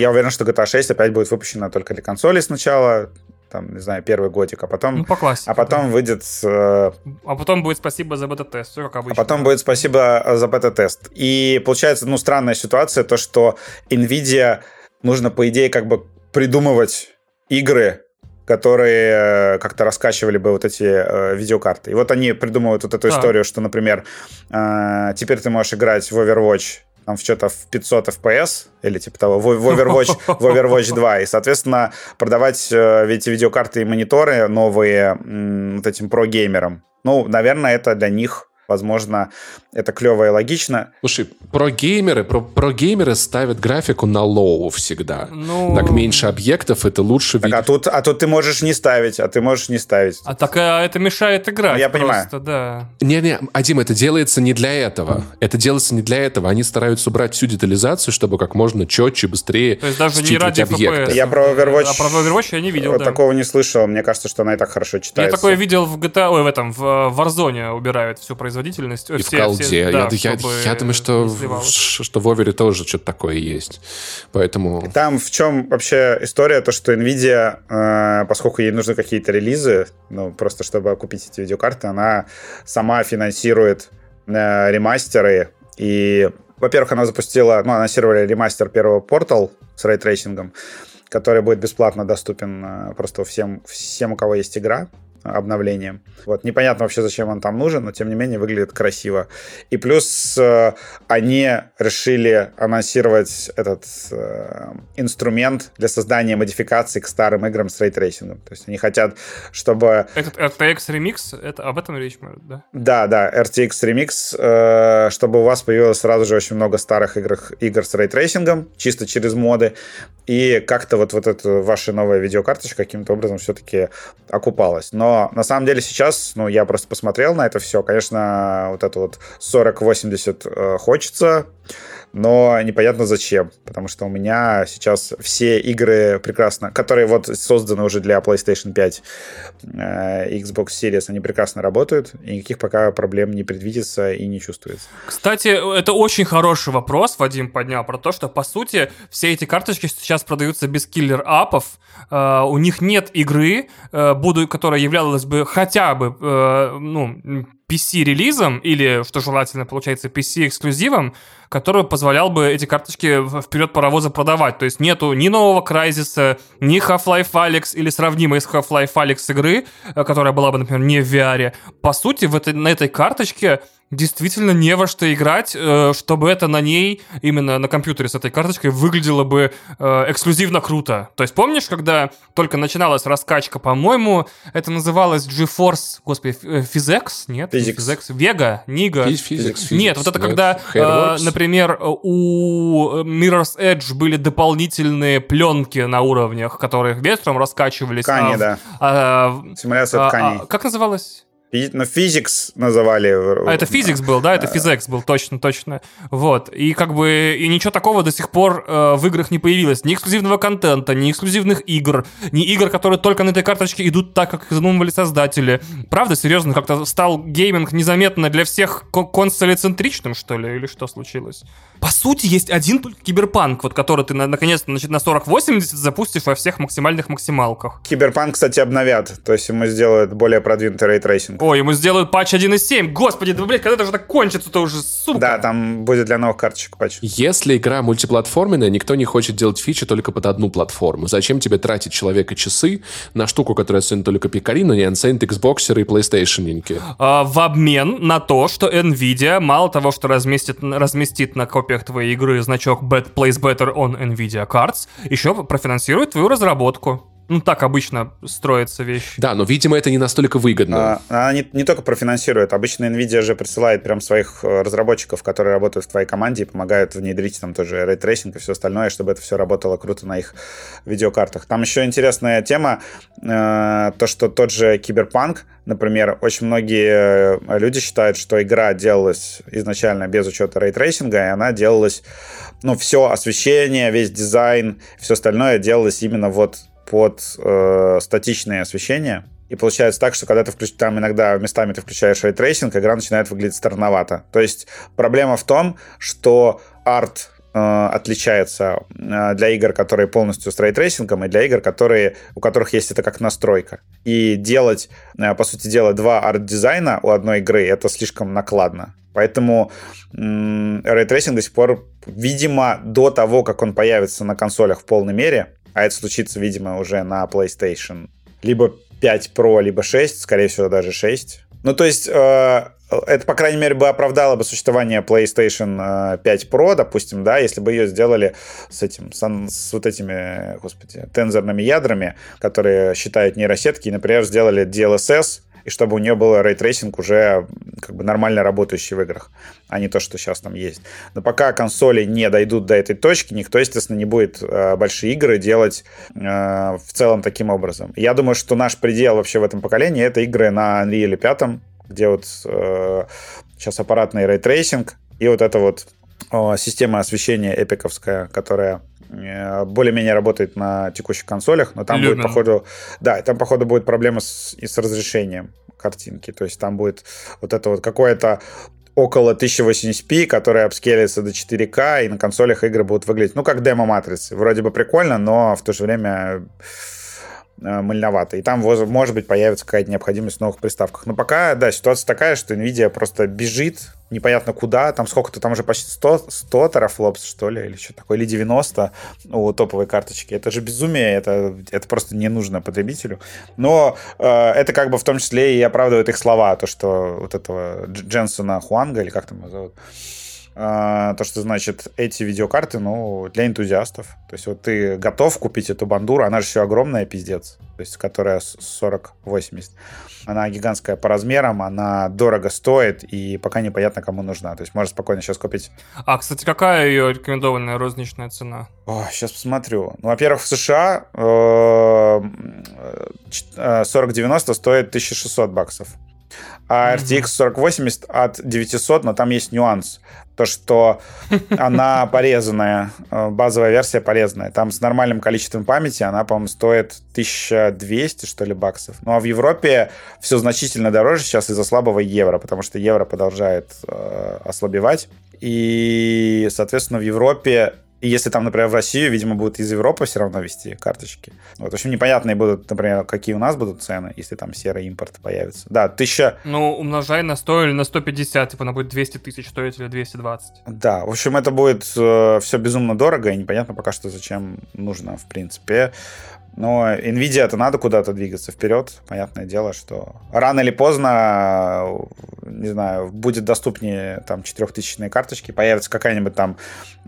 Я уверен, что GTA 6 опять будет выпущена только для консолей сначала, там, не знаю, первый годик, а потом... Ну, по классике, а потом да. выйдет... Э... А потом будет спасибо за бета-тест, все как обычно. А потом будет спасибо за бета-тест. И получается, ну, странная ситуация, то, что NVIDIA нужно, по идее, как бы придумывать игры, которые э, как-то раскачивали бы вот эти э, видеокарты. И вот они придумывают вот эту а. историю, что, например, э, теперь ты можешь играть в Overwatch там в что-то в 500 FPS или типа того, в, в, Overwatch, в Overwatch 2. И, соответственно, продавать э, эти видеокарты и мониторы новые м, вот этим про-геймерам. Ну, наверное, это для них Возможно, это клево и логично. Слушай, про геймеры, про, про геймеры ставят графику на low всегда. Ну... Так меньше объектов, это лучше так, а тут, а тут ты можешь не ставить, а ты можешь не ставить. А так а это мешает играть. Ну, я понимаю. да. Не-не, Вадим, это делается не для этого. Это делается не для этого. Они стараются убрать всю детализацию, чтобы как можно четче, быстрее То есть даже не ради объекты. Я про Overwatch... А про Overwatch я не видел, да. Такого не слышал. Мне кажется, что она и так хорошо читается. Я такое видел в GTA, ой, в этом, в Warzone убирают всю производительность производительность. И все, в колде. Все, да, я, я, я думаю, что, что в Овере тоже что-то такое есть. Поэтому... Там в чем вообще история? То, что NVIDIA, э, поскольку ей нужны какие-то релизы, ну, просто чтобы купить эти видеокарты, она сама финансирует э, ремастеры. И, во-первых, она запустила, ну, анонсировали ремастер первого Portal с рейтрейсингом, который будет бесплатно доступен э, просто всем, всем, у кого есть игра обновлением. Вот, непонятно вообще, зачем он там нужен, но тем не менее выглядит красиво. И плюс э, они решили анонсировать этот э, инструмент для создания модификаций к старым играм с рейтрейсингом. То есть они хотят, чтобы... Этот RTX Remix, это об этом речь, да? Да, да, RTX Remix, э, чтобы у вас появилось сразу же очень много старых игр, игр с рейтрейсингом, чисто через моды, и как-то вот, вот эта ваша новая видеокарточка каким-то образом все-таки окупалась. Но на самом деле сейчас, ну, я просто посмотрел на это все. Конечно, вот это вот 40-80 э, хочется, но непонятно зачем, потому что у меня сейчас все игры прекрасно, которые вот созданы уже для PlayStation 5, э, Xbox Series, они прекрасно работают, и никаких пока проблем не предвидится и не чувствуется. Кстати, это очень хороший вопрос, Вадим поднял, про то, что, по сути, все эти карточки сейчас продаются без киллер-апов, э, у них нет игры, э, буду, которая являлась бы хотя бы, ну, PC-релизом, или, что желательно, получается, PC-эксклюзивом, который позволял бы эти карточки вперед паровоза продавать. То есть нету ни нового Crysis, ни Half-Life Alyx или сравнимой с Half-Life Alyx игры, э, которая была бы, например, не в VR. По сути, в этой, на этой карточке действительно не во что играть, э, чтобы это на ней, именно на компьютере с этой карточкой, выглядело бы э, эксклюзивно круто. То есть помнишь, когда только начиналась раскачка, по-моему, это называлось GeForce, господи, PhysX? Нет? Physics. PhysX. Vega? Niga? Physics, Нет, вот это Нет. когда, э, Hairworks? например, у Mirror's Edge были дополнительные пленки на уровнях, которые ветром раскачивались. Ткани, а да. а Симуляция а- тканей. а как называлось? Фи- Ну, PhysX называли. А это PhysX был, да? Это PhysX был, точно, точно. Вот. И как бы и ничего такого до сих пор э, в играх не появилось. Ни эксклюзивного контента, ни эксклюзивных игр, ни игр, которые только на этой карточке идут так, как их задумывали создатели. Правда, серьезно, как-то стал гейминг незаметно для всех ко- консолицентричным, что ли? Или что случилось? По сути, есть один только киберпанк, вот который ты на- наконец-то значит, на 4080 запустишь во всех максимальных максималках. Киберпанк, кстати, обновят. То есть ему сделают более продвинутый рейтрейсинг. Ой, ему сделают патч 1.7. Господи, да, блядь, когда это же так кончится-то уже, сука? Да, там будет для новых карточек патч. Если игра мультиплатформенная, никто не хочет делать фичи только под одну платформу. Зачем тебе тратить человекочасы на штуку, которую оценит только пекарня, не оценит Xbox и PlayStation? А, в обмен на то, что Nvidia мало того, что разместит, разместит на копиях твоей игры значок Bet Plays Better on Nvidia Cards, еще профинансирует твою разработку. Ну, так обычно строятся вещи. Да, но, видимо, это не настолько выгодно. А, Она не, не только профинансирует. Обычно Nvidia же присылает прям своих э, разработчиков, которые работают в твоей команде и помогают внедрить там тоже рейтрейсинг и все остальное, чтобы это все работало круто на их видеокартах. Там еще интересная тема, э, то, что тот же Киберпанк, например, очень многие э, люди считают, что игра делалась изначально без учета рейтрейсинга, и она делалась, ну, все освещение, весь дизайн, все остальное делалось именно вот под э, статичное освещение. И получается так, что когда ты включаешь, там иногда местами ты включаешь рейтрейсинг, игра начинает выглядеть странновато. То есть проблема в том, что арт э, отличается э, для игр, которые полностью с рейтрейсингом, и для игр, которые, у которых есть это как настройка. И делать, э, по сути дела, два арт-дизайна у одной игры, это слишком накладно. Поэтому рейтрейсинг до сих пор, видимо, до того, как он появится на консолях в полной мере, а это случится, видимо, уже на PlayStation, либо 5 Pro, либо 6, скорее всего, даже 6. Ну, то есть, э, это, по крайней мере, бы оправдало бы существование PlayStation э, 5 Pro, допустим, да, если бы ее сделали с этим, с, с вот этими, господи, тензорными ядрами, которые считают нейросетки, и, например, сделали DLSS, и чтобы у нее был рейтрейсинг уже как бы нормально работающий в играх, а не то, что сейчас там есть. Но пока консоли не дойдут до этой точки, никто, естественно, не будет э, большие игры делать э, в целом таким образом. Я думаю, что наш предел вообще в этом поколении это игры на Unreal 5, где вот э, сейчас аппаратный рейтрейсинг и вот эта вот э, система освещения эпиковская, которая э, более-менее работает на текущих консолях, но там Lumen. будет, походу, да, там, походу, будет проблема с, и с разрешением картинки. То есть там будет вот это вот какое-то около 1080p, которое апскейлится до 4К, и на консолях игры будут выглядеть, ну, как демо Матрицы. Вроде бы прикольно, но в то же время э, мыльновато. И там, может быть, появится какая-то необходимость в новых приставках. Но пока, да, ситуация такая, что Nvidia просто бежит непонятно куда. Там сколько-то, там уже почти 100, 100 терафлопс, что ли, или что такое, или 90 у топовой карточки. Это же безумие, это, это просто не нужно потребителю. Но э, это как бы в том числе и оправдывает их слова, то, что вот этого Дж- Дженсона Хуанга, или как там его зовут, а, то, что значит эти видеокарты, ну, для энтузиастов. То есть вот ты готов купить эту бандуру, она же все огромная, пиздец, то есть которая с- 40-80. Она гигантская по размерам, она дорого стоит, и пока непонятно, кому нужна. То есть можно спокойно сейчас купить. А, кстати, какая ее рекомендованная розничная цена? сейчас посмотрю. Ну, во-первых, в США э, ч- э, 4090 стоит 1600 баксов. А. RTX 4080 от 900, но там есть нюанс. То, что она порезанная, э, базовая версия порезанная. Там с нормальным количеством памяти она, по-моему, стоит 1200, что ли, баксов. Ну, а в Европе все значительно дороже сейчас из-за слабого евро, потому что евро продолжает э, ослабевать. И, соответственно, в Европе и если там, например, в Россию, видимо, будут из Европы все равно вести карточки. Вот, в общем, непонятные будут, например, какие у нас будут цены, если там серый импорт появится. Да, тысяча... Ну, умножай на 100 или на 150, типа она будет 200 тысяч стоить или 220. Да, в общем, это будет все безумно дорого, и непонятно пока что, зачем нужно, в принципе. Но Nvidia это надо куда-то двигаться вперед. Понятное дело, что рано или поздно, не знаю, будет доступнее там 4000 карточки, появится какая-нибудь там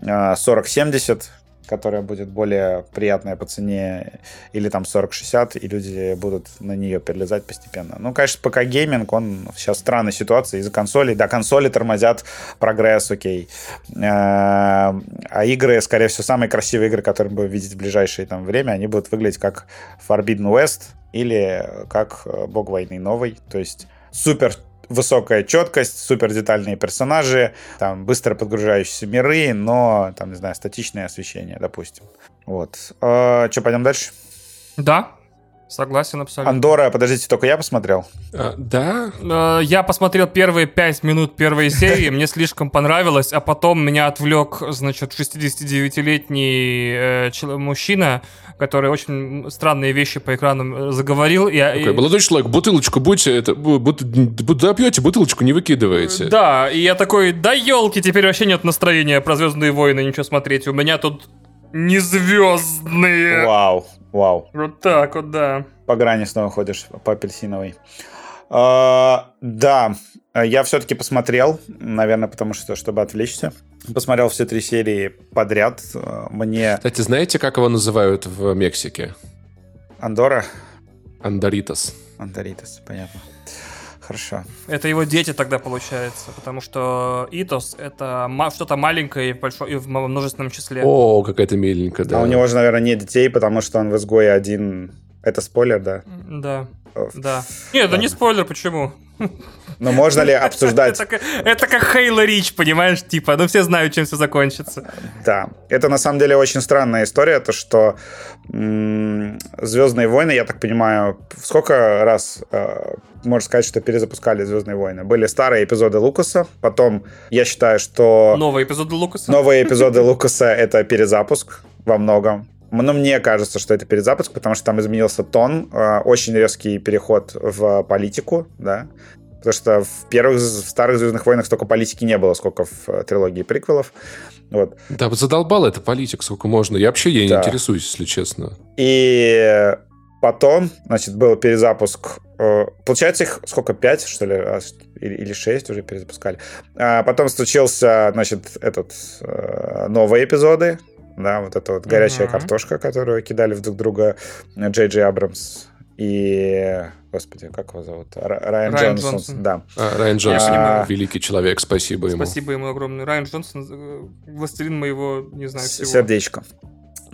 4070, э, которая будет более приятная по цене, или там 40-60, и люди будут на нее перелезать постепенно. Ну, конечно, пока гейминг, он сейчас в странной ситуации из-за консолей. Да, консоли тормозят прогресс, окей. Э, а игры, скорее всего, самые красивые игры, которые мы будем видеть в ближайшее там время, они будут выглядеть как Forbidden West или как Бог войны новый. То есть супер высокая четкость, супер детальные персонажи, там быстро подгружающиеся миры, но там, не знаю, статичное освещение, допустим. Вот. А, что, пойдем дальше? Да, Согласен абсолютно. Андора, подождите, только я посмотрел? А, да? А, я посмотрел первые пять минут первой серии, мне слишком понравилось, а потом меня отвлек, значит, 69-летний э, мужчина, который очень странные вещи по экранам э, заговорил. И, okay, и... Молодой человек, бутылочку будьте, это, бут, допьете, бутылочку не выкидываете. Да, и я такой, да елки, теперь вообще нет настроения про Звездные войны ничего смотреть. У меня тут не звездные. Вау, вау. Вот так вот, да. По грани снова ходишь, по апельсиновой. Uh, да, я все-таки посмотрел, наверное, потому что, чтобы отвлечься. Посмотрел все три серии подряд. Мне... Кстати, знаете, как его называют в Мексике? Андора? Андоритас. Андоритас, понятно. Хорошо. Это его дети тогда получается, потому что Итос это что-то маленькое и, большое, и в множественном числе. О, какая-то миленькая, да. А у него же, наверное, нет детей, потому что он в изгое один. Это спойлер, да? Да. Да. Нет, это не спойлер, почему? Но можно ли обсуждать... это, как Хейла Рич, понимаешь, типа, ну все знают, чем все закончится. Да, это на самом деле очень странная история, то что Звездные войны, я так понимаю, сколько раз э, можно сказать, что перезапускали Звездные войны? Были старые эпизоды Лукаса, потом я считаю, что... Новые эпизоды Лукаса? Новые эпизоды Лукаса — это перезапуск во многом. Но мне кажется, что это перезапуск, потому что там изменился тон, э, очень резкий переход в политику, да. Потому что в первых, в старых «Звездных войнах» столько политики не было, сколько в э, трилогии приквелов. Вот. Да, задолбал это политик, сколько можно. Я вообще ей да. не интересуюсь, если честно. И потом, значит, был перезапуск. Э, получается, их сколько, пять, что ли, а, или шесть уже перезапускали. А потом случился, значит, этот новые эпизоды, да, вот эта вот горячая uh-huh. картошка, которую кидали в друг друга Джей Джей Абрамс и... Господи, как его зовут? Райан, Райан Джонсон. Джонсон. Да. А, Райан Джонсон, а, великий человек, спасибо ему. Спасибо ему огромное. Райан Джонсон, э, властелин моего, не знаю, всего. Сердечко.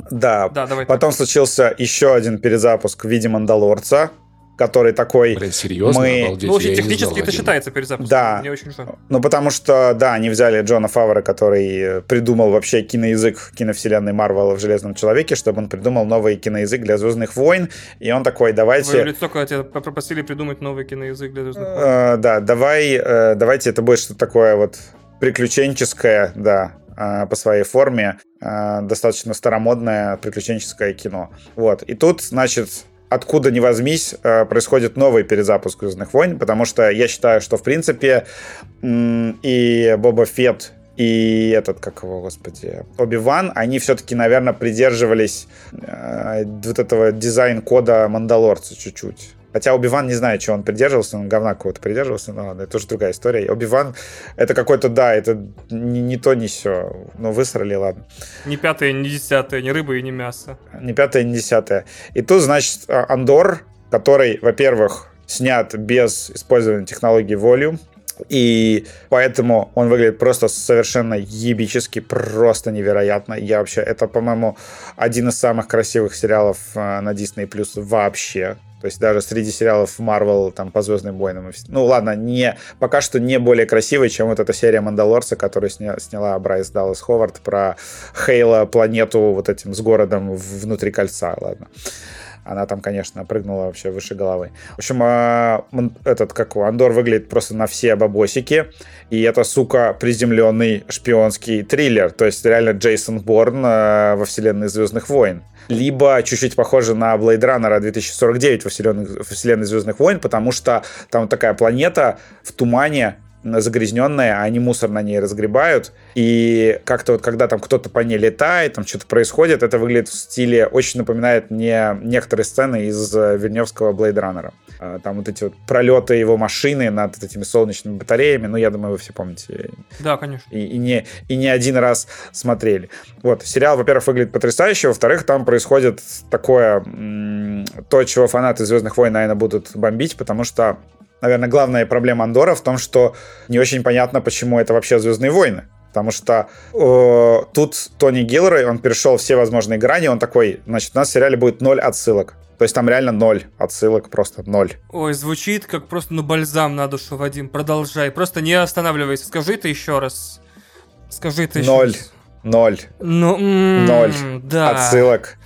Да, да давай потом так. случился еще один перезапуск в виде Мандалорца, который такой... Блин, серьезно? Мы... Обалдеть, ну, технически это считается перезапуском. Да. Мне очень жаль. Ну, потому что, да, они взяли Джона Фавора, который придумал вообще киноязык киновселенной Марвела в «Железном человеке», чтобы он придумал новый киноязык для «Звездных войн», и он такой, давайте... Лицо, когда тебя попросили придумать новый киноязык для «Звездных войн». Э, да, давай, э, давайте это будет что-то такое вот приключенческое, да, э, по своей форме, достаточно старомодное приключенческое кино. Вот. И тут, значит, откуда ни возьмись, э, происходит новый перезапуск «Звездных войн», потому что я считаю, что, в принципе, и Боба Фетт, и этот, как его, господи, Оби-Ван, они все-таки, наверное, придерживались э, вот этого дизайн-кода Мандалорца чуть-чуть. Хотя Оби-Ван не знаю, чего он придерживался, он говна какого-то придерживался, но ладно, это тоже другая история. Оби-Ван, это какой-то, да, это не, не то, не все. Ну, высрали, ладно. Не пятое, не десятое, не рыба и не мясо. Не пятое, не десятое. И тут, значит, а, Андор, который, во-первых, снят без использования технологии Volume, и поэтому он выглядит просто совершенно ебически, просто невероятно. Я вообще, это, по-моему, один из самых красивых сериалов э, на Disney Plus вообще. То есть даже среди сериалов Marvel там по Звездным войнам. Ну ладно, не, пока что не более красивый, чем вот эта серия Мандалорца, которую сня, сняла Брайс Даллас Ховард про Хейла, планету вот этим с городом внутри кольца. Ладно. Она там, конечно, прыгнула вообще выше головы. В общем, а, этот, как у Андор выглядит просто на все бабосики. И это, сука, приземленный шпионский триллер. То есть реально Джейсон Борн а, во вселенной Звездных войн либо чуть-чуть похоже на Blade Runner 2049 во вселенной, во вселенной Звездных войн, потому что там такая планета в тумане, загрязненная, а они мусор на ней разгребают. И как-то вот когда там кто-то по ней летает, там что-то происходит, это выглядит в стиле, очень напоминает мне некоторые сцены из э, Вильневского Blade Runner. А, там вот эти вот пролеты его машины над этими солнечными батареями, ну, я думаю, вы все помните. Да, конечно. И, и, не, и не один раз смотрели. Вот, сериал, во-первых, выглядит потрясающе, во-вторых, там происходит такое, то, чего фанаты «Звездных войн», наверное, будут бомбить, потому что наверное, главная проблема Андора в том, что не очень понятно, почему это вообще Звездные войны. Потому что э, тут Тони Гиллрой, он перешел все возможные грани, он такой, значит, у нас в сериале будет ноль отсылок. То есть там реально ноль отсылок, просто ноль. Ой, звучит как просто ну бальзам на душу, Вадим. Продолжай, просто не останавливайся. Скажи это еще раз. Скажи это еще Ноль. раз. Ноль. Ну, м-м, Ноль. Да. Отсылок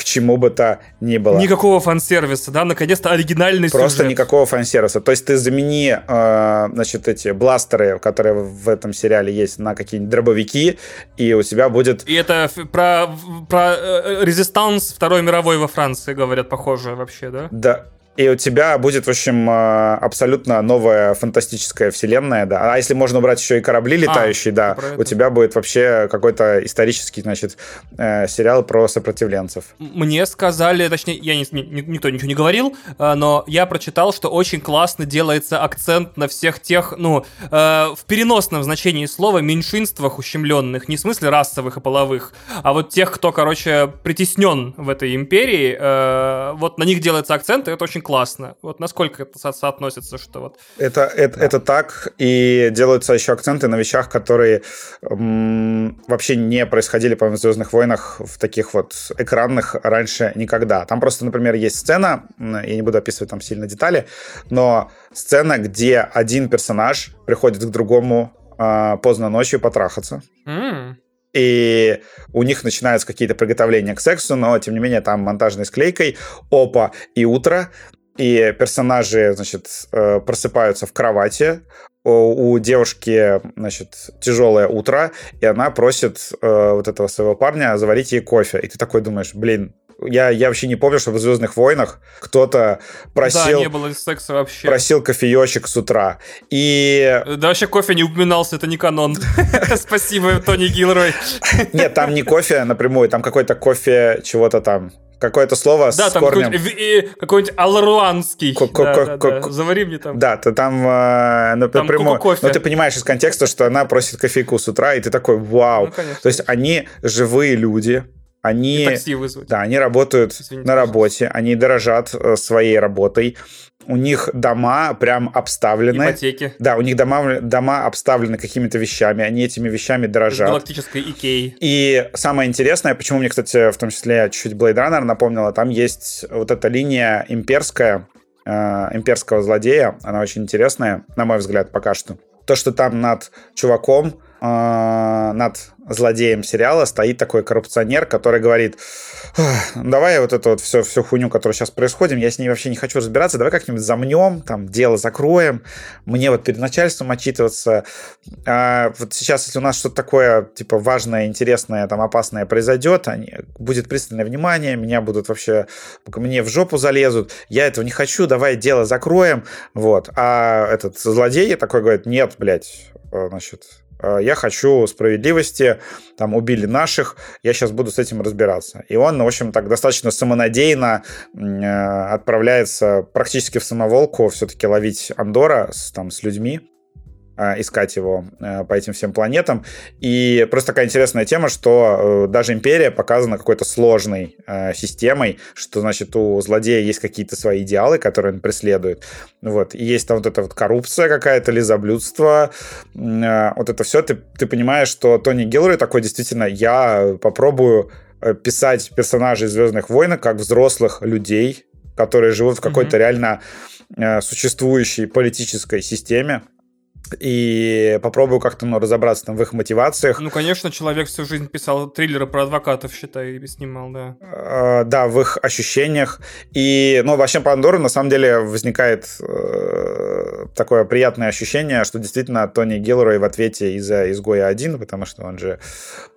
к чему бы то ни было. Никакого фан-сервиса, да? Наконец-то оригинальный Просто сюжет. никакого фан-сервиса. То есть ты замени, э, значит, эти бластеры, которые в этом сериале есть, на какие-нибудь дробовики, и у тебя будет... И это про, про э, резистанс Второй мировой во Франции, говорят, похоже вообще, да? Да, и у тебя будет, в общем, э, абсолютно новая фантастическая вселенная, да. А если можно убрать еще и корабли летающие, да, про у тебя будет вообще какой-то исторический, значит, э, сериал про сопротивленцев. Мне сказали, точнее, я не, ни- никто ничего не говорил, э, но я прочитал, что очень классно делается акцент на всех тех, ну, э, в переносном значении слова, меньшинствах ущемленных, не в смысле расовых и половых, а вот тех, кто, короче, притеснен в этой империи, э, вот на них делается акцент, и это очень классно. Вот насколько это со- соотносится, что вот... Это, это, это так, и делаются еще акценты на вещах, которые м, вообще не происходили, по-моему, в «Звездных войнах» в таких вот экранных раньше никогда. Там просто, например, есть сцена, я не буду описывать там сильно детали, но сцена, где один персонаж приходит к другому а, поздно ночью потрахаться. М, и у них начинаются какие-то приготовления к сексу, но, тем не менее, там монтажной склейкой. Опа и утро, и персонажи, значит, э, просыпаются в кровати, у девушки, значит, тяжелое утро, и она просит э, вот этого своего парня заварить ей кофе. И ты такой думаешь, блин, я, я вообще не помню, что в «Звездных войнах» кто-то Да, просил, не было секса вообще. просил кофеечек с утра. И Да вообще кофе не упоминался, это не канон. Спасибо, Тони Гилрой. Нет, там не кофе напрямую, там какой-то кофе чего-то там. Какое-то слово Да, с там корнем. какой-нибудь, какой-нибудь аларуанский. Ко- ко- Да, ко- да, да. Завари мне там. Да, ты там э, Там напрямую. кофе. Но ты понимаешь из контекста, что она просит кофейку с утра, и ты такой, вау. Ну, конечно. То есть они живые люди, они... Да, они работают Извините, на работе, они дорожат э, своей работой. У них дома прям обставлены. Ипотеки. Да, у них дома, дома обставлены какими-то вещами, они этими вещами Из дорожат. галактической Икеи. И самое интересное, почему мне, кстати, в том числе чуть-чуть Blade Runner напомнила, там есть вот эта линия имперская, э, имперского злодея, она очень интересная, на мой взгляд, пока что. То, что там над чуваком, э, над злодеем сериала стоит такой коррупционер, который говорит, «Ах, давай вот эту вот всю, всю хуйню, которая сейчас происходит, я с ней вообще не хочу разбираться, давай как-нибудь замнем, там, дело закроем, мне вот перед начальством отчитываться. А вот сейчас, если у нас что-то такое, типа, важное, интересное, там, опасное произойдет, они, будет пристальное внимание, меня будут вообще, мне в жопу залезут, я этого не хочу, давай дело закроем, вот. А этот злодей такой говорит, нет, блядь, э, значит, я хочу справедливости, там убили наших, я сейчас буду с этим разбираться. И он, в общем, так достаточно самонадеянно э, отправляется практически в самоволку все-таки ловить Андора с, там, с людьми, э, искать его э, по этим всем планетам. И просто такая интересная тема, что э, даже Империя показана какой-то сложной э, системой, что, значит, у злодея есть какие-то свои идеалы, которые он преследует. Вот. И есть там вот эта вот коррупция какая-то, лизоблюдство, вот это все. Ты, ты понимаешь, что Тони Гилрой такой, действительно, я попробую э, писать персонажей Звездных войн как взрослых людей, которые живут в какой-то реально э, существующей политической системе, и попробую как-то ну, разобраться там в их мотивациях. Ну, конечно, человек всю жизнь писал триллеры про адвокатов, считай, и снимал, да. Э, да, в их ощущениях. И, ну, вообще по Андору на самом деле возникает э, такое приятное ощущение, что действительно Тони Гилрой в ответе из-за «Изгоя 1», потому что он же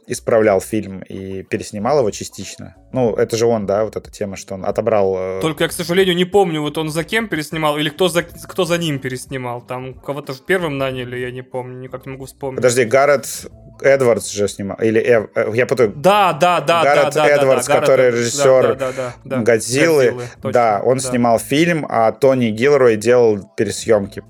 исправлял фильм и переснимал его частично. Ну, это же он, да, вот эта тема, что он отобрал... Э, Только я, к сожалению, не помню, вот он за кем переснимал или кто за, кто за ним переснимал. Там кого-то первым наняли, я не помню, никак не могу вспомнить. Подожди, Гаррет Эдвардс же снимал, или Эв, э, я путаю. Да, да, да, Гаррет да, Эдвардс, да, да, который Гаррет, режиссер да, да, да, Годзиллы, Годзиллы точно, да, он да. снимал фильм, а Тони Гилрой делал пересъемки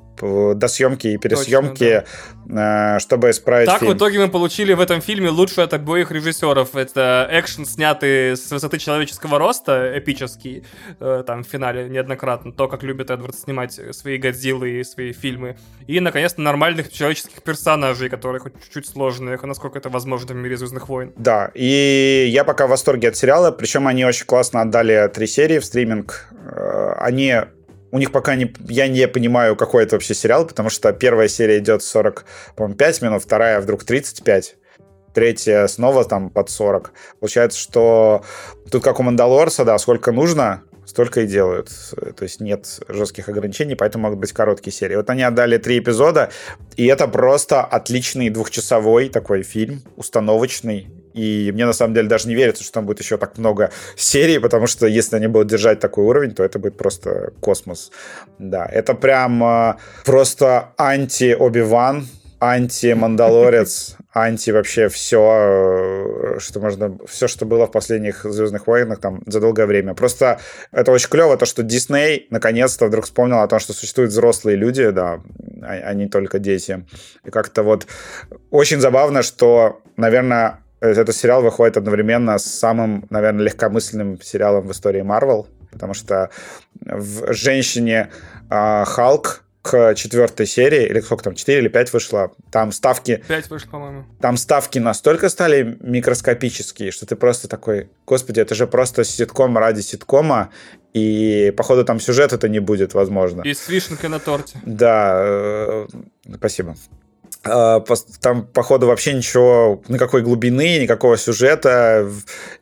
до съемки и пересъемки, Точно, э, чтобы исправить Так, фильм. в итоге мы получили в этом фильме лучший от обоих режиссеров. Это экшен, снятый с высоты человеческого роста, эпический, э, там, в финале неоднократно. То, как любит Эдвард снимать свои Годзиллы и свои фильмы. И, наконец-то, нормальных человеческих персонажей, которые хоть чуть-чуть сложные, насколько это возможно в мире «Звездных войн». Да, и я пока в восторге от сериала, причем они очень классно отдали три серии в стриминг. Э, они у них пока не, я не понимаю, какой это вообще сериал, потому что первая серия идет 40, по-моему, 5 минут, вторая вдруг 35, третья снова там под 40. Получается, что тут как у Мандалорса, да, сколько нужно, столько и делают. То есть нет жестких ограничений, поэтому могут быть короткие серии. Вот они отдали три эпизода, и это просто отличный двухчасовой такой фильм, установочный, и мне на самом деле даже не верится, что там будет еще так много серий, потому что если они будут держать такой уровень, то это будет просто космос. Да, это прям э, просто анти-Оби-Ван, анти-Мандалорец, анти вообще все, э, что можно, все, что было в последних Звездных войнах там за долгое время. Просто это очень клево, то, что Дисней наконец-то вдруг вспомнил о том, что существуют взрослые люди, да, а, а не только дети. И как-то вот очень забавно, что, наверное, этот сериал выходит одновременно с самым, наверное, легкомысленным сериалом в истории Марвел, потому что в «Женщине э, Халк» к четвертой серии, или сколько там, 4 или 5 вышло, там ставки... 5 вышло, по-моему. Там ставки настолько стали микроскопические, что ты просто такой, господи, это же просто ситком ради ситкома, и, походу, там сюжета-то не будет, возможно. И с вишенкой на торте. Да, э, спасибо. А, там, походу, вообще ничего, никакой глубины, никакого сюжета,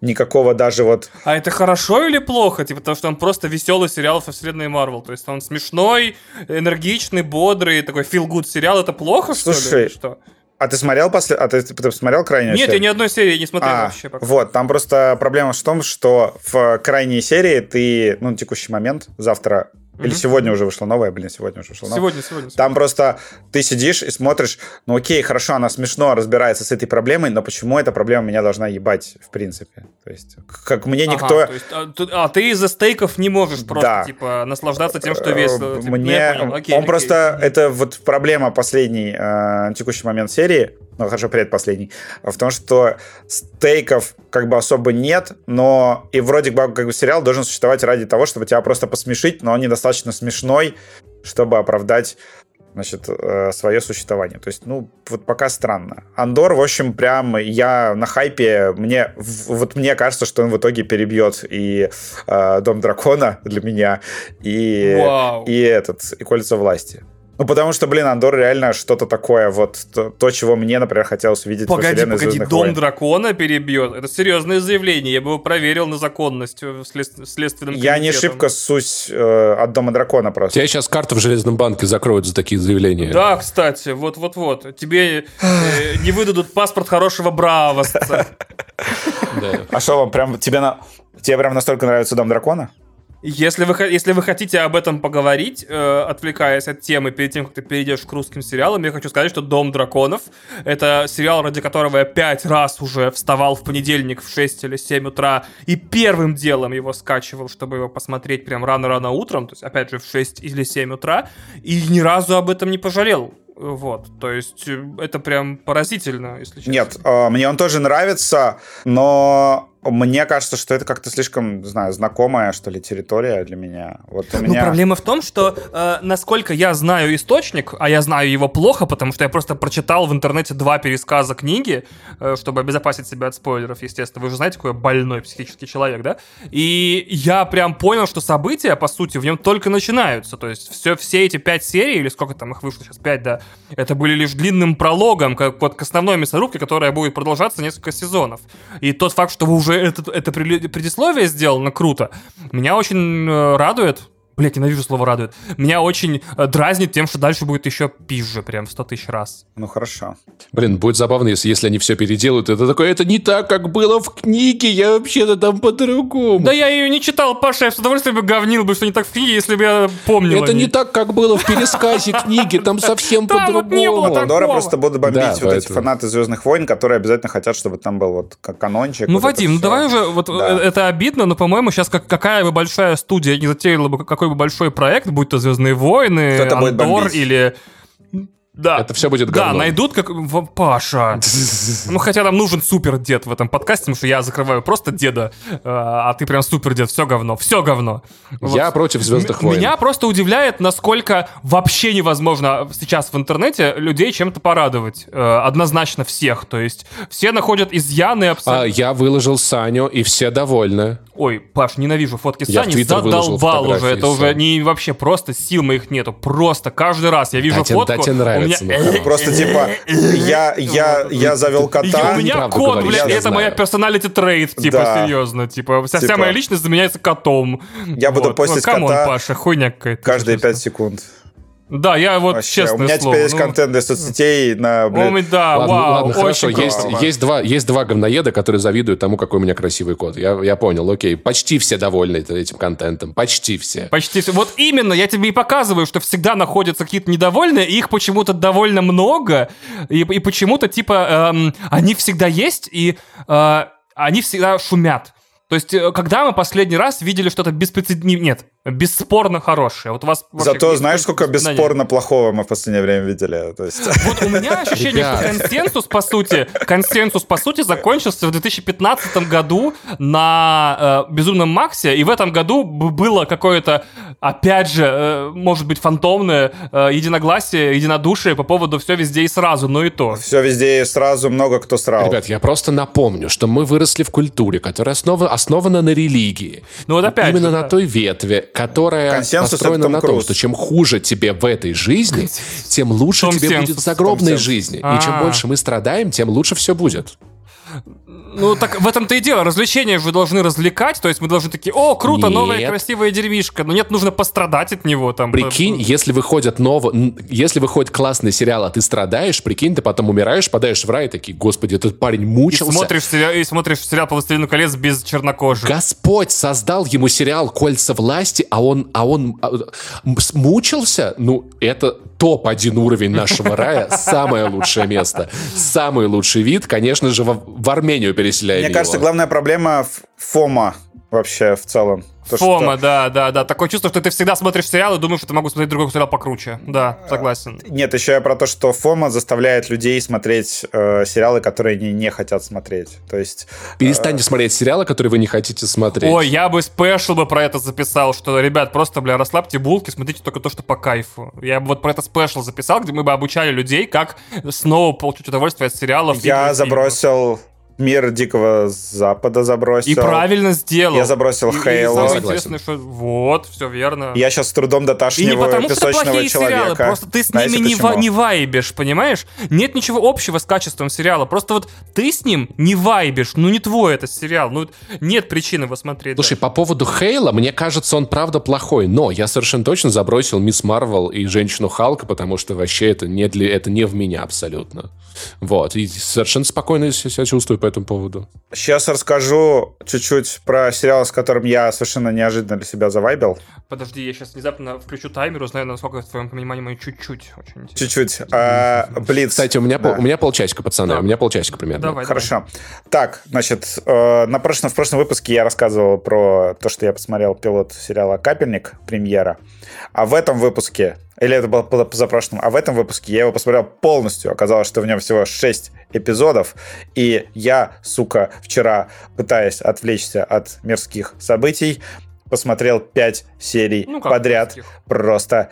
никакого даже вот... А это хорошо или плохо? Типа, потому что он просто веселый сериал со вселенной Марвел. То есть он смешной, энергичный, бодрый, такой feel-good сериал. Это плохо, Слушай, что ли? Что? А ты смотрел после... А ты, ты посмотрел крайнюю Нет, серию? я ни одной серии не смотрел а, вообще пока. Вот, там просто проблема в том, что в крайней серии ты, ну, на текущий момент, завтра или сегодня уже вышла новая, блин, сегодня уже вышла новая. Сегодня, сегодня. сегодня. Там просто ты сидишь и смотришь, ну окей, хорошо, она смешно разбирается с этой проблемой, но почему эта проблема меня должна ебать, в принципе? То есть, как мне никто... Ага, есть, а, а ты из-за стейков не можешь просто, да. типа, наслаждаться тем, что весело. Типа, мне... Ну, окей, Он окей. просто... Это вот проблема последней, э, текущий момент серии, ну, хорошо, предпоследний, в том, что стейков как бы особо нет, но и вроде бы как бы сериал должен существовать ради того, чтобы тебя просто посмешить, но он недостаточно смешной, чтобы оправдать значит, э, свое существование. То есть, ну, вот пока странно. Андор, в общем, прям я на хайпе, мне, вот мне кажется, что он в итоге перебьет и э, Дом Дракона для меня, и, Вау. и этот, и Кольца Власти. Ну, потому что, блин, Андор реально что-то такое, вот то, то, чего мне, например, хотелось увидеть погоди, во Погоди, Дом войн. Дракона перебьет? Это серьезное заявление, я бы его проверил на законность в след... следственном Я не шибко ссусь э, от Дома Дракона просто. Тебя сейчас карты в Железном банке закроют за такие заявления. Да, кстати, вот-вот-вот. Тебе э, не выдадут паспорт хорошего бравоста. А что вам прям, тебе, на, тебе прям настолько нравится Дом Дракона? Если вы, если вы хотите об этом поговорить, э, отвлекаясь от темы, перед тем, как ты перейдешь к русским сериалам, я хочу сказать, что «Дом драконов» — это сериал, ради которого я пять раз уже вставал в понедельник в 6 или 7 утра и первым делом его скачивал, чтобы его посмотреть прям рано-рано утром, то есть, опять же, в 6 или 7 утра, и ни разу об этом не пожалел. Вот, то есть э, это прям поразительно, если честно. Нет, э, мне он тоже нравится, но мне кажется, что это как-то слишком, не знаю, знакомая, что ли, территория для меня. Вот у Ну, меня... проблема в том, что, э, насколько я знаю источник, а я знаю его плохо, потому что я просто прочитал в интернете два пересказа книги, э, чтобы обезопасить себя от спойлеров, естественно. Вы же знаете, какой я больной психический человек, да? И я прям понял, что события, по сути, в нем только начинаются. То есть все, все эти пять серий, или сколько там их вышло сейчас, пять, да, это были лишь длинным прологом как, вот, к основной мясорубке, которая будет продолжаться несколько сезонов. И тот факт, что вы уже это, это предисловие сделано круто, меня очень э, радует. Блять, ненавижу слово радует. Меня очень э, дразнит тем, что дальше будет еще пизже, прям 100 тысяч раз. Ну хорошо. Блин, будет забавно, если, если они все переделают. Это такое, это не так, как было в книге, я вообще-то там по-другому. Да я ее не читал, Паша, я с удовольствием бы говнил бы, что не так в книге, если бы я помнил. Это не так, как было в пересказе книги, там совсем по-другому. Дора просто будут бомбить вот эти фанаты Звездных войн, которые обязательно хотят, чтобы там был вот как канончик. Ну, Вадим, ну давай уже, вот э, это обидно, но, по-моему, сейчас как, какая бы большая студия не затеяла бы какой бы большой проект, будь то «Звездные войны», Кто-то «Андор» или... Да. Это все будет Да, говном. найдут как... Паша. Ну, хотя нам нужен супер дед в этом подкасте, потому что я закрываю просто деда, э, а ты прям супер дед. Все говно, все говно. Вот. Я против «Звездных войн». Меня просто удивляет, насколько вообще невозможно сейчас в интернете людей чем-то порадовать. Э, Однозначно всех. То есть все находят изъяны А, абсолютно. я выложил Саню, и все довольны. Ой, Паш, ненавижу фотки Я Сани, задолбал уже. Это уже не вообще просто сил моих нету. Просто каждый раз я вижу Да тебе- фотку. да тебе у нравится, меня- ну, Просто типа, я, я, я завел И кота. у меня кот, блядь, это моя personality trait, типа, Да. серьезно. Типа, вся, вся Типа, моя личность заменяется котом. Я буду постить Ну, come on, кота Паша, хуйня какая-то. каждые честно. 5 секунд. Да, я вот Вообще, честное у меня слово. теперь есть ну, контент для соцсетей на, О, блин, мы- да, ладно, вау, ладно, хорошо. очень Есть, есть, два, есть два говноеда, которые завидуют тому, какой у меня красивый кот. Я, я понял, окей. Почти все довольны этим контентом. Почти все. Почти все. Вот именно, я тебе и показываю, что всегда находятся какие-то недовольные, и их почему-то довольно много, и, и почему-то, типа, эм, они всегда есть, и э, они всегда шумят. То есть, э, когда мы последний раз видели что-то беспрецедентное... Нет, бесспорно хорошее. Вот у вас... Зато знаешь, сколько бесспорно плохого мы в последнее время видели? То есть... Вот у меня ощущение, что консенсус, по сути, консенсус, по сути, закончился в 2015 году на э, Безумном Максе, и в этом году было какое-то, опять же, э, может быть, фантомное э, единогласие, единодушие по поводу все везде и сразу, но и то. Все везде и сразу много кто срал. Ребят, я просто напомню, что мы выросли в культуре, которая основа, основана на религии. Ну вот опять Именно же, на да. той ветве, которая Консенсус построена на том, Круз. что чем хуже тебе в этой жизни, тем лучше Том тебе Сенсус. будет в загробной Том жизни. И А. чем больше мы страдаем, тем лучше все будет. Ну, так в этом-то и дело. Развлечения же должны развлекать, то есть мы должны такие, о, круто, новая Нет. красивая деревишка. Но нет, нужно пострадать от него там. Прикинь, если выходят ново... если выходит классный сериал, а ты страдаешь, прикинь, ты потом умираешь, попадаешь в рай, и такие, господи, этот парень И мучился. смотришь, сериал, и смотришь сериал по «Властелину колец» без чернокожих. Господь создал ему сериал «Кольца власти», а он, а он а, мучился? Ну, это топ-1 уровень нашего рая, самое лучшее место, самый лучший вид, конечно же, в, в Армению переселяем Мне кажется, его. главная проблема в ФОМа вообще в целом. То, что- Фома, да, да, да. Такое чувство, что ты всегда смотришь сериал и думаешь, что ты могу смотреть другой сериал покруче. Да, согласен. Нет, еще я про то, что ФОМа заставляет людей смотреть э, сериалы, которые они не хотят смотреть. То есть... Перестаньте смотреть сериалы, которые вы не хотите смотреть. Ой, я бы special бы про это записал, что, ребят, просто, бля, расслабьте булки, смотрите только то, что по кайфу. Я бы вот про это special записал, где мы бы обучали людей, как снова получить удовольствие от сериалов. Я фильмов. Мир Дикого Запада забросил. И правильно сделал. Я забросил И- и интересное, что вот, все верно. Я сейчас с трудом И не доташниваю потому, что песочного плохие человека. сериалы, просто ты с Знаете ними не, почему? ва- не вайбишь, понимаешь? Нет ничего общего с качеством сериала, просто вот ты с ним не вайбишь, ну не твой это сериал, ну нет причины его смотреть. Слушай, дальше. по поводу Хейла, мне кажется, он правда плохой, но я совершенно точно забросил Мисс Марвел и Женщину Халка, потому что вообще это не, для, это не в меня абсолютно. Вот, и совершенно спокойно себя чувствую по этому поводу. Сейчас расскажу чуть-чуть про сериал, с которым я совершенно неожиданно для себя завайбил. Подожди, я сейчас внезапно включу таймер, узнаю, насколько в твоем понимании мы чуть-чуть. Очень интересно. Чуть-чуть. А, Блиц. Кстати, у меня, Да. пол- у меня полчасика, пацаны, Да. у меня полчасика примерно. Давай, Хорошо. Так, значит, э, на прошлом, в прошлом выпуске я рассказывал про то, что я посмотрел пилот сериала «Капельник», премьера. А в этом выпуске, или это было поза- позапрошлым, а в этом выпуске я его посмотрел полностью. Оказалось, что в нем всего 6 эпизодов. И я, сука, вчера, пытаясь отвлечься от мирских событий, посмотрел 5 серий Ну, подряд. русских. Просто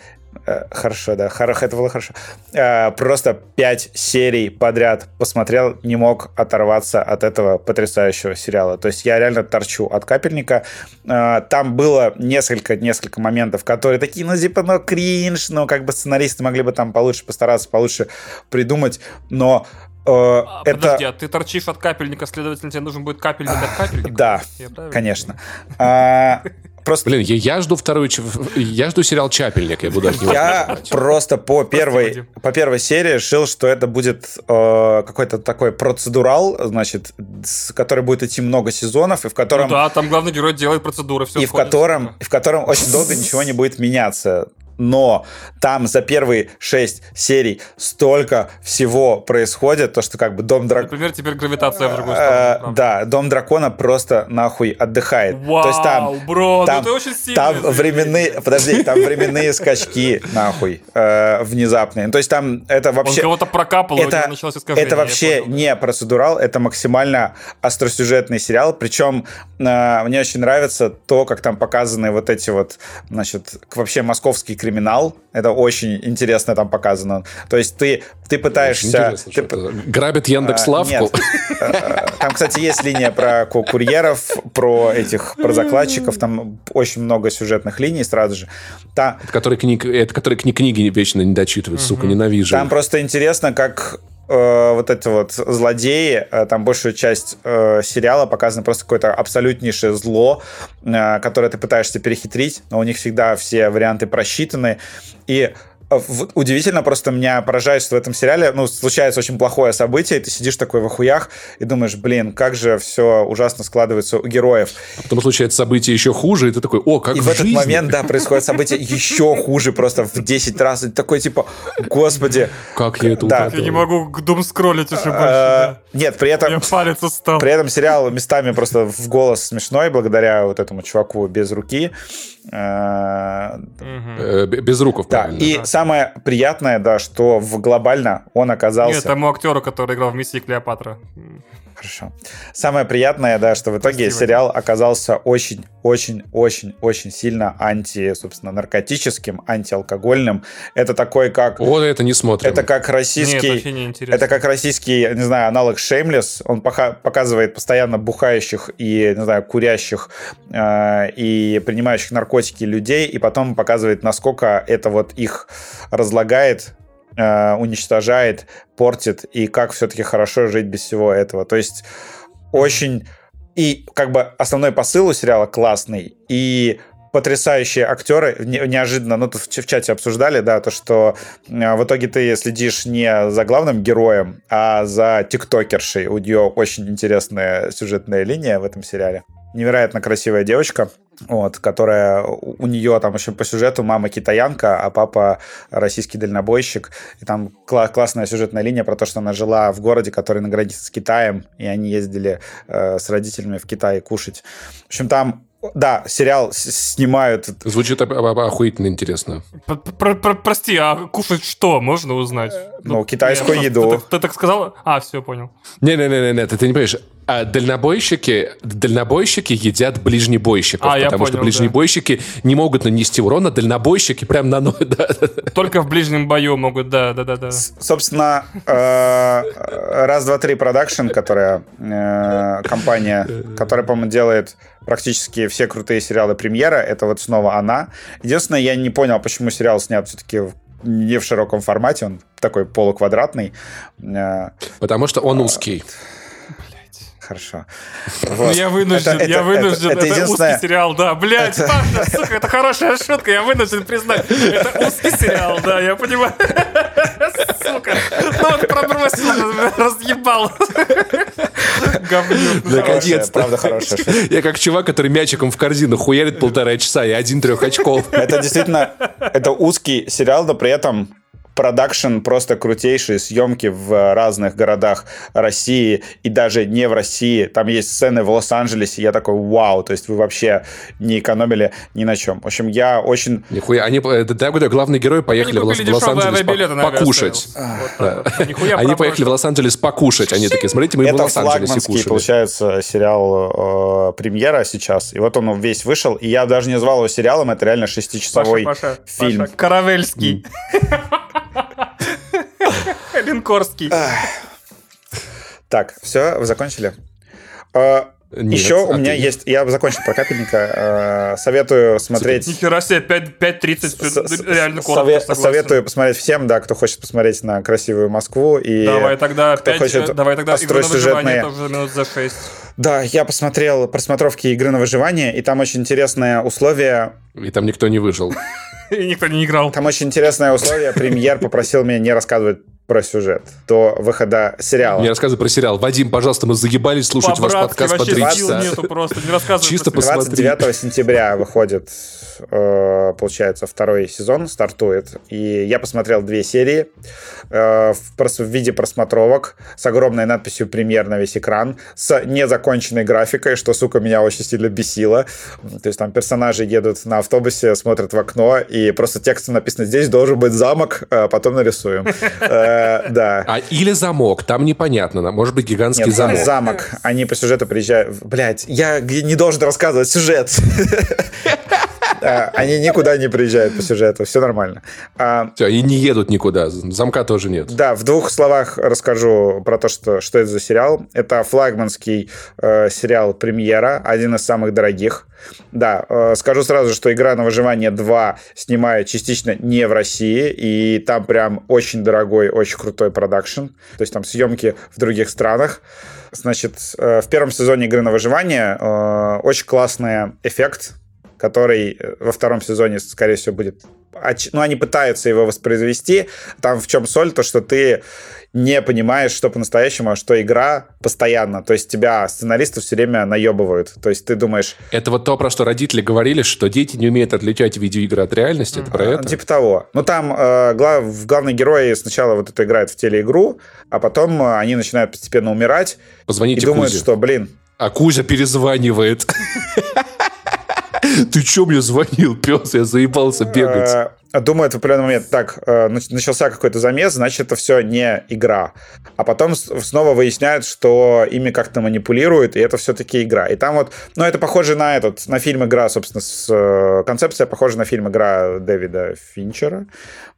хорошо, да, хоро- это было хорошо. Э, просто пять серий подряд посмотрел, не мог оторваться от этого потрясающего сериала. То есть я реально торчу от капельника. Э, там было несколько, несколько моментов, которые такие, ну, типа, ну, кринж, ну, как бы сценаристы могли бы там получше постараться, получше придумать, но э, А, это... Подожди, а ты торчишь от капельника, следовательно, тебе нужен будет капельник от капельника? Да, конечно. Просто... Блин, я, я жду вторую... Я жду сериал «Чапельник», я буду от него Я просто по первой, по первой серии решил, что это будет э, какой-то такой процедурал, значит, с, который будет идти много сезонов, и в котором... Ну да, там главный герой делает процедуры, все и в котором, и в котором очень долго ничего не будет меняться но там за первые шесть серий столько всего происходит, то, что как бы Дом Дракона... Например, теперь гравитация в другую э, сторону. Да, Дом Дракона просто нахуй отдыхает. Вау, то есть там, бро, ну там, ну очень сильно. Там временные, подожди, там временные скачки нахуй э, внезапные. То есть там это вообще... Он кого-то прокапал, это, началось искажение. Это вообще не процедурал, это максимально остросюжетный сериал, причем э, мне очень нравится то, как там показаны вот эти вот, значит, вообще московские криминалы криминал. Это очень интересно там показано. То есть ты, ты пытаешься... Ты... Грабит Яндекс а, Лавку? Э, там, кстати, есть линия про курьеров, про этих, про закладчиков. Там очень много сюжетных линий сразу же. Та... Это которые книг, это которые книги вечно не дочитывают, сука, ненавижу. Там просто интересно, как э, вот эти вот злодеи, э, там большую часть э, сериала показано просто какое-то абсолютнейшее зло, э, которое ты пытаешься перехитрить, но у них всегда все варианты просчитаны. И удивительно просто меня поражает, что в этом сериале, ну, случается очень плохое событие, и ты сидишь такой в охуях и думаешь, блин, как же все ужасно складывается у героев. А потом случается событие еще хуже, и ты такой, о, как И в, в этот момент, да, происходит событие еще хуже, просто в 10 раз. И такой, типа, господи. Как я это да. Я не могу дум скроллить уже больше. Нет, при этом... палец устал. При этом сериал местами просто в голос смешной, благодаря вот этому чуваку без руки. Э, без руков, Да, и самое приятное, да, что в глобально он оказался... Нет, тому актеру, который играл в «Миссии Клеопатра». Хорошо. Самое приятное, да, что в итоге Спасибо. сериал оказался очень-очень-очень-очень сильно анти, собственно, наркотическим, антиалкогольным. Это такой как... Вот это не смотрим. Это как российский... Нет, это как российский, не знаю, аналог Shameless. Он показывает постоянно бухающих и, не знаю, курящих э, и принимающих наркотики людей, и потом показывает, насколько это вот их разлагает э, уничтожает, портит, и как все-таки хорошо жить без всего этого. То есть очень... И как бы основной посыл у сериала классный, и потрясающие актеры. Неожиданно, ну, тут в чате обсуждали, да, то, что э, в итоге ты следишь не за главным героем, а за тиктокершей. У нее очень интересная сюжетная линия в этом сериале невероятно красивая девочка, вот, которая у нее там еще по сюжету мама китаянка, а папа российский дальнобойщик. И там кла- классная сюжетная линия про то, что она жила в городе, который на границе с Китаем, и они ездили э, с родителями в Китай кушать. В общем, там да, сериал снимают. Звучит охуительно интересно. Прости, а кушать что можно узнать? Ну, китайскую еду. Ты так сказал? А, все, понял. Не-не-не, ты не понимаешь. А дальнобойщики, дальнобойщики едят ближнебойщиков, а, потому понял, что ближнебойщики да. не могут нанести урона, дальнобойщики прям на ноль. Да. Только в ближнем бою могут, да, да, да, да. Собственно, э, раз, два, три продакшн, которая э, компания, которая, по-моему, делает практически все крутые сериалы премьера, это вот снова она. Единственное, я не понял, почему сериал снят все-таки не в широком формате, он такой полуквадратный. Э, потому что он узкий хорошо. Вот. Ну, я вынужден, это, я это, вынужден. Это, это, это единственное... узкий сериал, да. Блядь, это... Паша, сука, это хорошая шутка, я вынужден признать. Это узкий сериал, да, я понимаю. Сука. Ну вот пробросил, разъебал. Говнюк. Наконец-то. Правда хорошая шутка. Я как чувак, который мячиком в корзину хуярит полтора часа и один трех очков. Это действительно, это узкий сериал, но при этом продакшн просто крутейшие съемки в разных городах России и даже не в России. Там есть сцены в Лос-Анджелесе. Я такой, вау, то есть вы вообще не экономили ни на чем. В общем, я очень... Нихуя, они, да, главные герои поехали в Лос-Анджелес покушать. Они поехали в Лос-Анджелес покушать. Они такие, смотрите, мы в Лос-Анджелесе кушали. получается, сериал э, премьера сейчас. И вот он весь вышел. И я даже не назвал его сериалом, это реально шестичасовой фильм. Каравельский. Линкорский. Так, все, вы закончили? А, Нет, Еще у меня ты... есть, я закончил про капельника, советую смотреть... Нихера себе, 5.30, реально коротко, Советую посмотреть всем, да, кто хочет посмотреть на красивую Москву. И давай тогда, кто 5, хочет давай тогда игру на выживание, тоже минут за 6. Да, я посмотрел просмотровки игры на выживание, и там очень интересное условие. И там никто не выжил. И никто не играл. Там очень интересное условие. Премьер попросил меня не рассказывать про сюжет до выхода сериала. Не рассказывай про сериал. Вадим, пожалуйста, мы загибались слушать ваш подкаст по три часа. нету просто, не рассказывай Чисто про посмотри. 29 сентября выходит, э, получается, второй сезон, стартует. И я посмотрел две серии э, в, виде просмотровок с огромной надписью «Премьер» на весь экран, с незаконченной графикой, что, сука, меня очень сильно бесило. То есть там персонажи едут на автобусе, смотрят в окно, и просто текстом написано «Здесь должен быть замок, а потом нарисуем». Э, Да. А или замок, там непонятно. Может быть, гигантский Нет, замок. замок. Они по сюжету приезжают. Блять, я не должен рассказывать сюжет. А, Они никуда не приезжают по сюжету, все нормально. А, Всё, и не едут никуда. Замка тоже нет. Да, в двух словах расскажу про то, что, что это за сериал. Это флагманский э, сериал «Премьера», один из самых дорогих. Да, э, скажу сразу, что «Игра на выживание 2» снимает частично не в России, и там прям очень дорогой, очень крутой продакшн. То есть там съемки в других странах. Значит, э, в первом сезоне «Игры на выживание» э, очень классный эффект, который э, во втором сезоне, скорее всего, будет... Ну, они пытаются его воспроизвести. Там в чем соль? То, что ты не понимаешь, что по-настоящему, а что игра постоянно. То есть тебя сценаристы все время наебывают. То есть ты думаешь, Это вот то, про что родители говорили, что дети не умеют отличать видеоигры от реальности. Это про «А, это? типа того. Ну, там э, глав, главный герой сначала вот это играет в телеигру, а потом э, они начинают постепенно умирать и Позвоните думают, Кузе. что, блин, А Кузя перезванивает. Ты чё мне звонил, пес? Я заебался бегать. Э, думают в определенный момент, так, э, нач- начался какой-то замес, значит, это все не игра. А потом снова выясняют, что ими как-то манипулируют, и это все-таки игра. И там вот, ну, это похоже на этот, на фильм «Игра», собственно, с, э, концепция похожа на фильм «Игра» Дэвида Финчера,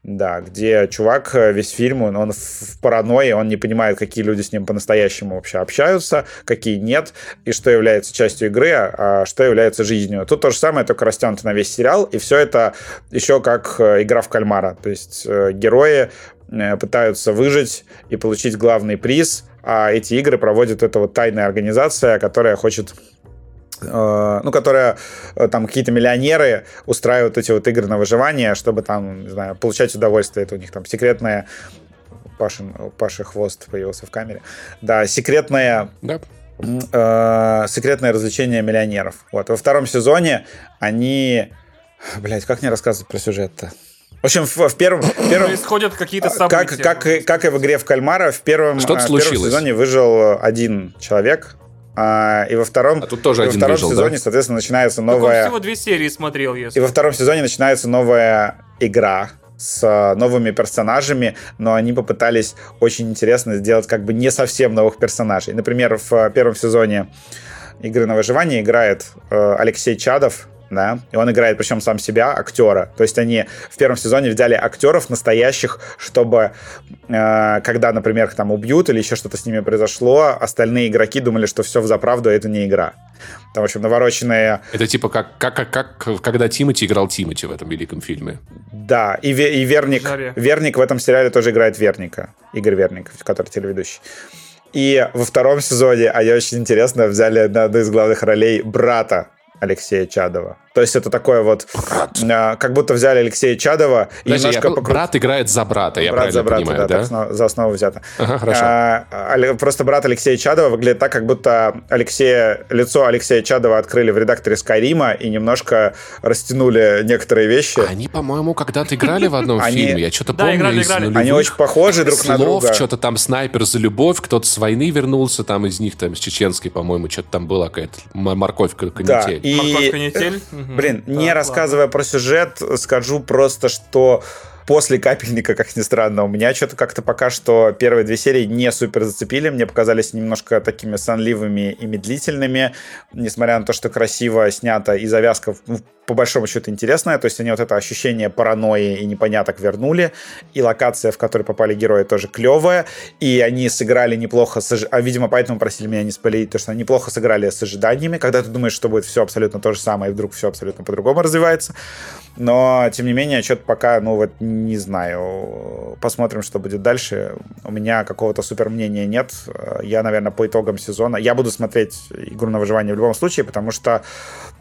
да, где чувак э, весь фильм, он, он в паранойи, он не понимает, какие люди с ним по-настоящему вообще общаются, какие нет, и что является частью игры, а а что является жизнью. Тут то же самое, только растянуто на весь сериал, и все это еще как э, игра в кальмара. То есть э, герои пытаются выжить и получить главный приз, а эти игры проводит эта вот тайная организация, которая хочет ну, которая э, там какие-то миллионеры устраивают эти вот игры на выживание, чтобы там, не знаю, получать удовольствие. Это у них там секретная Пашин, Паша Хвост появился в камере. Да, секретная Да. э, секретное развлечение миллионеров. Вот. Во втором сезоне они... Блять, как мне рассказывать про сюжет-то? В общем, в, в первом... в первом Происходят какие-то как, события. как, и- как и в игре в кальмара, в первом, Что-то а, в первом случилось. сезоне выжил один человек, а, и во втором, А тут тоже и во втором выжил, да? сезоне, соответственно, начинается Так он новая... всего две серии смотрел, И если. во втором сезоне начинается новая игра с э, новыми персонажами, но они попытались очень интересно сделать как бы не совсем новых персонажей. Например, в э, первом сезоне игры на выживание играет э, Алексей Чадов, да, и он играет, причем сам себя, актера. То есть они в первом сезоне взяли актеров настоящих, чтобы, э, когда, например, их там убьют или еще что-то с ними произошло, остальные игроки думали, что все в заправду, а это не игра. Там, в общем, навороченные Это типа как, как, как, как когда Тимати играл Тимати в этом великом фильме. Да, и, и Верник, Жаре. Верник в этом сериале тоже играет Верника. Игорь Верник, который телеведущий. И во втором сезоне, а я очень интересно, взяли на одну из главных ролей брата Алексея Чадова. То есть это такое вот, а, как будто взяли Алексея Чадова и Подожди, я немножко пол- покру- брат играет за брата, я брат за правильно брата, понимаю, да, да? сно- за основу взято. Ага, хорошо. А, просто брат Алексея Чадова выглядит так, как будто Алексея, лицо Алексея Чадова открыли в редакторе Скайрима и немножко растянули некоторые вещи. Они, по-моему, когда-то играли в одном фильме. Я что-то помню. Они очень похожи друг на друга. что-то там снайпер за любовь, кто-то с войны вернулся, там из них там с чеченской, по-моему, что-то там была какая-то м- морковь Да, канитель. и... Морковь, Блин, Да, не ладно. рассказывая про сюжет, скажу просто, что после капельника, как ни странно, у меня что-то как-то пока что первые две серии не супер зацепили. Мне показались немножко такими сонливыми и медлительными, несмотря на то, что красиво снято и завязка ну, по большому счету интересная. То есть они вот это ощущение паранойи и непоняток вернули. И локация, в которой попали герои, тоже клевая. И они сыграли неплохо, с а, видимо, поэтому просили меня не спалить, потому что они неплохо сыграли с ожиданиями, когда ты думаешь, что будет все абсолютно то же самое, и вдруг все абсолютно по-другому развивается. Но, тем не менее, что-то пока, ну, вот не знаю. Посмотрим, что будет дальше. У меня какого-то супер мнения нет. Я, наверное, по итогам сезона... Я буду смотреть игру на выживание в любом случае, потому что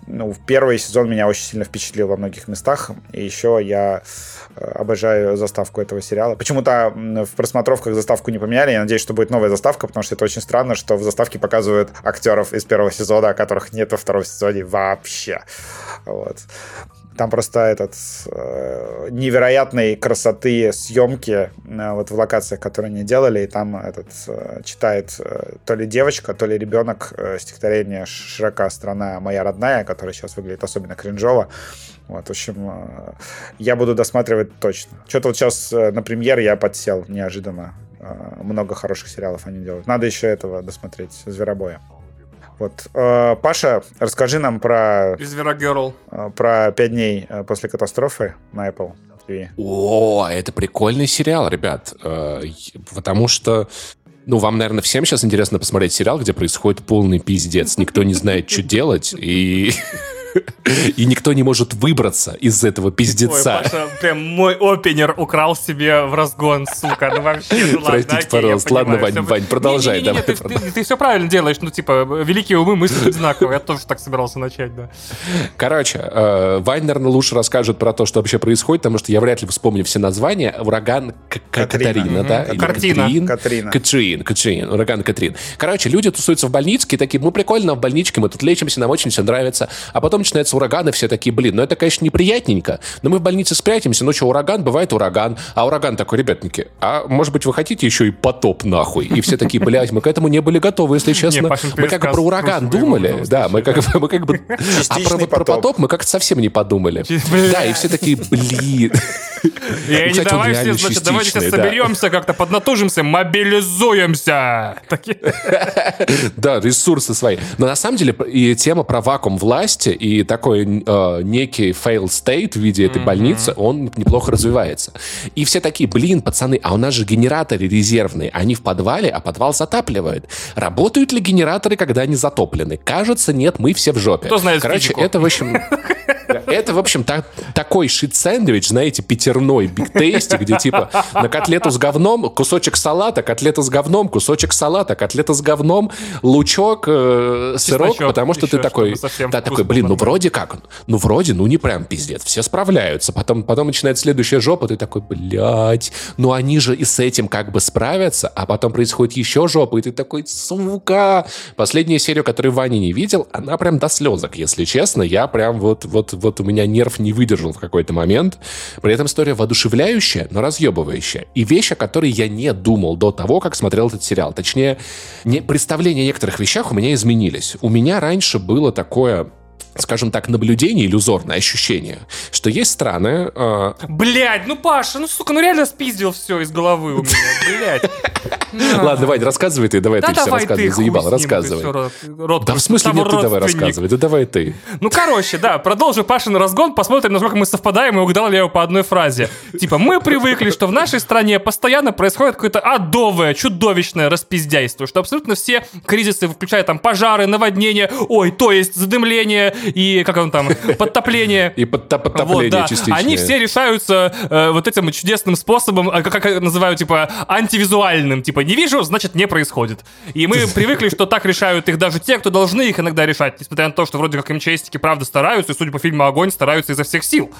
ну, первый сезон меня очень сильно впечатлил во многих местах. И еще я э, обожаю заставку этого сериала. Почему-то в просмотровках заставку не поменяли. Я надеюсь, что будет новая заставка, потому что это очень странно, что в заставке показывают актеров из первого сезона, которых нет во втором сезоне вообще. Вот. Там просто этот э, невероятной красоты съемки э, вот в локациях, которые они делали, и там этот э, читает э, то ли девочка, то ли ребенок э, стихотворение «Широка страна моя родная», которое сейчас выглядит особенно кринжово. Вот, в общем, э, я буду досматривать точно. Что-то вот сейчас э, на премьер я подсел неожиданно. Э, много хороших сериалов они делают. Надо еще этого досмотреть, «Зверобоя». Вот. Э, Паша, расскажи нам про... Зверогерл. Э, про пять дней э, после катастрофы на Apple TV. О, это прикольный сериал, ребят. Потому что ну, вам, наверное, всем сейчас интересно посмотреть сериал, где происходит полный пиздец. Никто не знает, что делать, и И никто не может выбраться из этого пиздеца. Ой, Паша, прям мой опенер украл себе в разгон, сука. Ну вообще, ну ладно, Простите, окей, пожалуйста. Ладно, понимаю, Вань, все... Вань, продолжай. Не, не, не, давай, ты, ты, ты все правильно делаешь. Ну, типа, великие умы мыслят одинаково. Я тоже так собирался начать, да. Короче, э, Вань, наверное, лучше расскажет про то, что вообще происходит, потому что я вряд ли вспомню все названия. Ураган Катарина, да? Картина. Катрина. Катрин, Катрин, ураган Катрин. Короче, люди тусуются в больнице, такие, мы прикольно в больничке, мы тут лечимся, нам очень все нравится. А потом начинается ураган, и все такие, блин, ну это, конечно, неприятненько, но мы в больнице спрячемся, ну что, ураган, бывает ураган, а ураган такой, ребятники, а может быть вы хотите еще и потоп нахуй? И все такие, блядь, мы к этому не были готовы, если честно. мы как бы про ураган думали, да, мы как, мы как бы... А про, про потоп мы как-то совсем не подумали. Да, и все такие, блин. И они, ну, давайте, значит, давайте соберемся как-то, поднатужимся, мобилизуемся. Да, ресурсы свои. Но на самом деле и тема про вакуум власти и такой э, некий fail state в виде этой больницы, он неплохо развивается. И все такие, блин, пацаны, а у нас же генераторы резервные, они в подвале, а подвал затапливают. Работают ли генераторы, когда они затоплены? Кажется, нет, мы все в жопе. Кто знает Короче, физику? это, в общем... Это, в общем, та, такой шит-сэндвич, знаете, пятерной, биг тейсти, где типа на котлету с говном кусочек салата, котлета с говном, кусочек салата, котлета с говном, лучок, э, сырок, потому что еще, ты такой, да, такой, блин, ну. Вроде как, ну вроде, ну не прям пиздец, все справляются. Потом, потом начинается следующая жопа, ты такой, блядь, ну они же и с этим как бы справятся, а потом происходит еще жопа, и ты такой, сука. Последнюю серию, которую Ваня не видел, она прям до слезок, если честно. Я прям вот, вот, вот у меня нерв не выдержал в какой-то момент. При этом история воодушевляющая, но разъебывающая. И вещь, о которой я не думал до того, как смотрел этот сериал. Точнее, не, представления о некоторых вещах у меня изменились. У меня раньше было такое скажем так, наблюдение, иллюзорное ощущение, что есть страны... э, Блять, ну Паша, ну сука, ну реально спиздил все из головы у меня, блять. Ладно, Вань, рассказывай ты, давай Да ты все рассказывай, заебал, рассказывай. Да в смысле нет, ты давай рассказывай, да давай ты. Ну, короче, да, продолжим Пашин разгон, посмотрим, насколько мы совпадаем, и угадал ли я его по одной фразе. Типа, мы привыкли, что в нашей стране постоянно происходит какое-то адовое, чудовищное распиздяйство, что абсолютно все кризисы, включая там пожары, наводнения, ой, то есть задымление и, как он там, подтопление. И подто- подтопление частичное. Они все решаются э, вот этим чудесным способом, э, как, как я называю, типа, антивизуальным. Типа, не вижу, значит, не происходит. И мы привыкли, что так решают их даже те, кто должны их иногда решать, несмотря на то, что вроде как МЧСники правда стараются, и, судя по фильму «Огонь», стараются изо всех сил.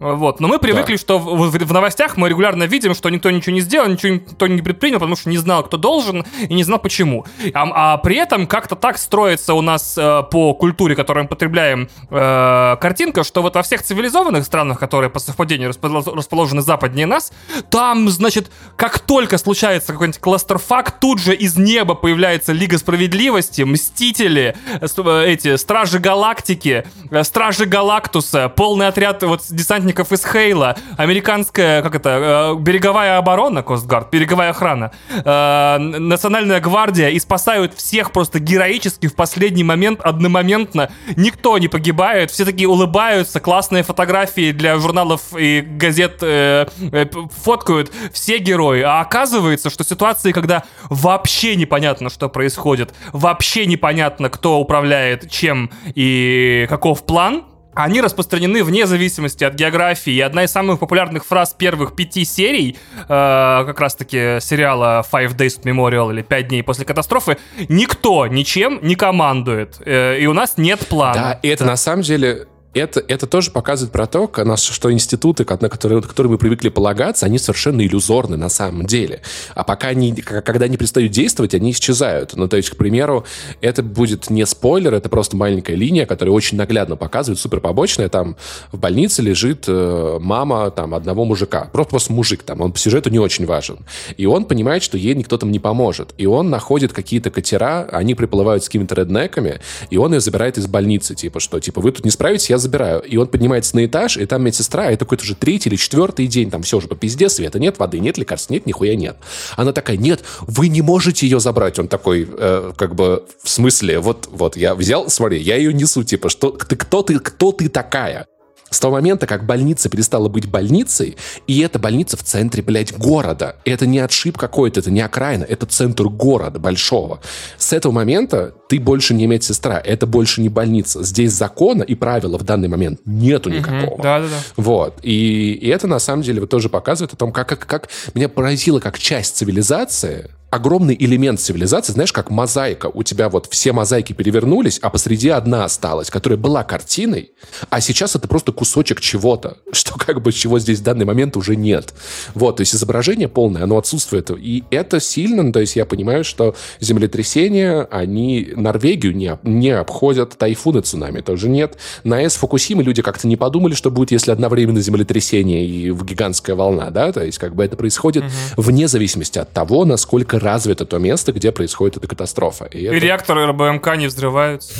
Вот. Но мы привыкли, что в, в- в новостях мы регулярно видим, что никто ничего не сделал, ничего никто не предпринял, потому что не знал, кто должен, и не знал, почему. А, а при этом как-то так строится у нас э, по культуре, которую мы потребляем, э, картинка, что вот во всех цивилизованных странах, которые по совпадению распол- расположены западнее нас, там, значит, как только случается какой-нибудь кластерфак, тут же из неба появляется Лига Справедливости, Мстители, э, эти, Стражи Галактики, э, Стражи Галактуса, полный отряд вот десантников из Хейла, американская, как это, э, береговая оборона, Костгард, береговая охрана, э, Национальная гвардия, и спасают всех просто героически в последний момент, одномоментно, никто не погибает, все такие улыбаются, классные фотографии для журналов и газет э, э, фоткают. Все герои, а оказывается, что ситуации, когда вообще непонятно, что происходит, вообще непонятно, кто управляет чем и каков план, они распространены вне зависимости от географии. И одна из самых популярных фраз первых пяти серий, э, как раз-таки сериала Five Days Memorial или Пять дней после катастрофы, никто ничем не командует. Э, и у нас нет плана. Да, и это на самом деле это, это тоже показывает про то, что институты, на которые, на которые мы привыкли полагаться, они совершенно иллюзорны на самом деле. А пока они, когда они перестают действовать, они исчезают. Ну, то есть, к примеру, это будет не спойлер, это просто маленькая линия, которая очень наглядно показывает, супер побочная. Там в больнице лежит э, мама там, одного мужика. Просто, просто мужик там, он по сюжету не очень важен. И он понимает, что ей никто там не поможет. И он находит какие-то катера, они приплывают с какими-то реднеками, и он ее забирает из больницы. Типа, что, типа, вы тут не справитесь, я забираю. И он поднимается на этаж, и там медсестра, и это какой-то уже третий или четвертый день, там все уже по пизде, света нет, воды нет, лекарств нет, нихуя нет. Она такая, нет, вы не можете ее забрать. Он такой, э, как бы, в смысле, вот, вот, я взял, смотри, я ее несу, типа, что, ты, кто ты, кто ты такая? С того момента, как больница перестала быть больницей, и эта больница в центре, блядь, города. Это не отшиб какой-то, это не окраина, это центр города большого. С этого момента ты больше не медсестра, это больше не больница. Здесь закона и правила в данный момент нету никакого. Да, да, да. Вот. И, и это, на самом деле, вот тоже показывает о том, как, как, как меня поразило, как часть цивилизации огромный элемент цивилизации, знаешь, как мозаика. У тебя вот все мозаики перевернулись, а посреди одна осталась, которая была картиной, а сейчас это просто кусочек чего-то, что как бы чего здесь в данный момент уже нет. Вот, то есть изображение полное, оно отсутствует. И это сильно, то есть я понимаю, что землетрясения, они Норвегию не, не обходят, тайфуны, цунами тоже нет. На С Фукусимы люди как-то не подумали, что будет, если одновременно землетрясение и гигантская волна, да, то есть как бы это происходит угу. вне зависимости от того, насколько развито то место, где происходит эта катастрофа. И, и это... реакторы РБМК не взрываются.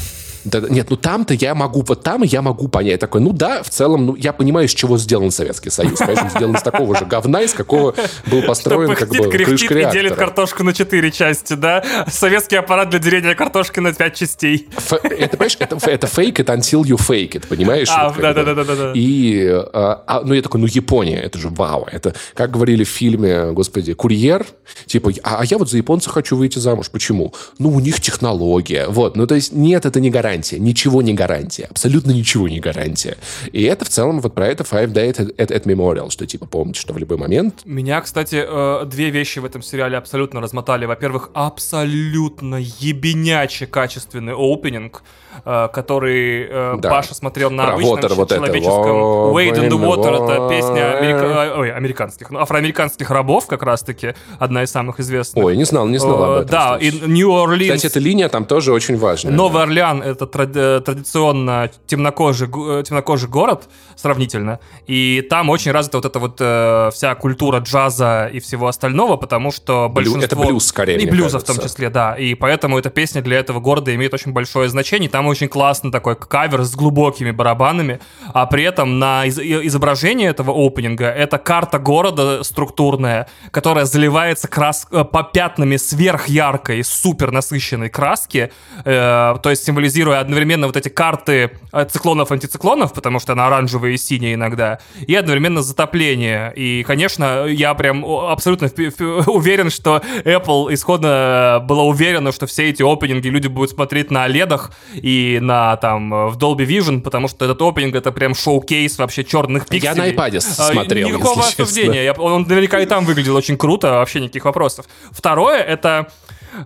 Да, нет, ну там-то я могу, вот там я могу понять. Такой, ну да, в целом, ну я понимаю, из чего сделан Советский Союз. Конечно, сделан из такого же говна, из какого был построен как бы крышка и делит картошку на четыре части, да? Советский аппарат для деления картошки на пять частей. это, понимаешь, это, это fake it until you fake it, понимаешь? А, да-да-да. И, а, а, ну я такой, ну Япония, это же вау. Это, как говорили в фильме, господи, «Курьер», типа, а, а я вот за японца хочу выйти замуж. Почему? Ну, у них технология. Вот, ну то есть нет, это не гарантия гарантия, ничего не гарантия, абсолютно ничего не гарантия. И это в целом вот про это Five Day at, at, at Memorial, что типа помните, что в любой момент... Меня, кстати, э, две вещи в этом сериале абсолютно размотали. Во-первых, абсолютно ебенячий качественный опенинг, который э, да. Паша смотрел на Про обычном water, вот человеческом... Это. Wade in the Water, это песня америка... Ой, американских, ну, афроамериканских рабов как раз-таки, одна из самых известных. Ой, не знал, не знал об этом. Да, и Нью-Орлеанс... Кстати, эта линия там тоже очень важная. Новый Орлеан — это Э, традиционно темнокожий, э, темнокожий город сравнительно, и там очень развита вот эта вот э, вся культура джаза и всего остального, потому что большинство... Это блюз, скорее, И блюза в том числе, да. И поэтому эта песня для этого города имеет очень большое значение. Там очень классный такой кавер с глубокими барабанами, а при этом на из- изображение этого опенинга это карта города структурная, которая заливается крас... Э, по пятнами сверхяркой, супер насыщенной краски, э, то есть символизируя одновременно вот эти карты э, циклонов, антициклонов, потому что она оранжевая и синяя иногда, и одновременно затопление. И, конечно, я прям абсолютно уверен, что Apple исходно была уверена, что все эти опенинги люди будут смотреть на и на там в Dolby Vision, потому что этот опенинг это прям шоу-кейс вообще черных пикселей. Я на iPad а, смотрел, Никакого осуждения. Я, он наверняка и там выглядел очень круто, вообще никаких вопросов. Второе, это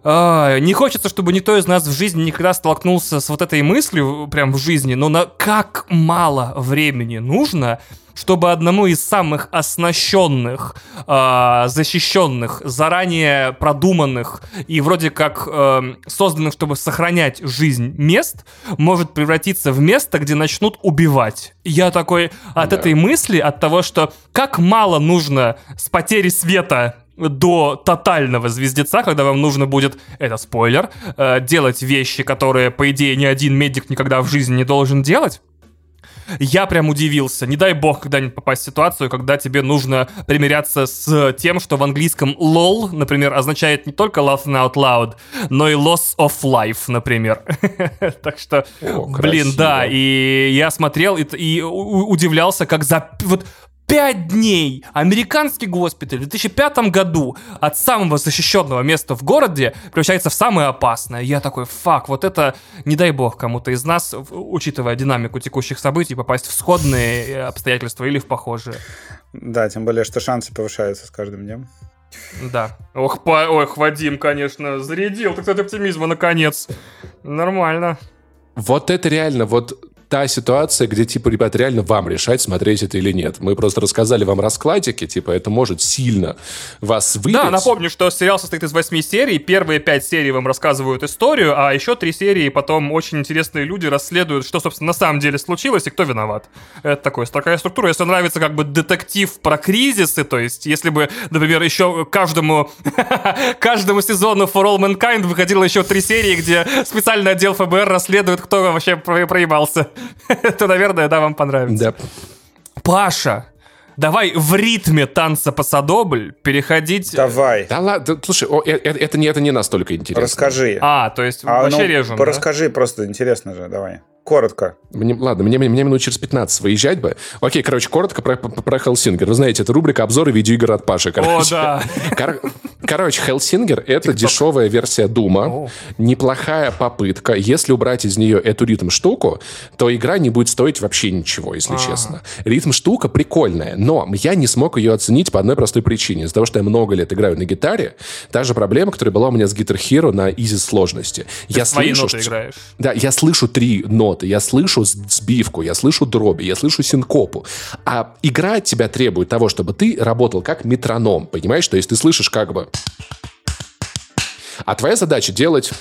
а, не хочется, чтобы никто из нас в жизни никогда столкнулся с вот этой мыслью прям в жизни, но на как мало времени нужно, чтобы одному из самых оснащенных, э, защищенных, заранее продуманных и вроде как э, созданных, чтобы сохранять жизнь мест, может превратиться в место, где начнут убивать. Я такой от да. этой мысли, от того, что как мало нужно с потери света до тотального звездеца, когда вам нужно будет, это спойлер, э, делать вещи, которые, по идее, ни один медик никогда в жизни не должен делать. Я прям удивился. Не дай бог когда-нибудь попасть в ситуацию, когда тебе нужно примиряться с тем, что в английском LOL, например, означает не только laughing out loud, но и loss of life, например. так что, блин, да. И я смотрел и, удивлялся, как за... Вот пять дней американский госпиталь в 2005 году от самого защищенного места в городе превращается в самое опасное. Я такой, фак, вот это, не дай бог кому-то из нас, учитывая динамику текущих событий, попасть в сходные э, обстоятельства или в похожие. Да, тем более, что шансы повышаются с каждым днем. Да. Ох, по... Ох, Вадим, конечно, зарядил так от оптимизма наконец. Нормально. Вот это реально, вот та ситуация, где, типа, ребят, реально вам решать, смотреть это или нет. Мы просто рассказали вам раскладики, типа, это может сильно вас выбить. Да, напомню, что сериал состоит из восьми серий. Первые пять серий вам рассказывают историю, а еще три серии потом очень интересные люди расследуют, что, собственно, на самом деле случилось и кто виноват. Это такое, такая структура. Если нравится как бы детектив про кризисы, то есть, если бы, например, еще каждому, каждому сезону For All Mankind выходило еще три серии, где специальный отдел ФБР расследует, кто вообще проебался. то, наверное, да, вам понравится. Да. Паша, Давай в ритме танца посадобль переходить... Давай. Да ладно, слушай, о, это, э, это, не, это не настолько интересно. Расскажи. А, то есть а, вообще ну, режем, Расскажи, да? просто интересно же, давай. Коротко. Мне, ладно, мне, мне, мне минут через 15 выезжать бы. Окей, короче, коротко про, про Хелсингер. Вы знаете, это рубрика обзоры видеоигр от Паши. Короче. О, да. Кор, короче, Хелсингер — это дешевая версия Дума. Неплохая попытка. Если убрать из нее эту ритм-штуку, то игра не будет стоить вообще ничего, если ага. честно. Ритм-штука прикольная, но я не смог ее оценить по одной простой причине. Из-за того, что я много лет играю на гитаре, та же проблема, которая была у меня с Guitar Hero на изи сложности. Ты я слышу, ноты играешь? Да, я слышу три ноты ноты, я слышу сбивку, я слышу дроби, я слышу синкопу. А игра от тебя требует того, чтобы ты работал как метроном, понимаешь? То есть ты слышишь как бы... А твоя задача делать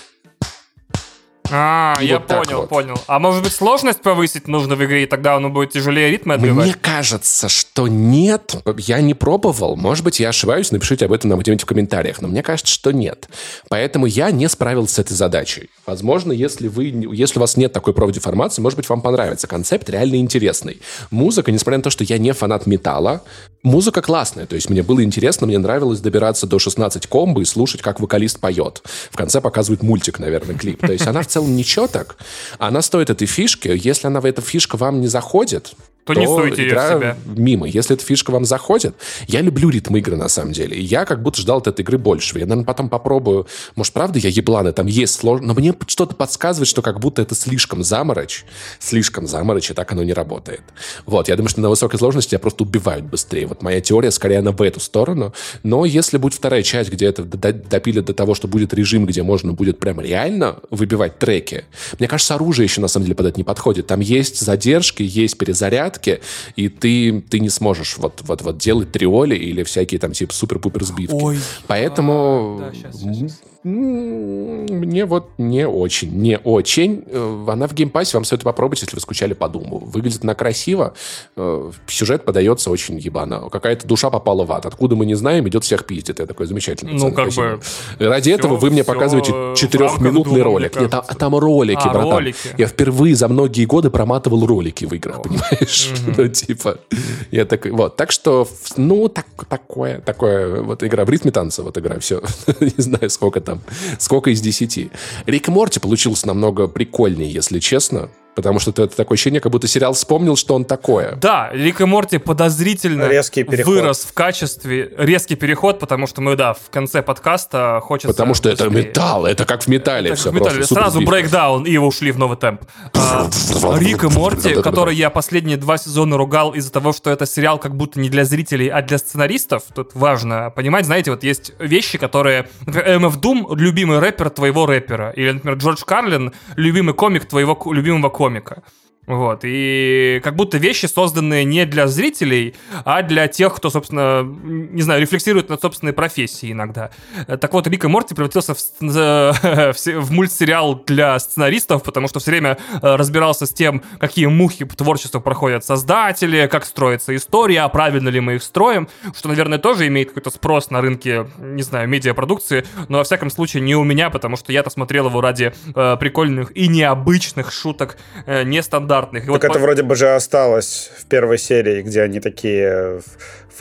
а, и я вот понял, вот. понял. А может быть сложность повысить нужно в игре, и тогда оно будет тяжелее ритмы отбивать? Мне кажется, что нет. Я не пробовал. Может быть, я ошибаюсь, напишите об этом нам где-нибудь в комментариях. Но мне кажется, что нет. Поэтому я не справился с этой задачей. Возможно, если, вы, если у вас нет такой профдеформации, может быть, вам понравится. Концепт реально интересный. Музыка, несмотря на то, что я не фанат металла, музыка классная. То есть мне было интересно, мне нравилось добираться до 16 комбо и слушать, как вокалист поет. В конце показывает мультик, наверное, клип. То есть она в целом ничего так. Она стоит этой фишки. Если она в эта фишка вам не заходит, то, то не суйте игра ее в себя. мимо. Если эта фишка вам заходит, я люблю ритм игры на самом деле. И я как будто ждал от этой игры больше. Я, наверное, потом попробую. Может, правда, я ебланы, там есть сложно. Но мне что-то подсказывает, что как будто это слишком заморочь. Слишком заморочь, и так оно не работает. Вот, я думаю, что на высокой сложности тебя просто убивают быстрее. Вот моя теория скорее она в эту сторону. Но если будет вторая часть, где это допилят до того, что будет режим, где можно будет прям реально выбивать треки, мне кажется, оружие еще на самом деле под это не подходит. Там есть задержки, есть перезаряд, порядке, и ты, ты не сможешь вот, вот, вот делать триоли или всякие там типа супер-пупер сбивки. Ой. Поэтому... А, да, сейчас, сейчас. Мне вот не очень, не очень. Э, она в геймпассе, вам стоит попробовать, если вы скучали по Думу. Выглядит она красиво, э, сюжет подается очень ебано. Какая-то душа попала в ад. Откуда мы не знаем, идет всех пиздит. Это такой замечательный Ну, как бы... Ради все, этого вы мне показываете четырехминутный ролик. Нет, там, там ролики, а, братан. Ролики. Я впервые за многие годы проматывал ролики в играх, О. понимаешь? Угу. Ну, типа, я так, вот. Так что, ну, так, такое, такое, вот игра в ритме танца, вот игра, все. не знаю, сколько там там, сколько из десяти. Рик Морти получился намного прикольнее, если честно. Потому что это такое ощущение, как будто сериал вспомнил, что он такое. Да, Рик и Морти подозрительно резкий переход. вырос в качестве. Резкий переход, потому что мы, да, в конце подкаста хочется... Потому что быстрее. это металл, это как в металле это все. в металле. Сразу брейкдаун, и ушли в новый темп. А, Рик и Морти, который я последние два сезона ругал из-за того, что это сериал как будто не для зрителей, а для сценаристов. Тут важно понимать, знаете, вот есть вещи, которые... Например, MF Doom — любимый рэпер твоего рэпера. Или, например, Джордж Карлин — любимый комик твоего любимого комика комика. Вот, и как будто вещи, созданные не для зрителей, а для тех, кто, собственно, не знаю, рефлексирует над собственной профессией иногда. Так вот, Рик и Морти превратился в, в, в мультсериал для сценаристов, потому что все время э, разбирался с тем, какие мухи творчества проходят создатели, как строится история, а правильно ли мы их строим, что, наверное, тоже имеет какой-то спрос на рынке, не знаю, медиапродукции, но, во всяком случае, не у меня, потому что я-то смотрел его ради э, прикольных и необычных шуток, э, нестандартных стандартных. И так вот это по... вроде бы же осталось в первой серии, где они такие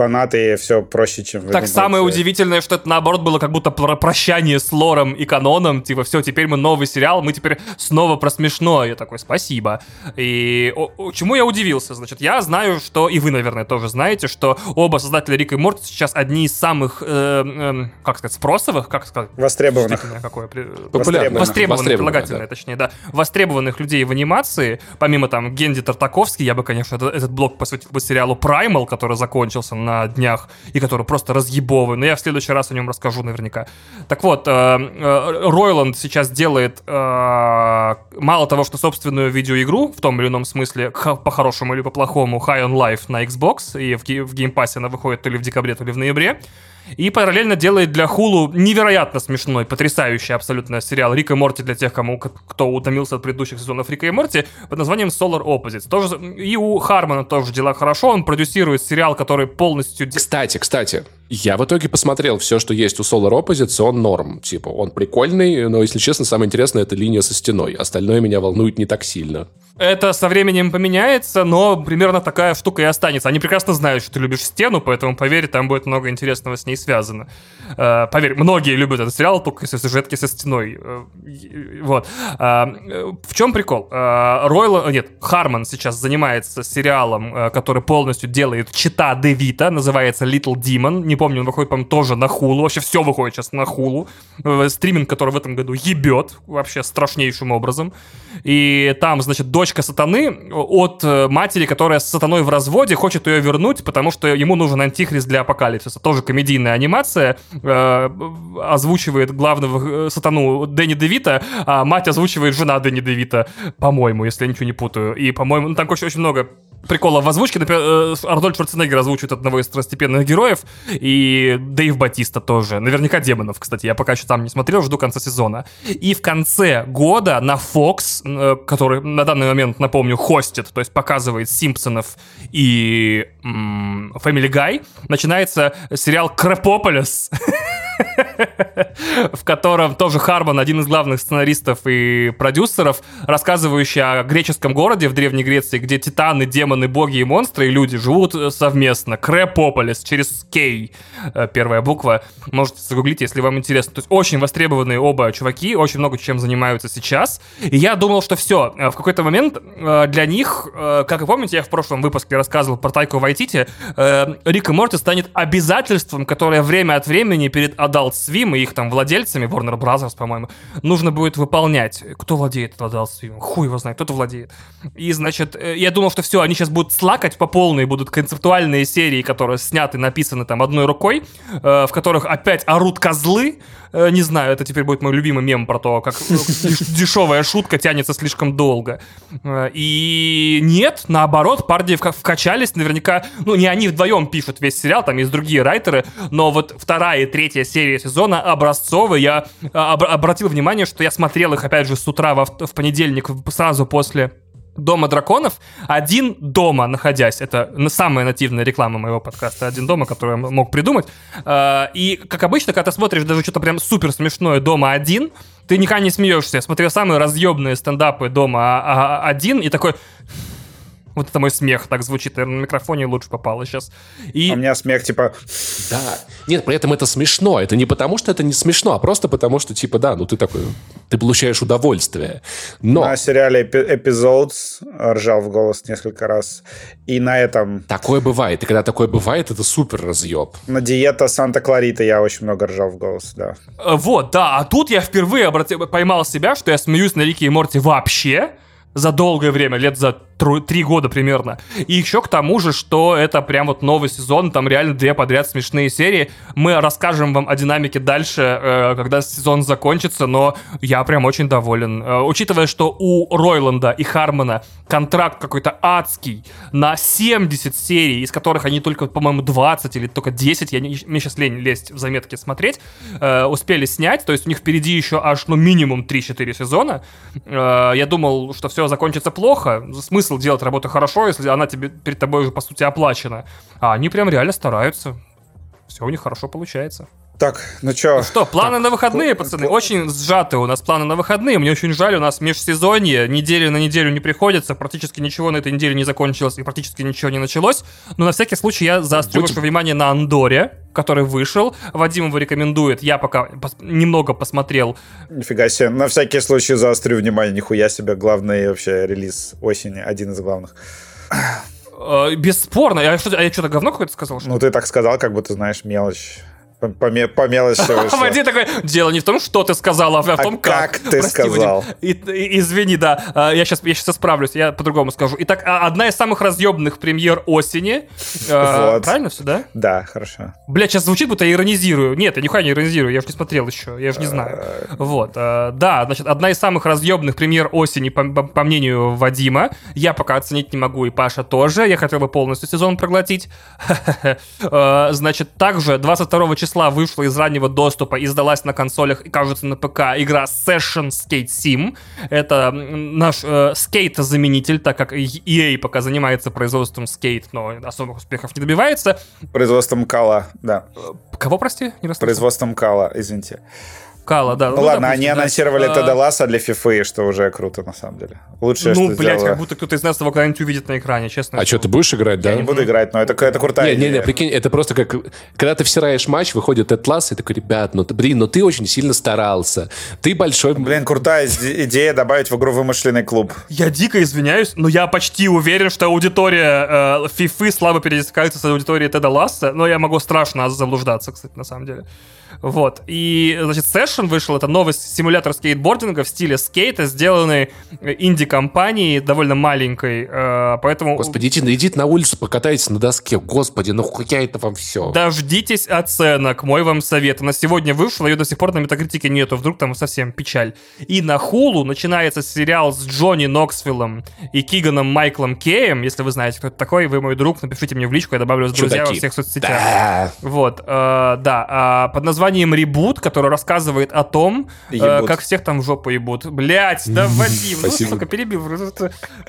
фанаты, все проще, чем... Так самое удивительное, что это наоборот было как будто про прощание с лором и каноном, типа, все, теперь мы новый сериал, мы теперь снова про смешно. Я такой, спасибо. И о, о, чему я удивился? Значит, я знаю, что, и вы, наверное, тоже знаете, что оба создателя Рика и Морти сейчас одни из самых, э, э, как сказать, спросовых, как сказать? Востребованных. Какое? Популярных. Востребованных, прилагательное, да. точнее, да. Востребованных людей в анимации, помимо там Генди Тартаковский, я бы, конечно, этот, этот блок посвятил бы сериалу Primal, который закончился на днях и который просто разъебовый. Но я в следующий раз о нем расскажу наверняка. Так вот, Ройланд э, э, сейчас делает э, мало того, что собственную видеоигру в том или ином смысле, по-хорошему или по-плохому, High on Life на Xbox, и в, Pass она выходит то ли в декабре, то ли в ноябре. И параллельно делает для Хулу невероятно смешной, потрясающий абсолютно сериал Рик и Морти для тех, кому, кто утомился от предыдущих сезонов Рика и Морти под названием Solar Opposites. Тоже, и у Хармона тоже дела хорошо, он продюсирует сериал, который полностью... Кстати, кстати, я в итоге посмотрел все, что есть у Solar Opposites, он норм. Типа, он прикольный, но, если честно, самое интересное — это линия со стеной. Остальное меня волнует не так сильно. Это со временем поменяется, но примерно такая штука и останется. Они прекрасно знают, что ты любишь стену, поэтому, поверь, там будет много интересного с ней связано. Э, поверь, многие любят этот сериал только из сюжетки со стеной. Э, вот. Э, в чем прикол? Ройл... Нет, Харман сейчас занимается сериалом, который полностью делает чита Девита, называется Little Demon. Не помню, он выходит, по-моему, тоже на Хулу. Вообще все выходит сейчас на Хулу. Стриминг, который в этом году ебет вообще страшнейшим образом. И там, значит, дочка сатаны от матери, которая с сатаной в разводе, хочет ее вернуть, потому что ему нужен антихрист для апокалипсиса. Тоже комедийная анимация. Э, озвучивает главного э, сатану Дэнни Девита, а мать озвучивает жена Дэнни Девита, по-моему, если я ничего не путаю. И, по-моему, ну, там очень, очень много прикола в озвучке. Например, э, Арнольд Шварценеггер озвучивает одного из второстепенных героев, и Дэйв Батиста тоже. Наверняка демонов, кстати. Я пока еще там не смотрел, жду конца сезона. И в конце года на Fox, э, который на данный момент, напомню, хостит, то есть показывает Симпсонов и Family Guy, начинается сериал Крэпополис. в котором тоже Харман, один из главных сценаристов и продюсеров, рассказывающий о греческом городе в Древней Греции, где титаны, демоны, боги и монстры и люди живут совместно. Крэпополис через Кей, э, первая буква. Можете загуглить, если вам интересно. То есть очень востребованные оба чуваки, очень много чем занимаются сейчас. И я думал, что все. Э, в какой-то момент э, для них, как вы помните, я в прошлом выпуске рассказывал про Тайку Вайтити, Рик и Морти станет обязательством, которое время от времени перед Adult Swim и их там владельцами, Warner Brothers, по-моему, нужно будет выполнять. Кто владеет Adult Swim? Хуй его знает, кто-то владеет. И, значит, э, я думал, что все, они сейчас будут слакать по полной, будут концептуальные серии, которые сняты, написаны там одной рукой, э, в которых опять орут козлы, Э, не знаю, это теперь будет мой любимый мем про то, как дешевая шутка тянется слишком долго. И нет, наоборот, парни вкачались, наверняка, ну, не они вдвоем пишут весь сериал, там есть другие райтеры, но вот вторая и третья серия сезона образцовые, я обратил внимание, что я смотрел их, опять же, с утра в понедельник, сразу после Дома драконов, один дома находясь, это самая нативная реклама моего подкаста «Один дома», которую я мог придумать. А, и, как обычно, когда ты смотришь даже что-то прям супер смешное «Дома один», ты никогда не смеешься. Я смотрел самые разъебные стендапы «Дома а, один» и такой... Вот это мой смех так звучит, наверное, на микрофоне лучше попало сейчас. И... А у меня смех типа... Да. Нет, при этом это смешно. Это не потому, что это не смешно, а просто потому, что типа, да, ну ты такой... Ты получаешь удовольствие. Но... На сериале Episodes ржал в голос несколько раз. И на этом... Такое бывает. И когда такое бывает, это супер разъеб. На диета Санта-Кларита я очень много ржал в голос, да. Э, вот, да. А тут я впервые обратил, поймал себя, что я смеюсь на Рике и Морти вообще за долгое время, лет за три года примерно. И еще к тому же, что это прям вот новый сезон, там реально две подряд смешные серии. Мы расскажем вам о динамике дальше, э, когда сезон закончится, но я прям очень доволен. Э, учитывая, что у Ройланда и Хармона контракт какой-то адский на 70 серий, из которых они только, по-моему, 20 или только 10, я не, мне сейчас лень лезть в заметки смотреть, э, успели снять, то есть у них впереди еще аж, ну, минимум 3-4 сезона. Я думал, что все закончится плохо. Смысл смысл делать работу хорошо, если она тебе перед тобой уже, по сути, оплачена. А они прям реально стараются. Все у них хорошо получается. Так, ну чё? Что, планы на выходные, пацаны? Очень сжаты у нас планы на выходные. Мне очень жаль, у нас межсезонье, неделю на неделю не приходится, практически ничего на этой неделе не закончилось и практически ничего не началось. Но на всякий случай я заострю ваше внимание на Андоре, который вышел. Вадим его рекомендует. Я пока пос- немного посмотрел. Нифига себе. На всякий случай заострю внимание. Нихуя себе. Главный вообще релиз осени. Один из главных. Э, бесспорно. Я что, а я что-то говно какое-то сказал? Что Ну, ты так сказал, как будто знаешь мелочь. По, по, ме- по мелочи вышло. Вадим такой, дело не в том, что ты сказал, а в том, как. как ты сказал. Извини, да, а, я сейчас, я сейчас исправлюсь, я по-другому скажу. Итак, а, одна из самых разъемных премьер осени. Правильно все, да? Да, хорошо. Бля, сейчас звучит, будто я иронизирую. Нет, я нихуя не иронизирую, я же не смотрел еще, я же не знаю. Вот, да, значит, одна из самых разъемных премьер осени, по, мнению Вадима. Я пока оценить не могу, и Паша тоже. Я хотел бы полностью сезон проглотить. Значит, также 22 числа вышла из раннего доступа, издалась на консолях и, кажется, на ПК игра Session Skate Sim. Это наш э, скейт-заменитель, так как EA пока занимается производством скейт, но особых успехов не добивается. Производством Кала, да. Кого, прости? Не расслышал. Производством Кала, извините. Кала, да. Ну, ладно, допустим, они да. анонсировали А, Теда Ласса для FIFA, что уже круто, на самом деле. Лучшее, Ну, блядь, сделала. как будто кто-то из нас его когда-нибудь увидит на экране, честно. А что, ты будешь играть, да? Я не буду играть, но это, это крутая Не, не, не, идея. прикинь, это просто как, когда ты всираешь матч, выходит этот класс, и такой, ребят, ну, ты- блин, ну ты очень сильно старался. Ты большой... Блин, крутая иде- идея добавить в игру вымышленный клуб. Я дико извиняюсь, но я почти уверен, что аудитория э, FIFA слабо пересекается с аудиторией Теда Ласса, но я могу страшно заблуждаться, кстати, на самом деле. Вот. И, значит, Session вышел. Это новый симулятор скейтбординга в стиле скейта, сделанный инди-компанией, довольно маленькой. э, поэтому Господи, иди, иди на улицу, покатайтесь на доске. Господи, ну хуя это вам все. Дождитесь оценок, мой вам совет. На сегодня вышла, ее до сих пор на метакритике нету, вдруг там совсем печаль. И на Хулу начинается сериал с Джонни Ноксвиллом и Киганом Майклом Кеем. Если вы знаете, кто это такой, вы мой друг, напишите мне в личку, я добавлю вас в друзья во всех соцсетях. Да. Вот, э, да, а, под названием «Ребут», который рассказывает о том, э, как всех там в жопу ебут. Блять, да, Вадим, ну, сука, перебил.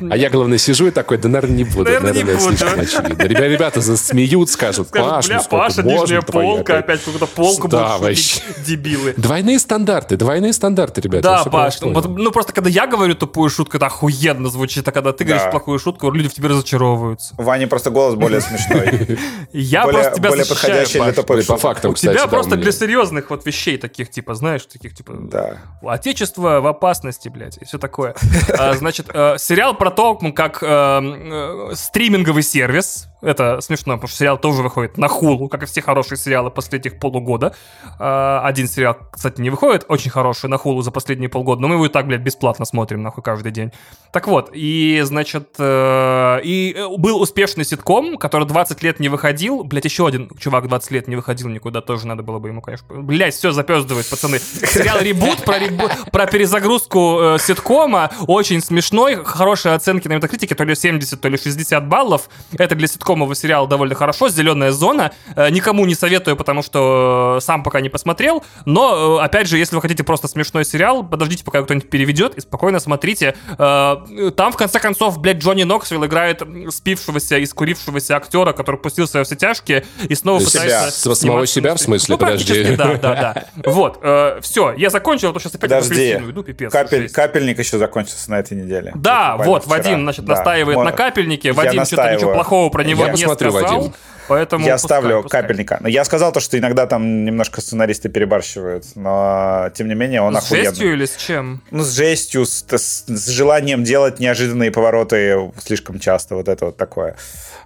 А я, главное, сижу и такой, да, наверное, не буду. Наверное, не буду. слишком очевидно. Ребя- Ребята засмеют, скажут, Паш, бля, ну сколько Паша, нижняя полка, опять?» какую-то полку Да, будут дебилы. Двойные стандарты, двойные стандарты, ребята. Да, Паш, ну, ну, просто когда я говорю тупую шутку, это охуенно звучит, а когда ты говоришь плохую шутку, люди в тебе разочаровываются. У Вани просто голос более смешной. Я просто тебя более защищаю, по фактам, У тебя просто для серьезных вот вещей таких, типа, знаешь, таких, типа, Да. Отечество в опасности, блядь, и все такое. А, Значит, э, сериал про то, как э, э, стриминговый сервис, это смешно, потому что сериал тоже выходит на хулу, как и все хорошие сериалы последних полугода. А, Один сериал, кстати, не выходит, очень хороший на хулу за последние полгода, но мы его и так, блядь, бесплатно смотрим, нахуй, каждый день. Так вот, и, значит, э, и э, был успешный ситком, который 20 лет не выходил. Блядь, еще один чувак 20 лет не выходил никуда, тоже надо было бы ему, конечно. Блядь, все запездывает, пацаны. Сериал «Ребут» про, ребу- про перезагрузку э, ситкома. Очень смешной, хорошие оценки на метакритике, то ли 70, то ли 60 баллов. Это для ситкомового сериала довольно хорошо. «Зеленая зона». Э, никому не советую, потому что э, сам пока не посмотрел. Но, э, опять же, если вы хотите просто смешной сериал, подождите, пока кто-нибудь переведет, и спокойно смотрите. Там, в конце концов, блядь, Джонни Ноксвилл играет спившегося и скурившегося актера, который пустился во все тяжкие и снова есть пытается... себя- самого себя, в смысле? Ну, Подожди. Да, да, да. Вот, все, я закончил, а то сейчас опять в Подожди. иду, пипец. Капель, капельник еще закончился на этой неделе. Да, Буквально вот. Вадим, значит, настаивает на капельнике. Вадим что-то ничего плохого про него Я не посмотрю, сказал. Вадим. Поэтому Я пускай, ставлю пускай. капельника. Но я сказал то, что иногда там немножко сценаристы перебарщивают, но тем не менее он С охуенный. жестью или с чем? Ну, с жестью, с, с- с желанием делать неожиданные повороты слишком часто, вот это вот такое.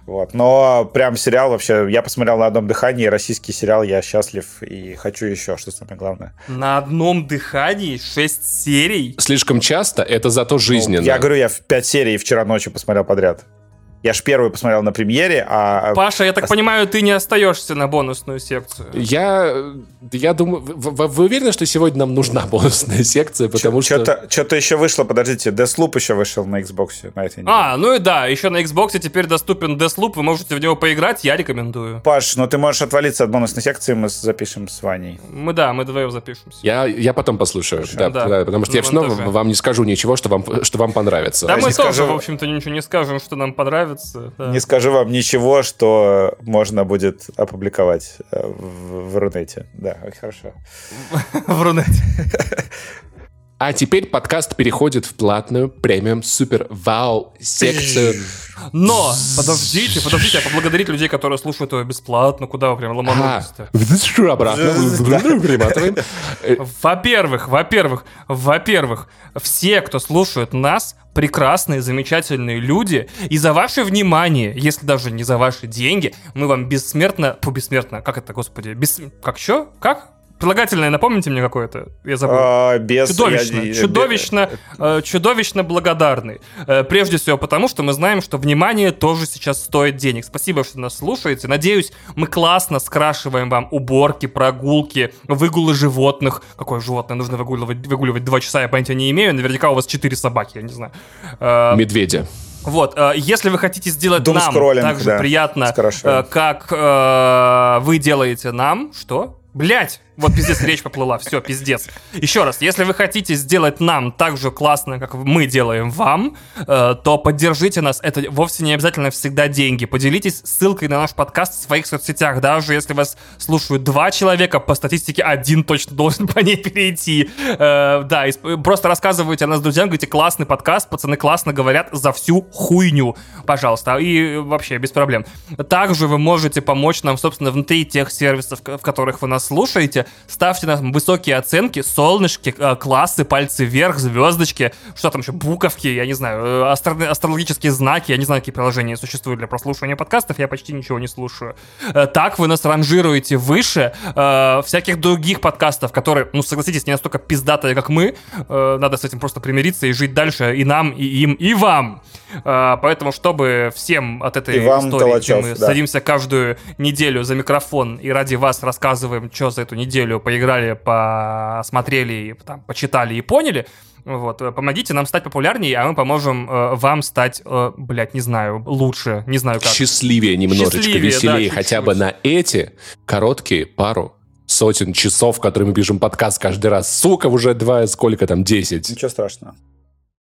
Вот. Но прям сериал вообще, я посмотрел на одном дыхании, российский сериал, я счастлив и хочу еще, что самое главное. На одном дыхании 6 серий? Слишком часто, это зато жизненно. Ну, Я говорю, я в пять серий вчера ночью посмотрел подряд. Я ж первую посмотрел на премьере, а... Паша, я так понимаю, ты не остаешься на бонусную секцию. Я, я думаю, вы, вы- уверены, что сегодня нам нужна бонусная секция, потому что... Что-то, еще вышло, подождите, Deathloop еще вышел на Xbox на этой неделе. А, ну и да, еще на Xbox теперь доступен Deathloop, вы можете в него поиграть, я рекомендую. Паш, ну ты можешь отвалиться от бонусной секции, мы запишем с Ваней. Мы, да, мы вдвоем запишемся. Я, я потом послушаю, да, Да. да, потому что я На все равно вам не скажу ничего, что вам, что вам понравится. Да А мы тоже, скажу- в общем-то, ничего не скажем, что нам понравится. Нравится. Да. Не скажу вам ничего, что можно будет опубликовать э, в, в Рунете. Да, хорошо. В Рунете. А теперь подкаст переходит в платную премиум супер вау секцию. Но, подождите, подождите, а поблагодарить людей, которые слушают его бесплатно, куда вы прям ломанулись-то? А, обратно, приматываем. Во-первых, во-первых, во-первых, все, кто слушает нас, прекрасные, замечательные люди, и за ваше внимание, если даже не за ваши деньги, мы вам бессмертно, по бессмертно, как это, господи, бес... как что? Как? Прилагательное, напомните мне какое-то? Я забыл. А, без, чудовищно, я, чудовищно, э, чудовищно благодарны. Э, прежде всего потому, что мы знаем, что внимание тоже сейчас стоит денег. Спасибо, что нас слушаете. Надеюсь, мы классно скрашиваем вам уборки, прогулки, выгулы животных. Какое животное нужно выгуливать, выгуливать два часа, я понятия не имею. Наверняка у вас четыре собаки, я не знаю. Э, Медведя. Вот, э, если вы хотите сделать Doom нам так же да, приятно, э, как э, вы делаете нам, что? Блять! Вот пиздец, речь поплыла. Все, пиздец. Еще раз, если вы хотите сделать нам так же классно, как мы делаем вам, э, то поддержите нас. Это вовсе не обязательно всегда деньги. Поделитесь ссылкой на наш подкаст в своих соцсетях. Даже если вас слушают два человека, по статистике один точно должен по ней перейти. Э, да, просто рассказывайте о нас друзьям, говорите, классный подкаст, пацаны классно говорят за всю хуйню. Пожалуйста. И вообще, без проблем. Также вы можете помочь нам, собственно, внутри тех сервисов, в которых вы нас слушаете ставьте нам высокие оценки, солнышки, э, классы, пальцы вверх, звездочки, что там еще, буковки, я не знаю, э, астро- астрологические знаки, я не знаю, какие приложения существуют для прослушивания подкастов, я почти ничего не слушаю. Э, так вы нас ранжируете выше всяких других подкастов, которые, ну, согласитесь, не настолько пиздатые, как мы, надо с этим просто примириться и жить дальше и нам, и им, и вам. Э, поэтому, чтобы всем от этой и вам, истории, Толочев, где мы да. садимся каждую неделю за микрофон и ради вас рассказываем, что за эту неделю поиграли, посмотрели, там, почитали и поняли, вот, помогите нам стать популярнее, а мы поможем э, вам стать, э, блядь, не знаю, лучше, не знаю как. Счастливее немножечко, Счастливее, веселее, да, хотя бы на эти короткие пару сотен часов, которые мы пишем подкаст каждый раз. Сука, уже два, сколько там, десять. Ничего страшного.